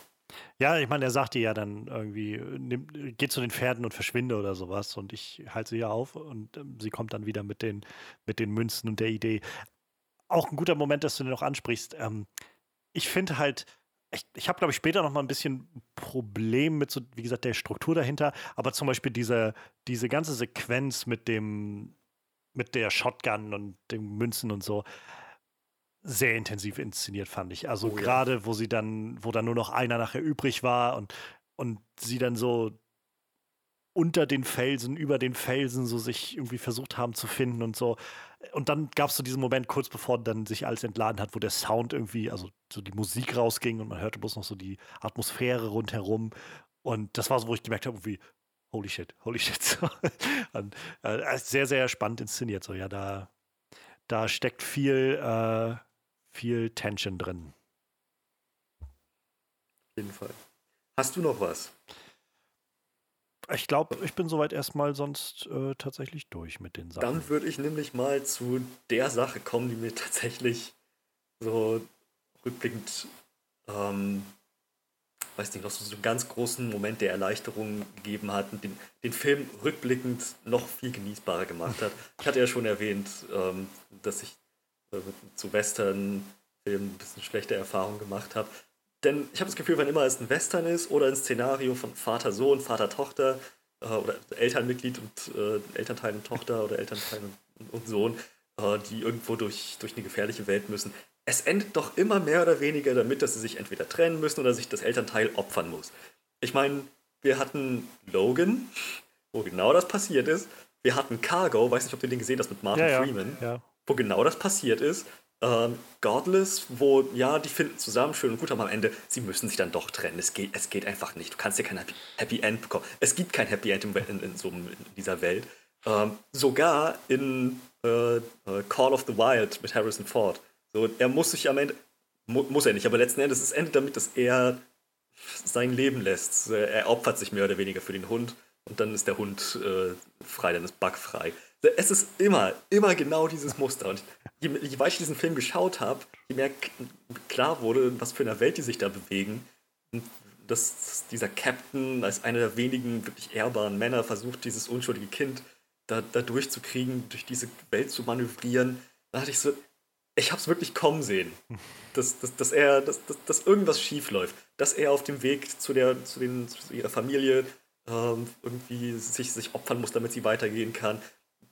[SPEAKER 1] Ja, ich meine, er sagte ja dann irgendwie, nimm, geh zu den Pferden und verschwinde oder sowas. Und ich halte sie ja auf und ähm, sie kommt dann wieder mit den, mit den Münzen und der Idee. Auch ein guter Moment, dass du den noch ansprichst. Ähm, ich finde halt, ich, ich habe, glaube ich, später noch mal ein bisschen Problem mit so, wie gesagt, der Struktur dahinter. Aber zum Beispiel diese, diese ganze Sequenz mit dem, mit der Shotgun und den Münzen und so, sehr intensiv inszeniert, fand ich. Also
[SPEAKER 2] Oh ja.
[SPEAKER 1] gerade, wo sie dann, wo dann nur noch einer nachher übrig war und, und sie dann so unter den Felsen, über den Felsen so sich irgendwie versucht haben zu finden und so. Und dann gab es so diesen Moment kurz bevor dann sich alles entladen hat, wo der Sound irgendwie, also so die Musik rausging und man hörte bloß noch so die Atmosphäre rundherum. Und das war so, wo ich gemerkt habe, irgendwie, holy shit, holy shit. Und, äh, sehr, sehr spannend inszeniert. So, ja, da, da steckt viel, äh, viel Tension drin.
[SPEAKER 2] Auf jeden Fall. Hast du noch was?
[SPEAKER 1] Ich glaube, ich bin soweit erstmal sonst äh, tatsächlich durch mit den Sachen.
[SPEAKER 2] Dann würde ich nämlich mal zu der Sache kommen, die mir tatsächlich so rückblickend, ähm, weiß nicht, noch so einen ganz großen Moment der Erleichterung gegeben hat und den, den Film rückblickend noch viel genießbarer gemacht hat. Ich hatte ja schon erwähnt, ähm, dass ich äh, zu Western-Filmen ein bisschen schlechte Erfahrungen gemacht habe. Denn ich habe das Gefühl, wenn immer es ein Western ist oder ein Szenario von Vater-Sohn, Vater-Tochter äh, oder Elternmitglied und äh, Elternteil und Tochter oder Elternteil und, und Sohn, äh, die irgendwo durch, durch eine gefährliche Welt müssen, es endet doch immer mehr oder weniger damit, dass sie sich entweder trennen müssen oder sich das Elternteil opfern muss. Ich meine, wir hatten Logan, wo genau das passiert ist. Wir hatten Cargo, weiß nicht, ob du den gesehen hast mit Martin
[SPEAKER 1] ja, ja,
[SPEAKER 2] Freeman
[SPEAKER 1] ja.
[SPEAKER 2] wo genau das passiert ist. Ähm, Godless, wo, ja, die finden zusammen schön und gut, aber am Ende, sie müssen sich dann doch trennen. Es geht, es geht einfach nicht. Du kannst dir kein Happy, Happy End bekommen. Es gibt kein Happy End in, in, in, so, in dieser Welt. Ähm, sogar in äh, äh, Call of the Wild mit Harrison Ford. So, er muss sich am Ende, mu muss er nicht, aber letzten Endes, es endet damit, dass er sein Leben lässt. Er opfert sich mehr oder weniger für den Hund und dann ist der Hund äh, frei, dann ist Buck frei. Es ist immer, immer genau dieses Muster. Und je, je weiter ich diesen Film geschaut habe, je mehr klar wurde, was für eine Welt die sich da bewegen. Und dass dieser Captain als einer der wenigen wirklich ehrbaren Männer versucht, dieses unschuldige Kind da, da durchzukriegen, durch diese Welt zu manövrieren. Da dachte ich so, ich habe es wirklich kommen sehen, dass, dass, dass er, dass, dass, dass irgendwas schief läuft, dass er auf dem Weg zu, der, zu, den, zu ihrer Familie ähm, irgendwie sich, sich opfern muss, damit sie weitergehen kann,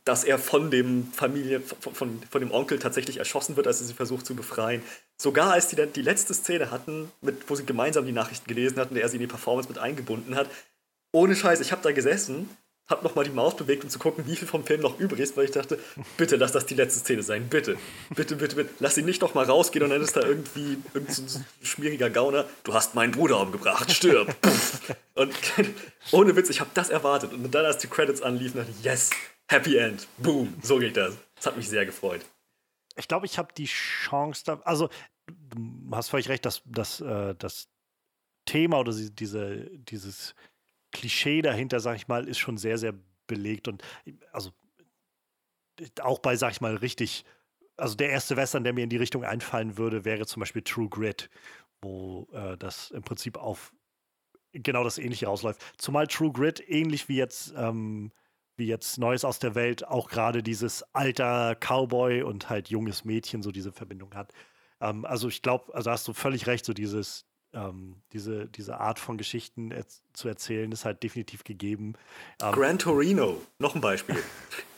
[SPEAKER 2] dass er von dem Familie, von, von, von, dem Onkel tatsächlich erschossen wird, als er sie versucht zu befreien. Sogar als die dann die letzte Szene hatten, mit, wo sie gemeinsam die Nachrichten gelesen hatten, der er sie in die Performance mit eingebunden hat. Ohne Scheiß, ich habe da gesessen habe nochmal die Maus bewegt, um zu gucken, wie viel vom Film noch übrig ist, weil ich dachte, bitte lass das die letzte Szene sein, bitte. Bitte, bitte, bitte. Lass ihn nicht nochmal rausgehen und dann ist da irgendwie irgendein so schmieriger Gauner, du hast meinen Bruder umgebracht, stirb. und ohne Witz, ich habe das erwartet. Und dann, als die Credits anliefen, dachte ich, yes, Happy End, boom, so geht das. Das hat mich sehr gefreut.
[SPEAKER 1] Ich glaube, ich habe die Chance, da, also du hast völlig recht, dass, dass äh, das Thema oder diese, dieses Klischee dahinter, sag ich mal, ist schon sehr, sehr belegt und also auch bei, sag ich mal, richtig, also der erste Western, der mir in die Richtung einfallen würde, wäre zum Beispiel True Grit, wo äh, das im Prinzip auf genau das Ähnliche rausläuft. Zumal True Grit ähnlich wie jetzt ähm, wie jetzt Neues aus der Welt auch gerade dieses alter Cowboy und halt junges Mädchen so diese Verbindung hat. Ähm, also ich glaube, also hast du völlig recht, so dieses ähm, diese, diese Art von Geschichten er zu erzählen, ist halt definitiv gegeben.
[SPEAKER 2] Ähm, Gran Torino, noch ein Beispiel.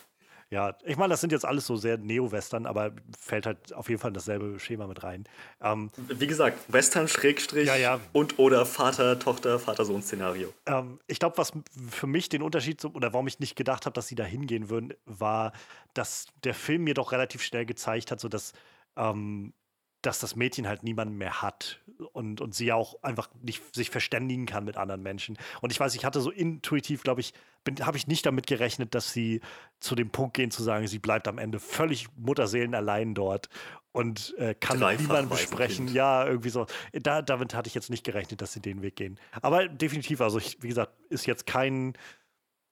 [SPEAKER 1] ja, ich meine, das sind jetzt alles so sehr Neo-Western, aber fällt halt auf jeden Fall in dasselbe Schema mit rein.
[SPEAKER 2] Ähm, Wie gesagt, Western, Schrägstrich ja, ja. und oder Vater, Tochter, Vater-Sohn-Szenario.
[SPEAKER 1] Ähm, ich glaube, was für mich den Unterschied, zum, oder warum ich nicht gedacht habe, dass sie da hingehen würden, war, dass der Film mir doch relativ schnell gezeigt hat, so dass ähm, dass das Mädchen halt niemanden mehr hat und, und sie auch einfach nicht sich verständigen kann mit anderen Menschen. Und ich weiß, ich hatte so intuitiv, glaube ich, habe ich nicht damit gerechnet, dass sie zu dem Punkt gehen zu sagen, sie bleibt am Ende völlig Mutterseelen allein dort und äh, kann mit niemandem besprechen. Ja, irgendwie so. Da, damit hatte ich jetzt nicht gerechnet, dass sie den Weg gehen. Aber definitiv, also ich, wie gesagt, ist jetzt kein,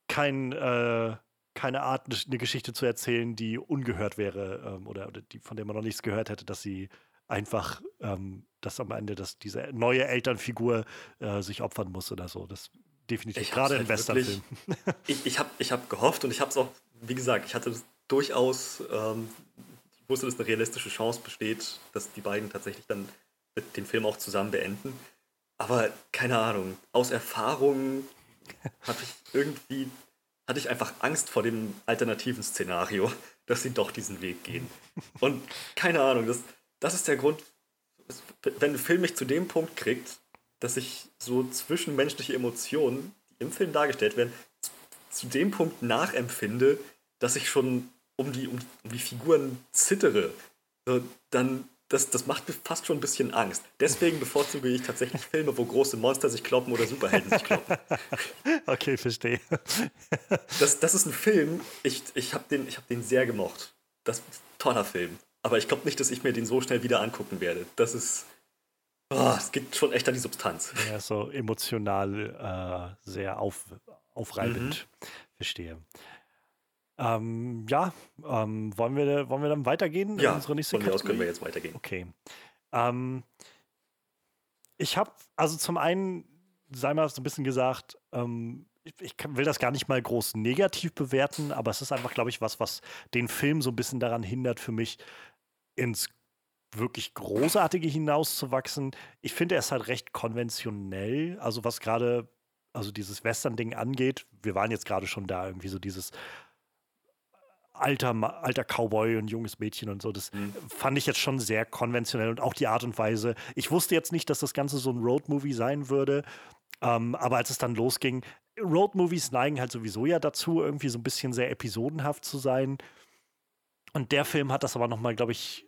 [SPEAKER 1] kein äh, keine Art, eine Geschichte zu erzählen, die ungehört wäre ähm, oder, oder die, von der man noch nichts gehört hätte, dass sie einfach, ähm, dass am Ende dass diese neue Elternfigur äh, sich opfern muss oder so. Das definitiv, gerade halt in Westernfilmen.
[SPEAKER 2] ich ich habe ich hab gehofft und ich habe es auch, wie gesagt, ich hatte durchaus, ähm, ich wusste, dass eine realistische Chance besteht, dass die beiden tatsächlich dann den Film auch zusammen beenden. Aber keine Ahnung, aus Erfahrung hatte ich irgendwie, hatte ich einfach Angst vor dem alternativen Szenario, dass sie doch diesen Weg gehen. Und keine Ahnung, das, das ist der Grund, wenn ein Film mich zu dem Punkt kriegt, dass ich so zwischenmenschliche Emotionen, die im Film dargestellt werden, zu dem Punkt nachempfinde, dass ich schon um die, um, um die Figuren zittere. So, dann, das, das macht mir fast schon ein bisschen Angst. Deswegen bevorzuge ich tatsächlich Filme, wo große Monster sich kloppen oder Superhelden sich kloppen.
[SPEAKER 1] Okay, verstehe.
[SPEAKER 2] Das, das ist ein Film, ich, ich habe den, hab den sehr gemocht. Das ist ein toller Film. Aber ich glaube nicht, dass ich mir den so schnell wieder angucken werde. Das ist. Oh, es geht schon echt an die Substanz.
[SPEAKER 1] Ja, so emotional äh, sehr auf, aufreibend. Mhm. Verstehe. Ähm, ja, ähm, wollen, wir, wollen wir dann weitergehen?
[SPEAKER 2] Ja, unsere nächste von mir aus können wir jetzt weitergehen.
[SPEAKER 1] Okay. Ähm, ich habe, also zum einen, sei mal so ein bisschen gesagt, ähm, ich, ich, will das gar nicht mal groß negativ bewerten, aber es ist einfach, glaube ich, was, was den Film so ein bisschen daran hindert für mich, ins wirklich Großartige hinauszuwachsen. Ich finde, er ist halt recht konventionell. Also, was gerade, also dieses Western-Ding angeht, wir waren jetzt gerade schon da, irgendwie so dieses alter, alter Cowboy und junges Mädchen und so. Das mhm. fand ich jetzt schon sehr konventionell und auch die Art und Weise. Ich wusste jetzt nicht, dass das Ganze so ein Road-Movie sein würde. Ähm, aber als es dann losging, Road-Movies neigen halt sowieso ja dazu, irgendwie so ein bisschen sehr episodenhaft zu sein. Und der Film hat das aber nochmal, glaube ich,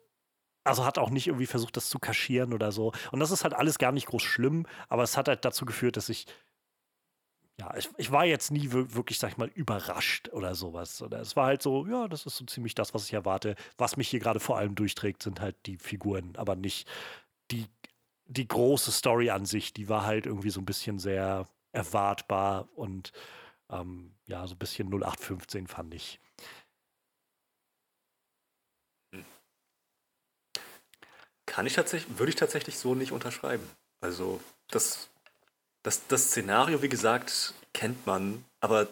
[SPEAKER 1] also hat auch nicht irgendwie versucht, das zu kaschieren oder so. Und das ist halt alles gar nicht groß schlimm, aber es hat halt dazu geführt, dass ich, ja, ich, ich war jetzt nie wirklich, sag ich mal, überrascht oder sowas. Oder es war halt so, ja, das ist so ziemlich das, was ich erwarte. Was mich hier gerade vor allem durchträgt, sind halt die Figuren, aber nicht die die große Story an sich, die war halt irgendwie so ein bisschen sehr erwartbar und ähm, ja, so ein bisschen 0815 fand ich.
[SPEAKER 2] Kann ich tatsächlich, würde ich tatsächlich so nicht unterschreiben. Also das, das, das Szenario, wie gesagt, kennt man, aber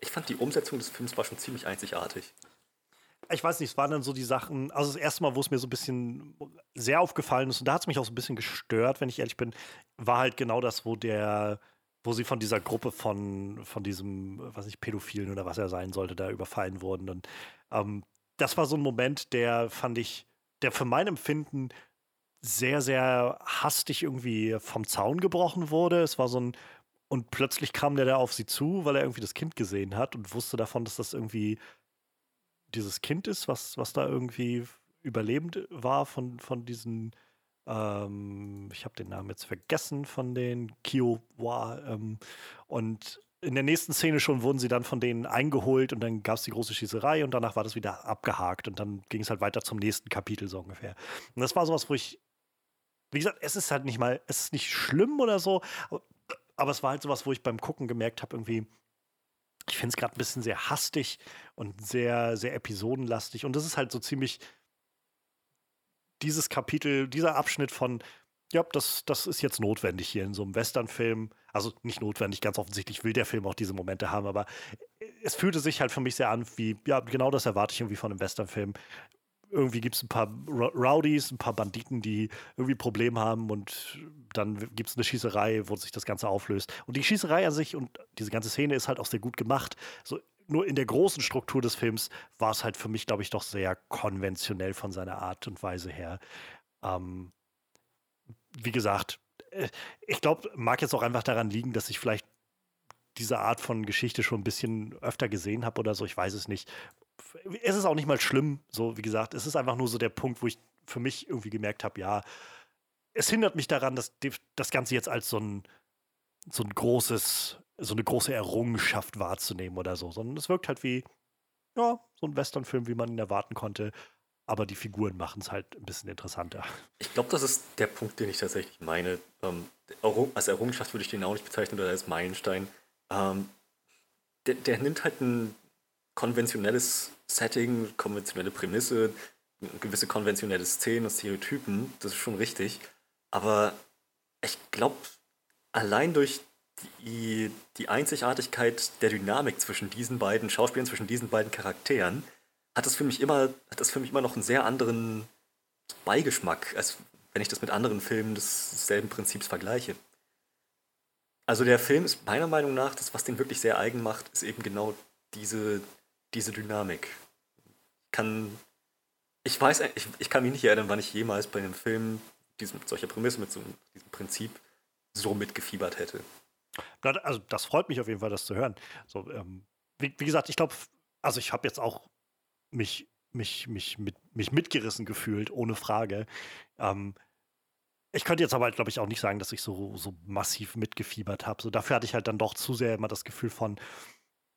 [SPEAKER 2] ich fand die Umsetzung des Films war schon ziemlich einzigartig.
[SPEAKER 1] Ich weiß nicht, es waren dann so die Sachen, also das erste Mal, wo es mir so ein bisschen sehr aufgefallen ist, und da hat es mich auch so ein bisschen gestört, wenn ich ehrlich bin, war halt genau das, wo der, wo sie von dieser Gruppe von, von diesem, was ich, Pädophilen oder was er sein sollte, da überfallen wurden. Und ähm, das war so ein Moment, der fand ich, der für mein Empfinden sehr, sehr hastig irgendwie vom Zaun gebrochen wurde. Es war so ein, und plötzlich kam der da auf sie zu, weil er irgendwie das Kind gesehen hat und wusste davon, dass das irgendwie dieses Kind ist, was, was da irgendwie überlebend war von, von diesen, ähm, ich habe den Namen jetzt vergessen, von den Kiowa. Ähm, und in der nächsten Szene schon wurden sie dann von denen eingeholt und dann gab es die große Schießerei und danach war das wieder abgehakt und dann ging es halt weiter zum nächsten Kapitel so ungefähr. Und das war sowas, wo ich, wie gesagt, es ist halt nicht mal, es ist nicht schlimm oder so, aber, aber es war halt sowas, wo ich beim Gucken gemerkt habe, irgendwie, ich finde es gerade ein bisschen sehr hastig und sehr, sehr episodenlastig. Und das ist halt so ziemlich dieses Kapitel, dieser Abschnitt von, ja, das, das ist jetzt notwendig hier in so einem Western-Film. Also nicht notwendig, ganz offensichtlich will der Film auch diese Momente haben, aber es fühlte sich halt für mich sehr an, wie, ja, genau das erwarte ich irgendwie von einem Western-Film irgendwie gibt es ein paar Rowdies, ein paar Banditen, die irgendwie Probleme haben und dann gibt es eine Schießerei, wo sich das Ganze auflöst. Und die Schießerei an sich und diese ganze Szene ist halt auch sehr gut gemacht. So, nur in der großen Struktur des Films war es halt für mich, glaube ich, doch sehr konventionell von seiner Art und Weise her. Ähm, wie gesagt, äh, ich glaube, mag jetzt auch einfach daran liegen, dass ich vielleicht diese Art von Geschichte schon ein bisschen öfter gesehen habe oder so, ich weiß es nicht es ist auch nicht mal schlimm, so wie gesagt. Es ist einfach nur so der Punkt, wo ich für mich irgendwie gemerkt habe, ja, es hindert mich daran, dass das Ganze jetzt als so ein, so ein großes, so eine große Errungenschaft wahrzunehmen oder so, sondern es wirkt halt wie, ja, so ein Westernfilm, wie man ihn erwarten konnte. Aber die Figuren machen es halt ein bisschen interessanter.
[SPEAKER 2] Ich glaube, das ist der Punkt, den ich tatsächlich meine. Ähm, als Errungenschaft würde ich den auch nicht bezeichnen oder als Meilenstein. Ähm, der, der, nimmt halt ein konventionelles Setting, konventionelle Prämisse, gewisse konventionelle Szenen und Stereotypen, das ist schon richtig. Aber ich glaube, allein durch die, die Einzigartigkeit der Dynamik zwischen diesen beiden Schauspielern, zwischen diesen beiden Charakteren, hat das für mich immer, hat das für mich immer noch einen sehr anderen Beigeschmack, als wenn ich das mit anderen Filmen desselben Prinzips vergleiche. Also der Film ist meiner Meinung nach, das, was den wirklich sehr eigen macht, ist eben genau diese, diese Dynamik. Kann, ich weiß, ich, ich kann mich nicht erinnern, wann ich jemals bei einem Film diesem, solcher Prämisse mit so diesem Prinzip so mitgefiebert hätte.
[SPEAKER 1] Also das freut mich auf jeden Fall, das zu hören. So, ähm, wie, wie, gesagt, ich glaube, also ich habe jetzt auch mich, mich, mich, mit, mich mitgerissen gefühlt, ohne Frage. Ähm, ich könnte jetzt aber, glaube ich, auch nicht sagen, dass ich so, so massiv mitgefiebert habe. So, dafür hatte ich halt dann doch zu sehr immer das Gefühl von,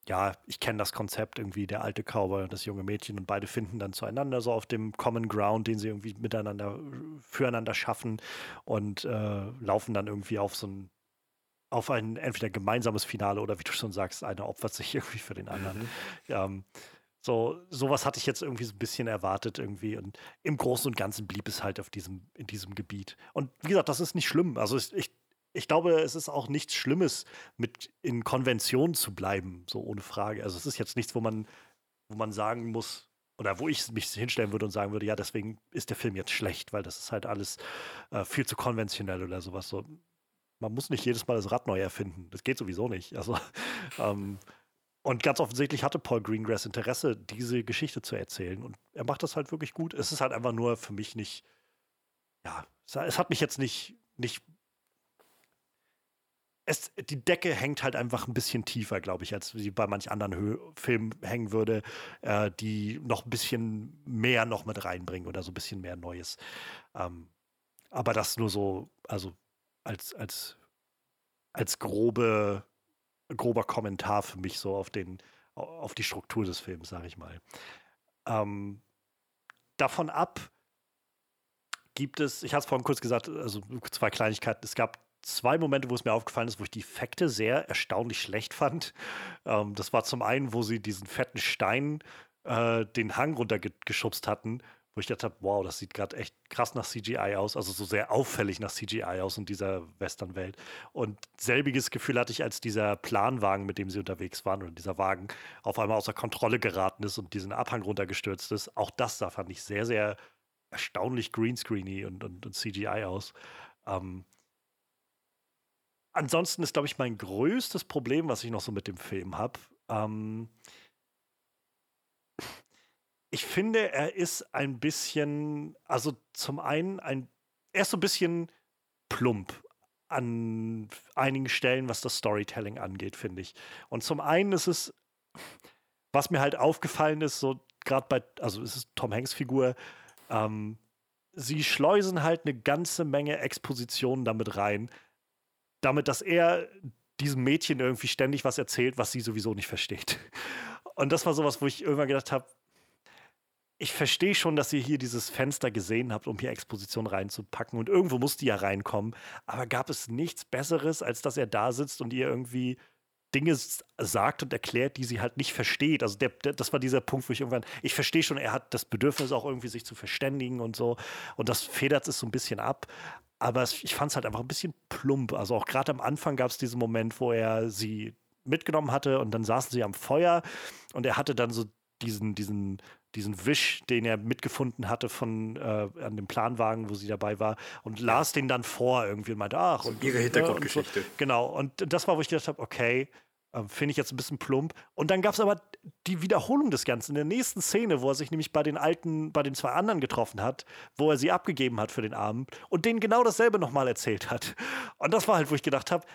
[SPEAKER 1] ja, ich kenne das Konzept irgendwie, der alte Cowboy und das junge Mädchen und beide finden dann zueinander so auf dem Common Ground, den sie irgendwie miteinander, füreinander schaffen und äh, laufen dann irgendwie auf so ein, auf ein entweder gemeinsames Finale oder wie du schon sagst, einer opfert sich irgendwie für den anderen. Mhm. Ähm, so, sowas hatte ich jetzt irgendwie so ein bisschen erwartet irgendwie und im Großen und Ganzen blieb es halt auf diesem, in diesem Gebiet. Und wie gesagt, das ist nicht schlimm. Also ich, ich glaube, es ist auch nichts Schlimmes, mit in Konvention zu bleiben, so ohne Frage. Also es ist jetzt nichts, wo man, wo man sagen muss, oder wo ich mich hinstellen würde und sagen würde, ja, deswegen ist der Film jetzt schlecht, weil das ist halt alles äh, viel zu konventionell oder sowas. So, man muss nicht jedes Mal das Rad neu erfinden. Das geht sowieso nicht. Also, ähm, und ganz offensichtlich hatte Paul Greengrass Interesse, diese Geschichte zu erzählen. Und er macht das halt wirklich gut. Es ist halt einfach nur für mich nicht, ja, es hat mich jetzt nicht, nicht es, die Decke hängt halt einfach ein bisschen tiefer, glaube ich, als sie bei manch anderen Hö Filmen hängen würde, äh, die noch ein bisschen mehr noch mit reinbringen oder so ein bisschen mehr Neues. Ähm, aber das nur so, also als, als, als grobe, grober Kommentar für mich so auf den, auf die Struktur des Films, sage ich mal. Ähm, davon ab gibt es, ich hatte es vorhin kurz gesagt, also zwei Kleinigkeiten. Es gab zwei Momente, wo es mir aufgefallen ist, wo ich die Effekte sehr erstaunlich schlecht fand. Ähm, das war zum einen, wo sie diesen fetten Stein äh, den Hang runtergeschubst hatten, wo ich gedacht habe, wow, das sieht gerade echt krass nach CGI aus, also so sehr auffällig nach CGI aus in dieser Western-Welt. Und selbiges Gefühl hatte ich, als dieser Planwagen, mit dem sie unterwegs waren, oder dieser Wagen auf einmal außer Kontrolle geraten ist und diesen Abhang runtergestürzt ist. Auch das da fand ich sehr, sehr erstaunlich greenscreeny und, und, und CGI aus. Ähm, ansonsten ist, glaube ich, mein größtes Problem, was ich noch so mit dem Film habe, ähm, ich finde, er ist ein bisschen, also zum einen ein, er ist so ein bisschen plump an einigen Stellen, was das Storytelling angeht, finde ich. Und zum einen ist es, was mir halt aufgefallen ist, so gerade bei, also es ist Tom Hanks Figur, ähm, sie schleusen halt eine ganze Menge Expositionen damit rein, damit, dass er diesem Mädchen irgendwie ständig was erzählt, was sie sowieso nicht versteht. Und das war sowas, wo ich irgendwann gedacht habe, ich verstehe schon, dass ihr hier dieses Fenster gesehen habt, um hier Exposition reinzupacken. Und irgendwo muss die ja reinkommen. Aber gab es nichts Besseres, als dass er da sitzt und ihr irgendwie Dinge sagt und erklärt, die sie halt nicht versteht. Also der, der, das war dieser Punkt, wo ich irgendwann, ich verstehe schon, er hat das Bedürfnis auch irgendwie sich zu verständigen und so. Und das federt es so ein bisschen ab. Aber es, ich fand es halt einfach ein bisschen plump. Also auch gerade am Anfang gab es diesen Moment, wo er sie mitgenommen hatte und dann saßen sie am Feuer und er hatte dann so diesen, diesen, diesen Wisch, den er mitgefunden hatte von äh, an dem Planwagen, wo sie dabei war, und las den dann vor irgendwie und meinte, ach, und
[SPEAKER 2] ihre Hintergrundgeschichte.
[SPEAKER 1] Und so. Genau, und das war, wo ich gedacht habe, okay, äh, finde ich jetzt ein bisschen plump. Und dann gab es aber die Wiederholung des Ganzen in der nächsten Szene, wo er sich nämlich bei den alten, bei den zwei anderen getroffen hat, wo er sie abgegeben hat für den Abend und denen genau dasselbe nochmal erzählt hat. Und das war halt, wo ich gedacht habe,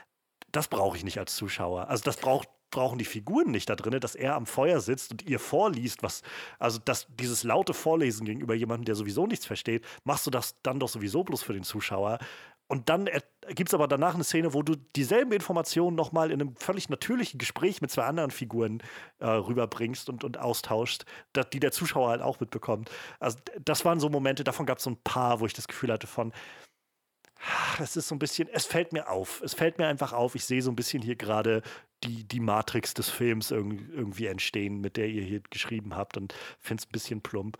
[SPEAKER 1] das brauche ich nicht als Zuschauer. Also das braucht brauchen die Figuren nicht da drin, dass er am Feuer sitzt und ihr vorliest, was, also das, dieses laute Vorlesen gegenüber jemandem, der sowieso nichts versteht, machst du das dann doch sowieso bloß für den Zuschauer. Und dann gibt es aber danach eine Szene, wo du dieselben Informationen nochmal in einem völlig natürlichen Gespräch mit zwei anderen Figuren äh, rüberbringst und, und austauschst, dat, die der Zuschauer halt auch mitbekommt. Also das waren so Momente, davon gab es so ein paar, wo ich das Gefühl hatte von, es ist so ein bisschen, es fällt mir auf. Es fällt mir einfach auf. Ich sehe so ein bisschen hier gerade die, die Matrix des Films irgendwie entstehen, mit der ihr hier geschrieben habt und finde es ein bisschen plump.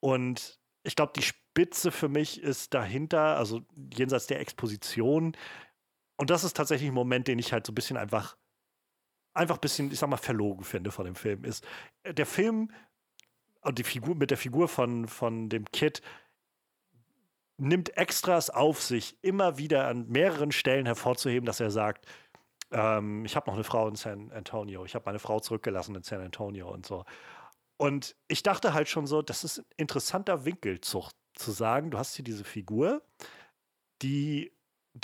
[SPEAKER 1] Und ich glaube, die Spitze für mich ist dahinter, also jenseits der Exposition. Und das ist tatsächlich ein Moment, den ich halt so ein bisschen einfach, einfach ein bisschen, ich sag mal, verlogen finde von dem Film. Ist äh, der Film und die Figur mit der Figur von, von dem Kid nimmt Extras auf sich, immer wieder an mehreren Stellen hervorzuheben, dass er sagt, ähm, ich habe noch eine Frau in San Antonio, ich habe meine Frau zurückgelassen in San Antonio und so. Und ich dachte halt schon so, das ist ein interessanter Winkelzug zu sagen, du hast hier diese Figur, die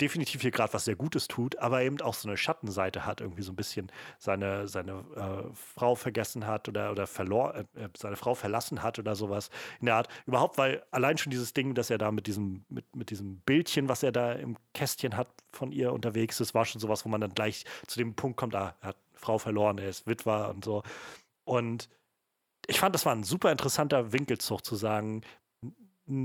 [SPEAKER 1] definitiv hier gerade was sehr Gutes tut, aber eben auch so eine Schattenseite hat, irgendwie so ein bisschen seine, seine äh, Frau vergessen hat oder, oder verlor, äh, äh, seine Frau verlassen hat oder sowas in der Art. Überhaupt, weil allein schon dieses Ding, dass er da mit diesem, mit, mit diesem Bildchen, was er da im Kästchen hat, von ihr unterwegs ist, war schon sowas, wo man dann gleich zu dem Punkt kommt, ah, er hat eine Frau verloren, er ist Witwer und so. Und ich fand, das war ein super interessanter Winkelzug zu sagen,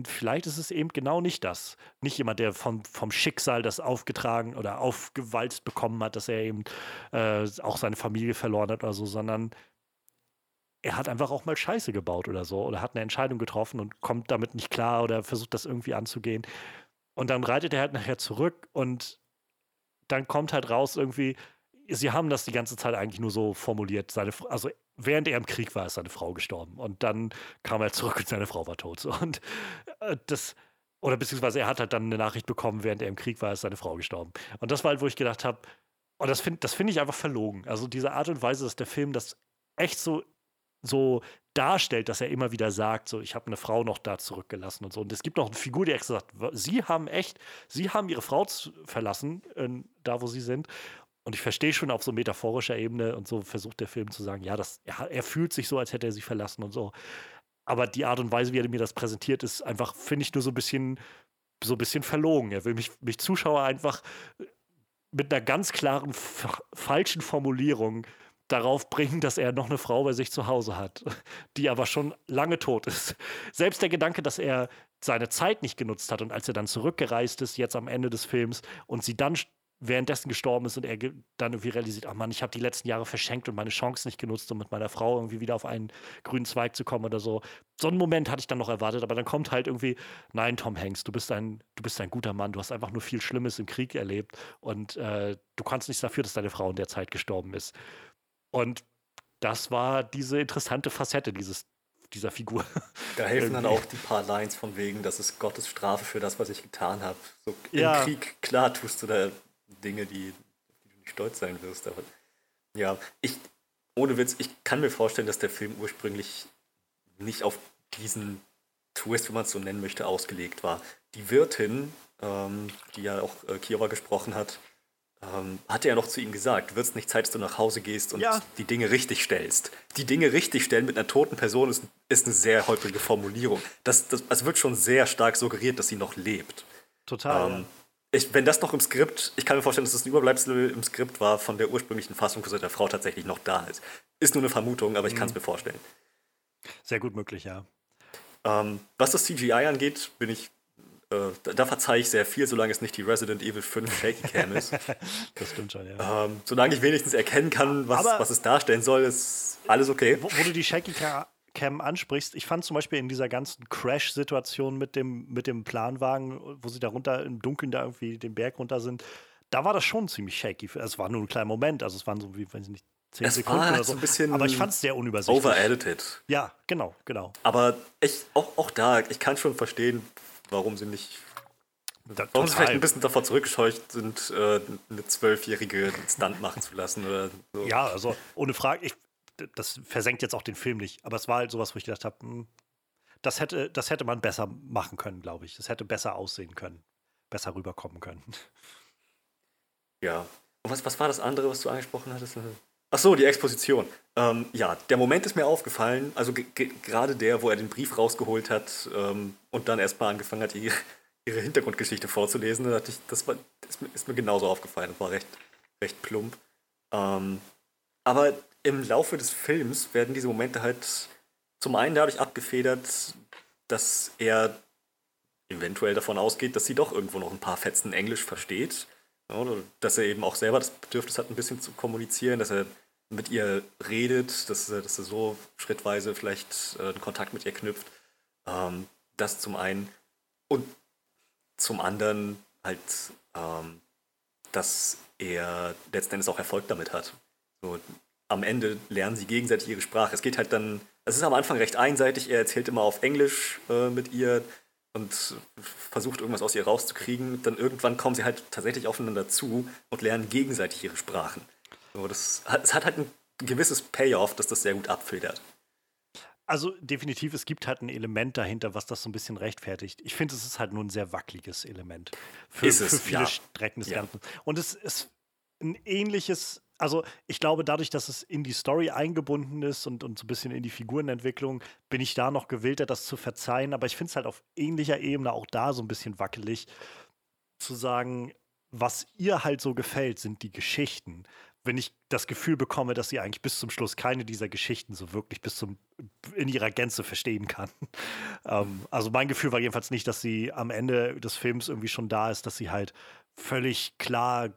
[SPEAKER 1] vielleicht ist es eben genau nicht das. Nicht jemand, der vom, vom Schicksal das aufgetragen oder aufgewalzt bekommen hat, dass er eben äh, auch seine Familie verloren hat oder so, sondern er hat einfach auch mal Scheiße gebaut oder so oder hat eine Entscheidung getroffen und kommt damit nicht klar oder versucht das irgendwie anzugehen. Und dann reitet er halt nachher zurück und dann kommt halt raus irgendwie, sie haben das die ganze Zeit eigentlich nur so formuliert. Seine, also während er im Krieg war, ist seine Frau gestorben. Und dann kam er zurück und seine Frau war tot. Und äh, das, oder beziehungsweise er hat halt dann eine Nachricht bekommen, während er im Krieg war, ist seine Frau gestorben. Und das war halt, wo ich gedacht habe, und das finde das find ich einfach verlogen. Also diese Art und Weise, dass der Film das echt so, so darstellt, dass er immer wieder sagt, so ich habe eine Frau noch da zurückgelassen und so. Und es gibt noch eine Figur, die extra sagt, sie haben echt, sie haben ihre Frau verlassen, äh, da wo sie sind. Und ich verstehe schon auf so metaphorischer Ebene und so versucht der Film zu sagen, ja, das, er, er fühlt sich so, als hätte er sie verlassen und so. Aber die Art und Weise, wie er mir das präsentiert, ist einfach, finde ich, nur so ein bisschen, so ein bisschen verlogen. Er will mich, mich Zuschauer einfach mit einer ganz klaren falschen Formulierung darauf bringen, dass er noch eine Frau bei sich zu Hause hat, die aber schon lange tot ist. Selbst der Gedanke, dass er seine Zeit nicht genutzt hat und als er dann zurückgereist ist, jetzt am Ende des Films, und sie dann währenddessen gestorben ist und er dann irgendwie realisiert, ach Mann, ich habe die letzten Jahre verschenkt und meine Chance nicht genutzt, um mit meiner Frau irgendwie wieder auf einen grünen Zweig zu kommen oder so. So einen Moment hatte ich dann noch erwartet, aber dann kommt halt irgendwie, nein, Tom Hanks, du bist ein, du bist ein guter Mann, du hast einfach nur viel Schlimmes im Krieg erlebt und äh, du kannst nichts dafür, dass deine Frau in der Zeit gestorben ist. Und das war diese interessante Facette dieses dieser Figur.
[SPEAKER 2] Da helfen dann auch die paar Lines von wegen, das ist Gottes Strafe für das, was ich getan habe. So im ja. Krieg, klar tust du da Dinge, die, die du nicht stolz sein wirst. Aber ja, ich, ohne Witz, ich kann mir vorstellen, dass der Film ursprünglich nicht auf diesen Twist, wenn man es so nennen möchte, ausgelegt war. Die Wirtin, ähm, die ja auch äh, Kiowa gesprochen hat, ähm, hatte ja noch zu ihm gesagt, wird es nicht Zeit, dass du nach Hause gehst und ja. die Dinge richtig stellst. Die Dinge richtig stellen mit einer toten Person ist, ist eine sehr holprige Formulierung. Das, das, also wird schon sehr stark suggeriert, dass sie noch lebt.
[SPEAKER 1] Total. Ähm,
[SPEAKER 2] ich, wenn das noch im Skript, ich kann mir vorstellen, dass das ein Überbleibsel im Skript war von der ursprünglichen Fassung, dass der Frau tatsächlich noch da ist. Ist nur eine Vermutung, aber ich mhm. kann es mir vorstellen.
[SPEAKER 1] Sehr gut möglich, ja.
[SPEAKER 2] Ähm, was das CGI angeht, bin ich, äh, da, da verzeihe ich sehr viel, solange es nicht die Resident Evil 5 Shaky Cam ist.
[SPEAKER 1] das stimmt schon, ja.
[SPEAKER 2] Ähm, solange ich wenigstens erkennen kann, was, was es darstellen soll, ist alles okay.
[SPEAKER 1] Wo, wo du die Shaky Cam Cam ansprichst, ich fand zum Beispiel in dieser ganzen Crash-Situation mit dem, mit dem Planwagen, wo sie da runter im Dunkeln da irgendwie den Berg runter sind, da war das schon ziemlich shaky. Es war nur ein kleiner Moment, also es waren so wie, wenn sie nicht, zehn es Sekunden
[SPEAKER 2] war
[SPEAKER 1] oder
[SPEAKER 2] so. Ein bisschen
[SPEAKER 1] Aber ich fand es sehr unübersichtlich.
[SPEAKER 2] Overedited.
[SPEAKER 1] Ja, genau, genau.
[SPEAKER 2] Aber ich, auch, auch da, ich kann schon verstehen, warum sie nicht da, Warum sie vielleicht ein bisschen davor zurückgescheucht sind, äh, eine zwölfjährige Stunt machen zu lassen oder so.
[SPEAKER 1] Ja, also ohne Frage. Ich, das versenkt jetzt auch den Film nicht, aber es war halt sowas, wo ich gedacht habe, hm, das hätte, das hätte man besser machen können, glaube ich. Das hätte besser aussehen können, besser rüberkommen können.
[SPEAKER 2] Ja. Und was, was war das andere, was du angesprochen hattest? Ach so, die Exposition. Ähm, ja, der Moment ist mir aufgefallen, also gerade der, wo er den Brief rausgeholt hat ähm, und dann erstmal angefangen hat, ihre, ihre Hintergrundgeschichte vorzulesen, da dachte ich, das war, ist, mir, ist mir genauso aufgefallen. Das war recht, recht plump. Ähm, aber im Laufe des Films werden diese Momente halt zum einen dadurch abgefedert, dass er eventuell davon ausgeht, dass sie doch irgendwo noch ein paar Fetzen Englisch versteht. Oder dass er eben auch selber das Bedürfnis hat, ein bisschen zu kommunizieren, dass er mit ihr redet, dass er, dass er so schrittweise vielleicht äh, einen Kontakt mit ihr knüpft. Ähm, das zum einen. Und zum anderen halt, ähm, dass er letzten Endes auch Erfolg damit hat. So, am Ende lernen sie gegenseitig ihre Sprache. Es geht halt dann, es ist am Anfang recht einseitig, er erzählt immer auf Englisch äh, mit ihr und versucht irgendwas aus ihr rauszukriegen. Dann irgendwann kommen sie halt tatsächlich aufeinander zu und lernen gegenseitig ihre Sprachen. So, das, es hat halt ein gewisses Payoff, dass das sehr gut abfiltert.
[SPEAKER 1] Also definitiv, es gibt halt ein Element dahinter, was das so ein bisschen rechtfertigt. Ich finde, es ist halt nur ein sehr wackeliges Element für,
[SPEAKER 2] ist es,
[SPEAKER 1] für viele
[SPEAKER 2] ja.
[SPEAKER 1] Strecken des
[SPEAKER 2] ja.
[SPEAKER 1] Ganzen. Und es ist ein ähnliches also ich glaube, dadurch, dass es in die Story eingebunden ist und, und so ein bisschen in die Figurenentwicklung, bin ich da noch gewillter, das zu verzeihen. Aber ich finde es halt auf ähnlicher Ebene auch da so ein bisschen wackelig, zu sagen, was ihr halt so gefällt, sind die Geschichten. Wenn ich das Gefühl bekomme, dass sie eigentlich bis zum Schluss keine dieser Geschichten so wirklich bis zum in ihrer Gänze verstehen kann. ähm, also mein Gefühl war jedenfalls nicht, dass sie am Ende des Films irgendwie schon da ist, dass sie halt völlig klar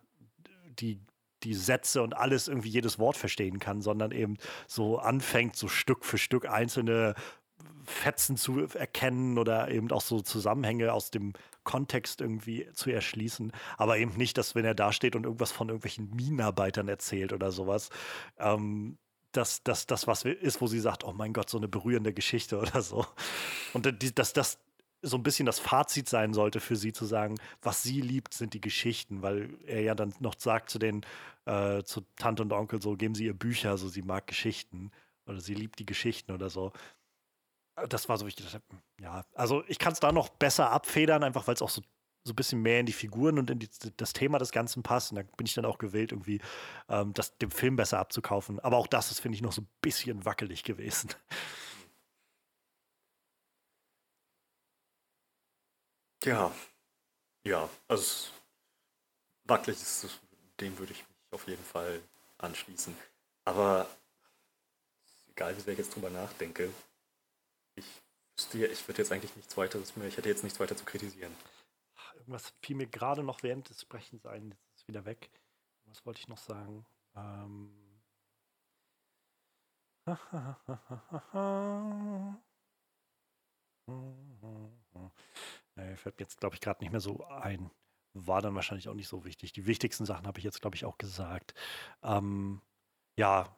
[SPEAKER 1] die die Sätze und alles irgendwie jedes Wort verstehen kann, sondern eben so anfängt, so Stück für Stück einzelne Fetzen zu erkennen oder eben auch so Zusammenhänge aus dem Kontext irgendwie zu erschließen. Aber eben nicht, dass wenn er da steht und irgendwas von irgendwelchen Minenarbeitern erzählt oder sowas, ähm, dass das was ist, wo sie sagt, oh mein Gott, so eine berührende Geschichte oder so. Und dass das so ein bisschen das Fazit sein sollte für sie zu sagen, was sie liebt, sind die Geschichten, weil er ja dann noch sagt zu den, äh, zu Tante und Onkel so, geben sie ihr Bücher, so sie mag Geschichten oder sie liebt die Geschichten oder so. Das war so, wie ich gedacht habe, hm, ja, also ich kann es da noch besser abfedern, einfach weil es auch so, so ein bisschen mehr in die Figuren und in die, das Thema des Ganzen passt. Und da bin ich dann auch gewillt, irgendwie ähm, das, dem Film besser abzukaufen. Aber auch das ist, finde ich, noch so ein bisschen wackelig gewesen.
[SPEAKER 2] Ja, ja, also wackelig ist, dem würde ich mich auf jeden Fall anschließen. Aber egal, wie sehr ich jetzt drüber nachdenke, ich wüsste, ich würde jetzt eigentlich nichts weiteres mehr, ich hätte jetzt nichts weiter zu kritisieren.
[SPEAKER 1] Irgendwas fiel mir gerade noch während des Sprechens ein, jetzt ist es wieder weg. Was wollte ich noch sagen? Ähm. Nee, fällt mir jetzt, glaube ich, gerade nicht mehr so ein. War dann wahrscheinlich auch nicht so wichtig. Die wichtigsten Sachen habe ich jetzt, glaube ich, auch gesagt. Ähm, ja.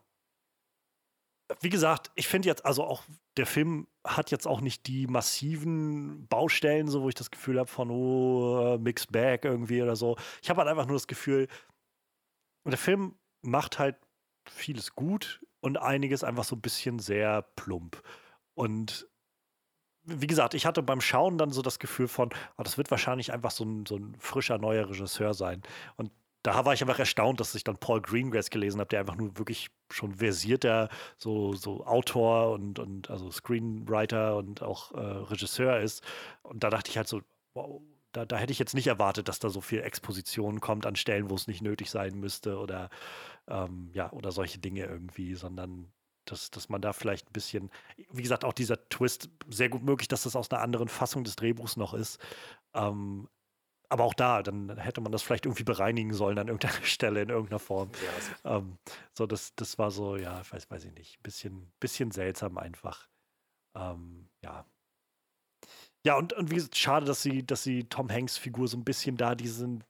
[SPEAKER 1] Wie gesagt, ich finde jetzt, also auch der Film hat jetzt auch nicht die massiven Baustellen, so wo ich das Gefühl habe von, oh, Mixed Bag irgendwie oder so. Ich habe halt einfach nur das Gefühl, der Film macht halt vieles gut und einiges einfach so ein bisschen sehr plump. Und wie gesagt, ich hatte beim Schauen dann so das Gefühl von, oh, das wird wahrscheinlich einfach so ein, so ein frischer neuer Regisseur sein. Und da war ich einfach erstaunt, dass ich dann Paul Greengrass gelesen habe, der einfach nur wirklich schon versierter so, so Autor und, und also Screenwriter und auch äh, Regisseur ist. Und da dachte ich halt so, wow, da, da hätte ich jetzt nicht erwartet, dass da so viel Exposition kommt an Stellen, wo es nicht nötig sein müsste oder ähm, ja, oder solche Dinge irgendwie, sondern dass, dass man da vielleicht ein bisschen, wie gesagt, auch dieser Twist, sehr gut möglich, dass das aus einer anderen Fassung des Drehbuchs noch ist. Ähm, aber auch da, dann hätte man das vielleicht irgendwie bereinigen sollen an irgendeiner Stelle in irgendeiner Form. Ja, ähm, so, das, das war so, ja, weiß, weiß ich nicht, bisschen, bisschen seltsam einfach. Ähm, ja. Ja, und, und wie gesagt, schade, dass sie, dass sie Tom Hanks Figur so ein bisschen da diesen,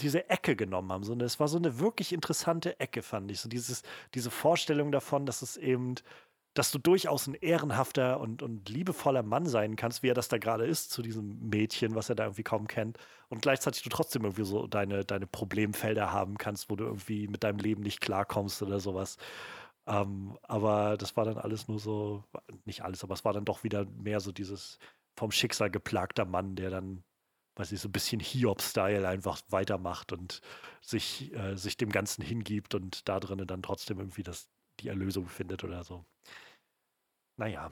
[SPEAKER 1] diese Ecke genommen haben. So, es war so eine wirklich interessante Ecke, fand ich. So dieses, diese Vorstellung davon, dass es eben, dass du durchaus ein ehrenhafter und, und liebevoller Mann sein kannst, wie er das da gerade ist, zu diesem Mädchen, was er da irgendwie kaum kennt. Und gleichzeitig du trotzdem irgendwie so deine, deine Problemfelder haben kannst, wo du irgendwie mit deinem Leben nicht klarkommst oder sowas. Ähm, aber das war dann alles nur so, nicht alles, aber es war dann doch wieder mehr so dieses vom Schicksal geplagter Mann, der dann weiß ich, so ein bisschen Hiob-Style einfach weitermacht und sich, äh, sich dem Ganzen hingibt und da drinnen dann trotzdem irgendwie das, die Erlösung findet oder so. Naja.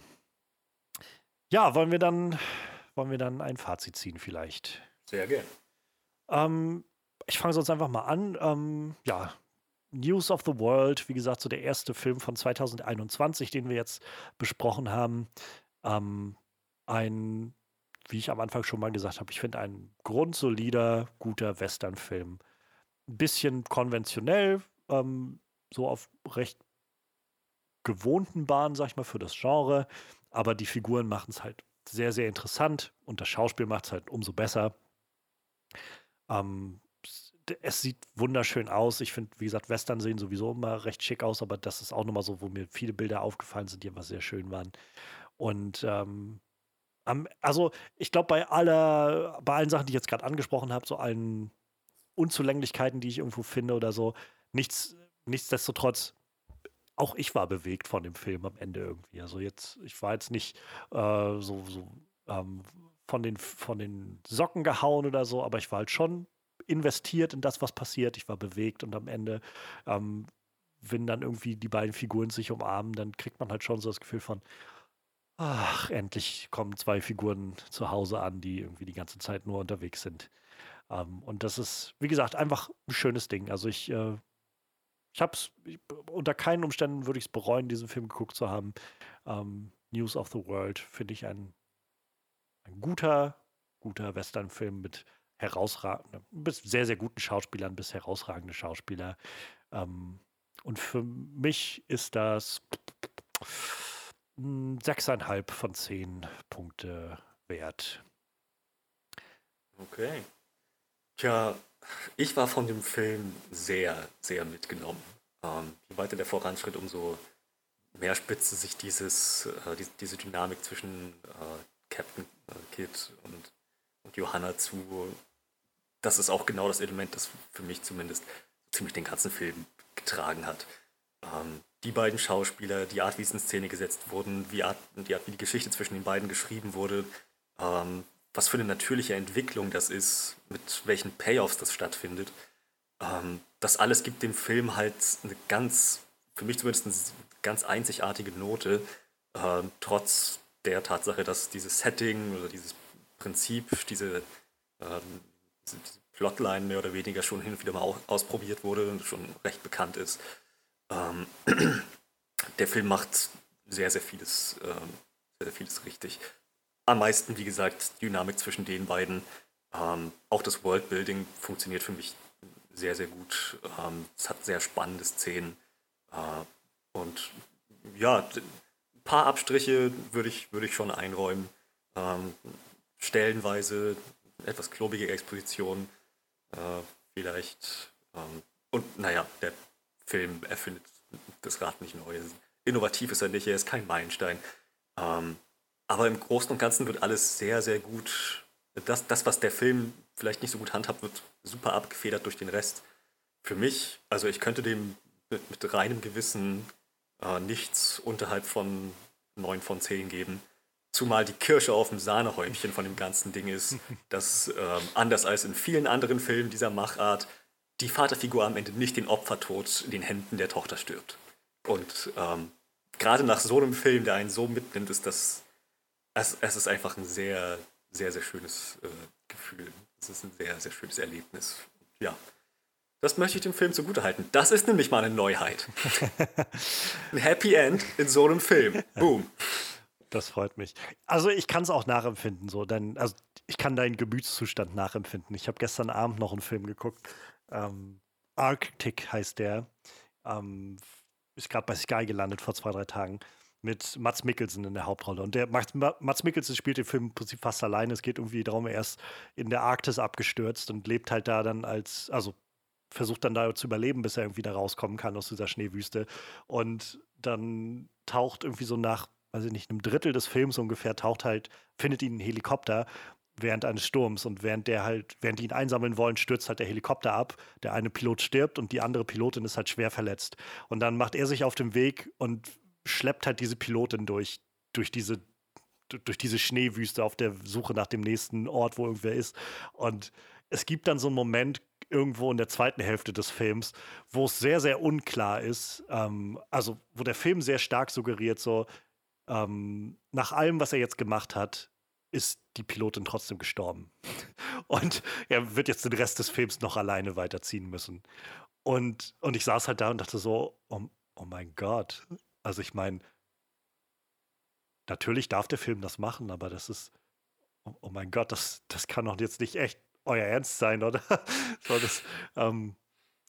[SPEAKER 1] Ja, wollen wir dann, wollen wir dann ein Fazit ziehen vielleicht?
[SPEAKER 2] Sehr gern.
[SPEAKER 1] Ähm, ich fange sonst einfach mal an. Ähm, ja, News of the World, wie gesagt, so der erste Film von 2021, den wir jetzt besprochen haben. Ähm, ein wie ich am Anfang schon mal gesagt habe, ich finde ein grundsolider, guter Western-Film. Ein bisschen konventionell, ähm, so auf recht gewohnten Bahnen, sag ich mal, für das Genre. Aber die Figuren machen es halt sehr, sehr interessant und das Schauspiel macht es halt umso besser. Ähm, es sieht wunderschön aus. Ich finde, wie gesagt, Western sehen sowieso immer recht schick aus, aber das ist auch nochmal so, wo mir viele Bilder aufgefallen sind, die immer sehr schön waren. Und ähm, also, ich glaube, bei aller, bei allen Sachen, die ich jetzt gerade angesprochen habe, so allen Unzulänglichkeiten, die ich irgendwo finde oder so, nichts, nichtsdestotrotz, auch ich war bewegt von dem Film am Ende irgendwie. Also jetzt, ich war jetzt nicht äh, so, so ähm, von, den, von den Socken gehauen oder so, aber ich war halt schon investiert in das, was passiert. Ich war bewegt und am Ende, ähm, wenn dann irgendwie die beiden Figuren sich umarmen, dann kriegt man halt schon so das Gefühl von, Ach, endlich kommen zwei Figuren zu Hause an, die irgendwie die ganze Zeit nur unterwegs sind. Ähm, und das ist, wie gesagt, einfach ein schönes Ding. Also ich, äh, ich habe es, unter keinen Umständen würde ich es bereuen, diesen Film geguckt zu haben. Ähm, News of the World finde ich ein, ein guter, guter Western-Film mit herausragenden, bis sehr, sehr guten Schauspielern bis herausragende Schauspieler. Ähm, und für mich ist das sechseinhalb von zehn Punkte wert.
[SPEAKER 2] Okay. Tja, ich war von dem Film sehr, sehr mitgenommen. Ähm, je weiter der voranschritt, umso mehr spitzte sich dieses, äh, die, diese Dynamik zwischen äh, Captain äh, Kid und, und Johanna zu. Das ist auch genau das Element, das für mich zumindest ziemlich den ganzen Film getragen hat. Ähm, die beiden Schauspieler, die Art, wie es in Szene gesetzt wurden, wie Art, die Art, wie die Geschichte zwischen den beiden geschrieben wurde, ähm, was für eine natürliche Entwicklung das ist, mit welchen Payoffs das stattfindet. Ähm, das alles gibt dem Film halt eine ganz, für mich zumindest eine ganz einzigartige Note, äh, trotz der Tatsache, dass dieses Setting oder dieses Prinzip, diese, äh, diese Plotline mehr oder weniger schon hin und wieder mal ausprobiert wurde und schon recht bekannt ist. Ähm, der Film macht sehr, sehr vieles, ähm, sehr, sehr vieles richtig. Am meisten, wie gesagt, Dynamik zwischen den beiden. Ähm, auch das Worldbuilding funktioniert für mich sehr, sehr gut. Ähm, es hat sehr spannende Szenen. Äh, und ja, ein paar Abstriche würde ich, würde ich schon einräumen. Ähm, stellenweise etwas klobige Exposition äh, vielleicht. Ähm, und naja, der Film erfindet das Rad nicht neu. Innovativ ist er nicht, er ist kein Meilenstein. Ähm, aber im Großen und Ganzen wird alles sehr, sehr gut. Das, das, was der Film vielleicht nicht so gut handhabt, wird super abgefedert durch den Rest. Für mich, also ich könnte dem mit, mit reinem Gewissen äh, nichts unterhalb von 9 von 10 geben. Zumal die Kirsche auf dem Sahnehäubchen von dem ganzen Ding ist, dass ähm, anders als in vielen anderen Filmen dieser Machart die Vaterfigur am Ende nicht den Opfertod in den Händen der Tochter stirbt. Und ähm, gerade nach so einem Film, der einen so mitnimmt, ist das, es, es ist einfach ein sehr, sehr, sehr schönes äh, Gefühl. Es ist ein sehr, sehr schönes Erlebnis. Ja, das möchte ich dem Film zugutehalten. Das ist nämlich mal eine Neuheit. ein Happy End in so einem Film. Boom.
[SPEAKER 1] Das freut mich. Also ich kann es auch nachempfinden, so, denn also ich kann deinen Gemütszustand nachempfinden. Ich habe gestern Abend noch einen Film geguckt. Ähm, Arctic heißt der. Ähm, ist gerade bei Sky gelandet vor zwei, drei Tagen mit Mats Mikkelsen in der Hauptrolle. Und der Mats Mikkelsen spielt den Film im Prinzip fast alleine. Es geht irgendwie darum, er ist in der Arktis abgestürzt und lebt halt da dann als, also versucht dann da zu überleben, bis er irgendwie da rauskommen kann aus dieser Schneewüste. Und dann taucht irgendwie so nach, weiß ich nicht, einem Drittel des Films ungefähr, taucht halt, findet ihn ein Helikopter während eines Sturms und während der halt, während die ihn einsammeln wollen, stürzt halt der Helikopter ab. Der eine Pilot stirbt und die andere Pilotin ist halt schwer verletzt. Und dann macht er sich auf den Weg und schleppt halt diese Pilotin durch, durch diese durch diese Schneewüste auf der Suche nach dem nächsten Ort, wo irgendwer ist. Und es gibt dann so einen Moment, irgendwo in der zweiten Hälfte des Films, wo es sehr, sehr unklar ist. Ähm, also, wo der Film sehr stark suggeriert, so, ähm, nach allem, was er jetzt gemacht hat, ist die Pilotin trotzdem gestorben. Und er wird jetzt den Rest des Films noch alleine weiterziehen müssen. Und, und ich saß halt da und dachte so, oh, oh mein Gott. Also ich meine, natürlich darf der Film das machen, aber das ist, oh, oh mein Gott, das, das kann doch jetzt nicht echt euer Ernst sein, oder? so, das, ähm,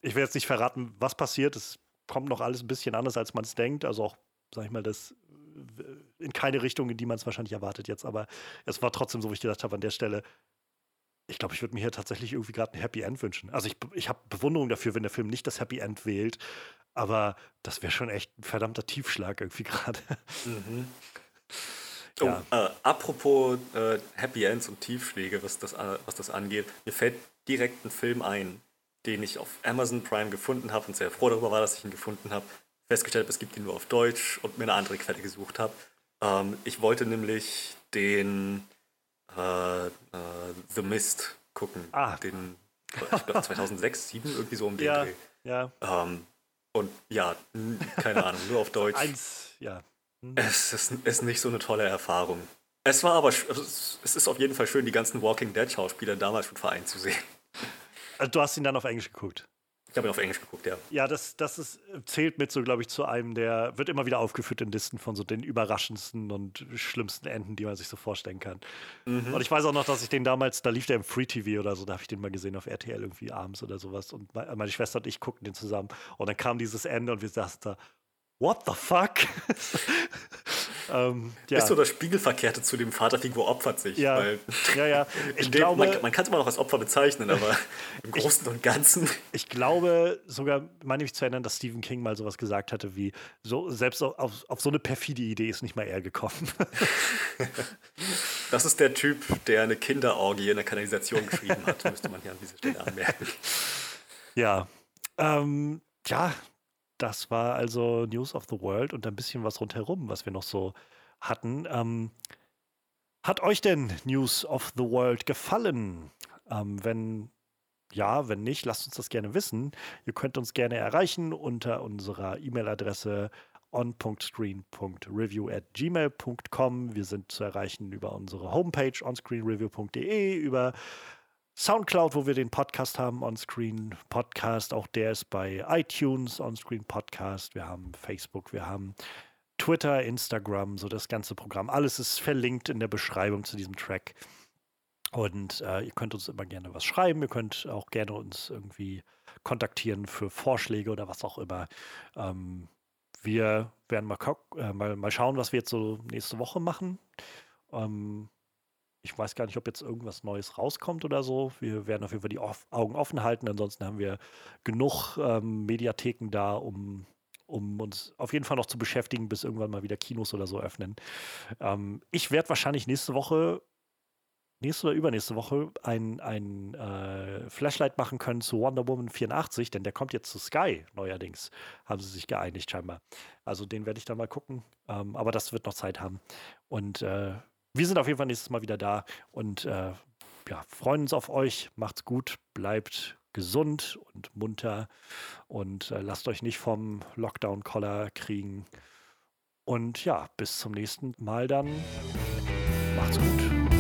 [SPEAKER 1] ich will jetzt nicht verraten, was passiert. Es kommt noch alles ein bisschen anders, als man es denkt. Also auch, sag ich mal, das in keine Richtung, in die man es wahrscheinlich erwartet jetzt. Aber es war trotzdem so, wie ich gedacht habe, an der Stelle, ich glaube, ich würde mir hier tatsächlich irgendwie gerade ein Happy End wünschen. Also ich, ich habe Bewunderung dafür, wenn der Film nicht das Happy End wählt. Aber das wäre schon echt ein verdammter Tiefschlag irgendwie gerade. Mhm.
[SPEAKER 2] Oh, ja. äh, apropos äh, Happy Ends und Tiefschläge, was das, äh, was das angeht, mir fällt direkt ein Film ein, den ich auf Amazon Prime gefunden habe und sehr froh darüber war, dass ich ihn gefunden habe. Festgestellt habe, es gibt ihn nur auf Deutsch und mir eine andere Quelle gesucht habe. Ähm, ich wollte nämlich den äh, äh, The Mist gucken. Ah. Den, ich glaube 2006, 2007, irgendwie so um den
[SPEAKER 1] ja,
[SPEAKER 2] Dreh.
[SPEAKER 1] Ja.
[SPEAKER 2] Ähm, und ja, keine Ahnung, nur auf Deutsch.
[SPEAKER 1] Eins, ja.
[SPEAKER 2] Mhm. Es ist, ist nicht so eine tolle Erfahrung. Es war aber, es ist auf jeden Fall schön, die ganzen Walking Dead Schauspieler damals schon vereint zu sehen.
[SPEAKER 1] Also du hast ihn dann auf Englisch geguckt?
[SPEAKER 2] Ich habe ihn auf Englisch geguckt, ja.
[SPEAKER 1] Ja, das, das ist, zählt mit so, glaube ich, zu einem der, wird immer wieder aufgeführt in Listen von so den überraschendsten und schlimmsten Enden, die man sich so vorstellen kann. Mhm. Und ich weiß auch noch, dass ich den damals, da lief der im Free TV oder so, da habe ich den mal gesehen auf RTL irgendwie abends oder sowas. Und meine Schwester und ich guckten den zusammen. Und dann kam dieses Ende und wir saßen da, what the fuck?
[SPEAKER 2] ähm, ja. Ist so das Spiegelverkehrte zu dem Vaterfigur opfert sich.
[SPEAKER 1] Ja,
[SPEAKER 2] weil
[SPEAKER 1] ja, ja. Ich
[SPEAKER 2] glaube, man, man kann es immer noch als Opfer bezeichnen, aber im Großen ich, und Ganzen.
[SPEAKER 1] Ich glaube sogar, meine ich zu erinnern, dass Stephen King mal sowas gesagt hatte wie, so, selbst auf, auf so eine perfide Idee ist nicht mal er gekommen.
[SPEAKER 2] das ist der Typ, der eine Kinderorgie in der Kanalisation geschrieben hat, müsste man hier an dieser Stelle anmerken.
[SPEAKER 1] Ja. Ähm, ja, das war also News of the World und ein bisschen was rundherum, was wir noch so hatten. Ähm, hat euch denn News of the World gefallen? Ähm, wenn ja, wenn nicht, lasst uns das gerne wissen. Ihr könnt uns gerne erreichen unter unserer E-Mail-Adresse on.screen.review at gmail.com. Wir sind zu erreichen über unsere Homepage onscreenreview.de, über Soundcloud, wo wir den Podcast haben, Onscreen Podcast. Auch der ist bei iTunes, Onscreen Podcast. Wir haben Facebook, wir haben Twitter, Instagram, so das ganze Programm. Alles ist verlinkt in der Beschreibung zu diesem Track. Und äh, ihr könnt uns immer gerne was schreiben. Ihr könnt auch gerne uns irgendwie kontaktieren für Vorschläge oder was auch immer. Ähm, wir werden mal, äh, mal, mal schauen, was wir jetzt so nächste Woche machen. Ähm, ich weiß gar nicht, ob jetzt irgendwas Neues rauskommt oder so. Wir werden auf jeden Fall die off Augen offen halten. Ansonsten haben wir genug ähm, Mediatheken da, um, um uns auf jeden Fall noch zu beschäftigen, bis irgendwann mal wieder Kinos oder so öffnen. Ähm, ich werde wahrscheinlich nächste Woche, nächste oder übernächste Woche ein, ein äh, Flashlight machen können zu Wonder Woman 84, denn der kommt jetzt zu Sky neuerdings. Haben sie sich geeinigt scheinbar. Also den werde ich dann mal gucken. Ähm, aber das wird noch Zeit haben. Und äh, wir sind auf jeden Fall nächstes Mal wieder da und äh, ja, freuen uns auf euch. Macht's gut, bleibt gesund und munter und äh, lasst euch nicht vom Lockdown-Collar kriegen. Und ja, bis zum nächsten Mal dann. Macht's gut.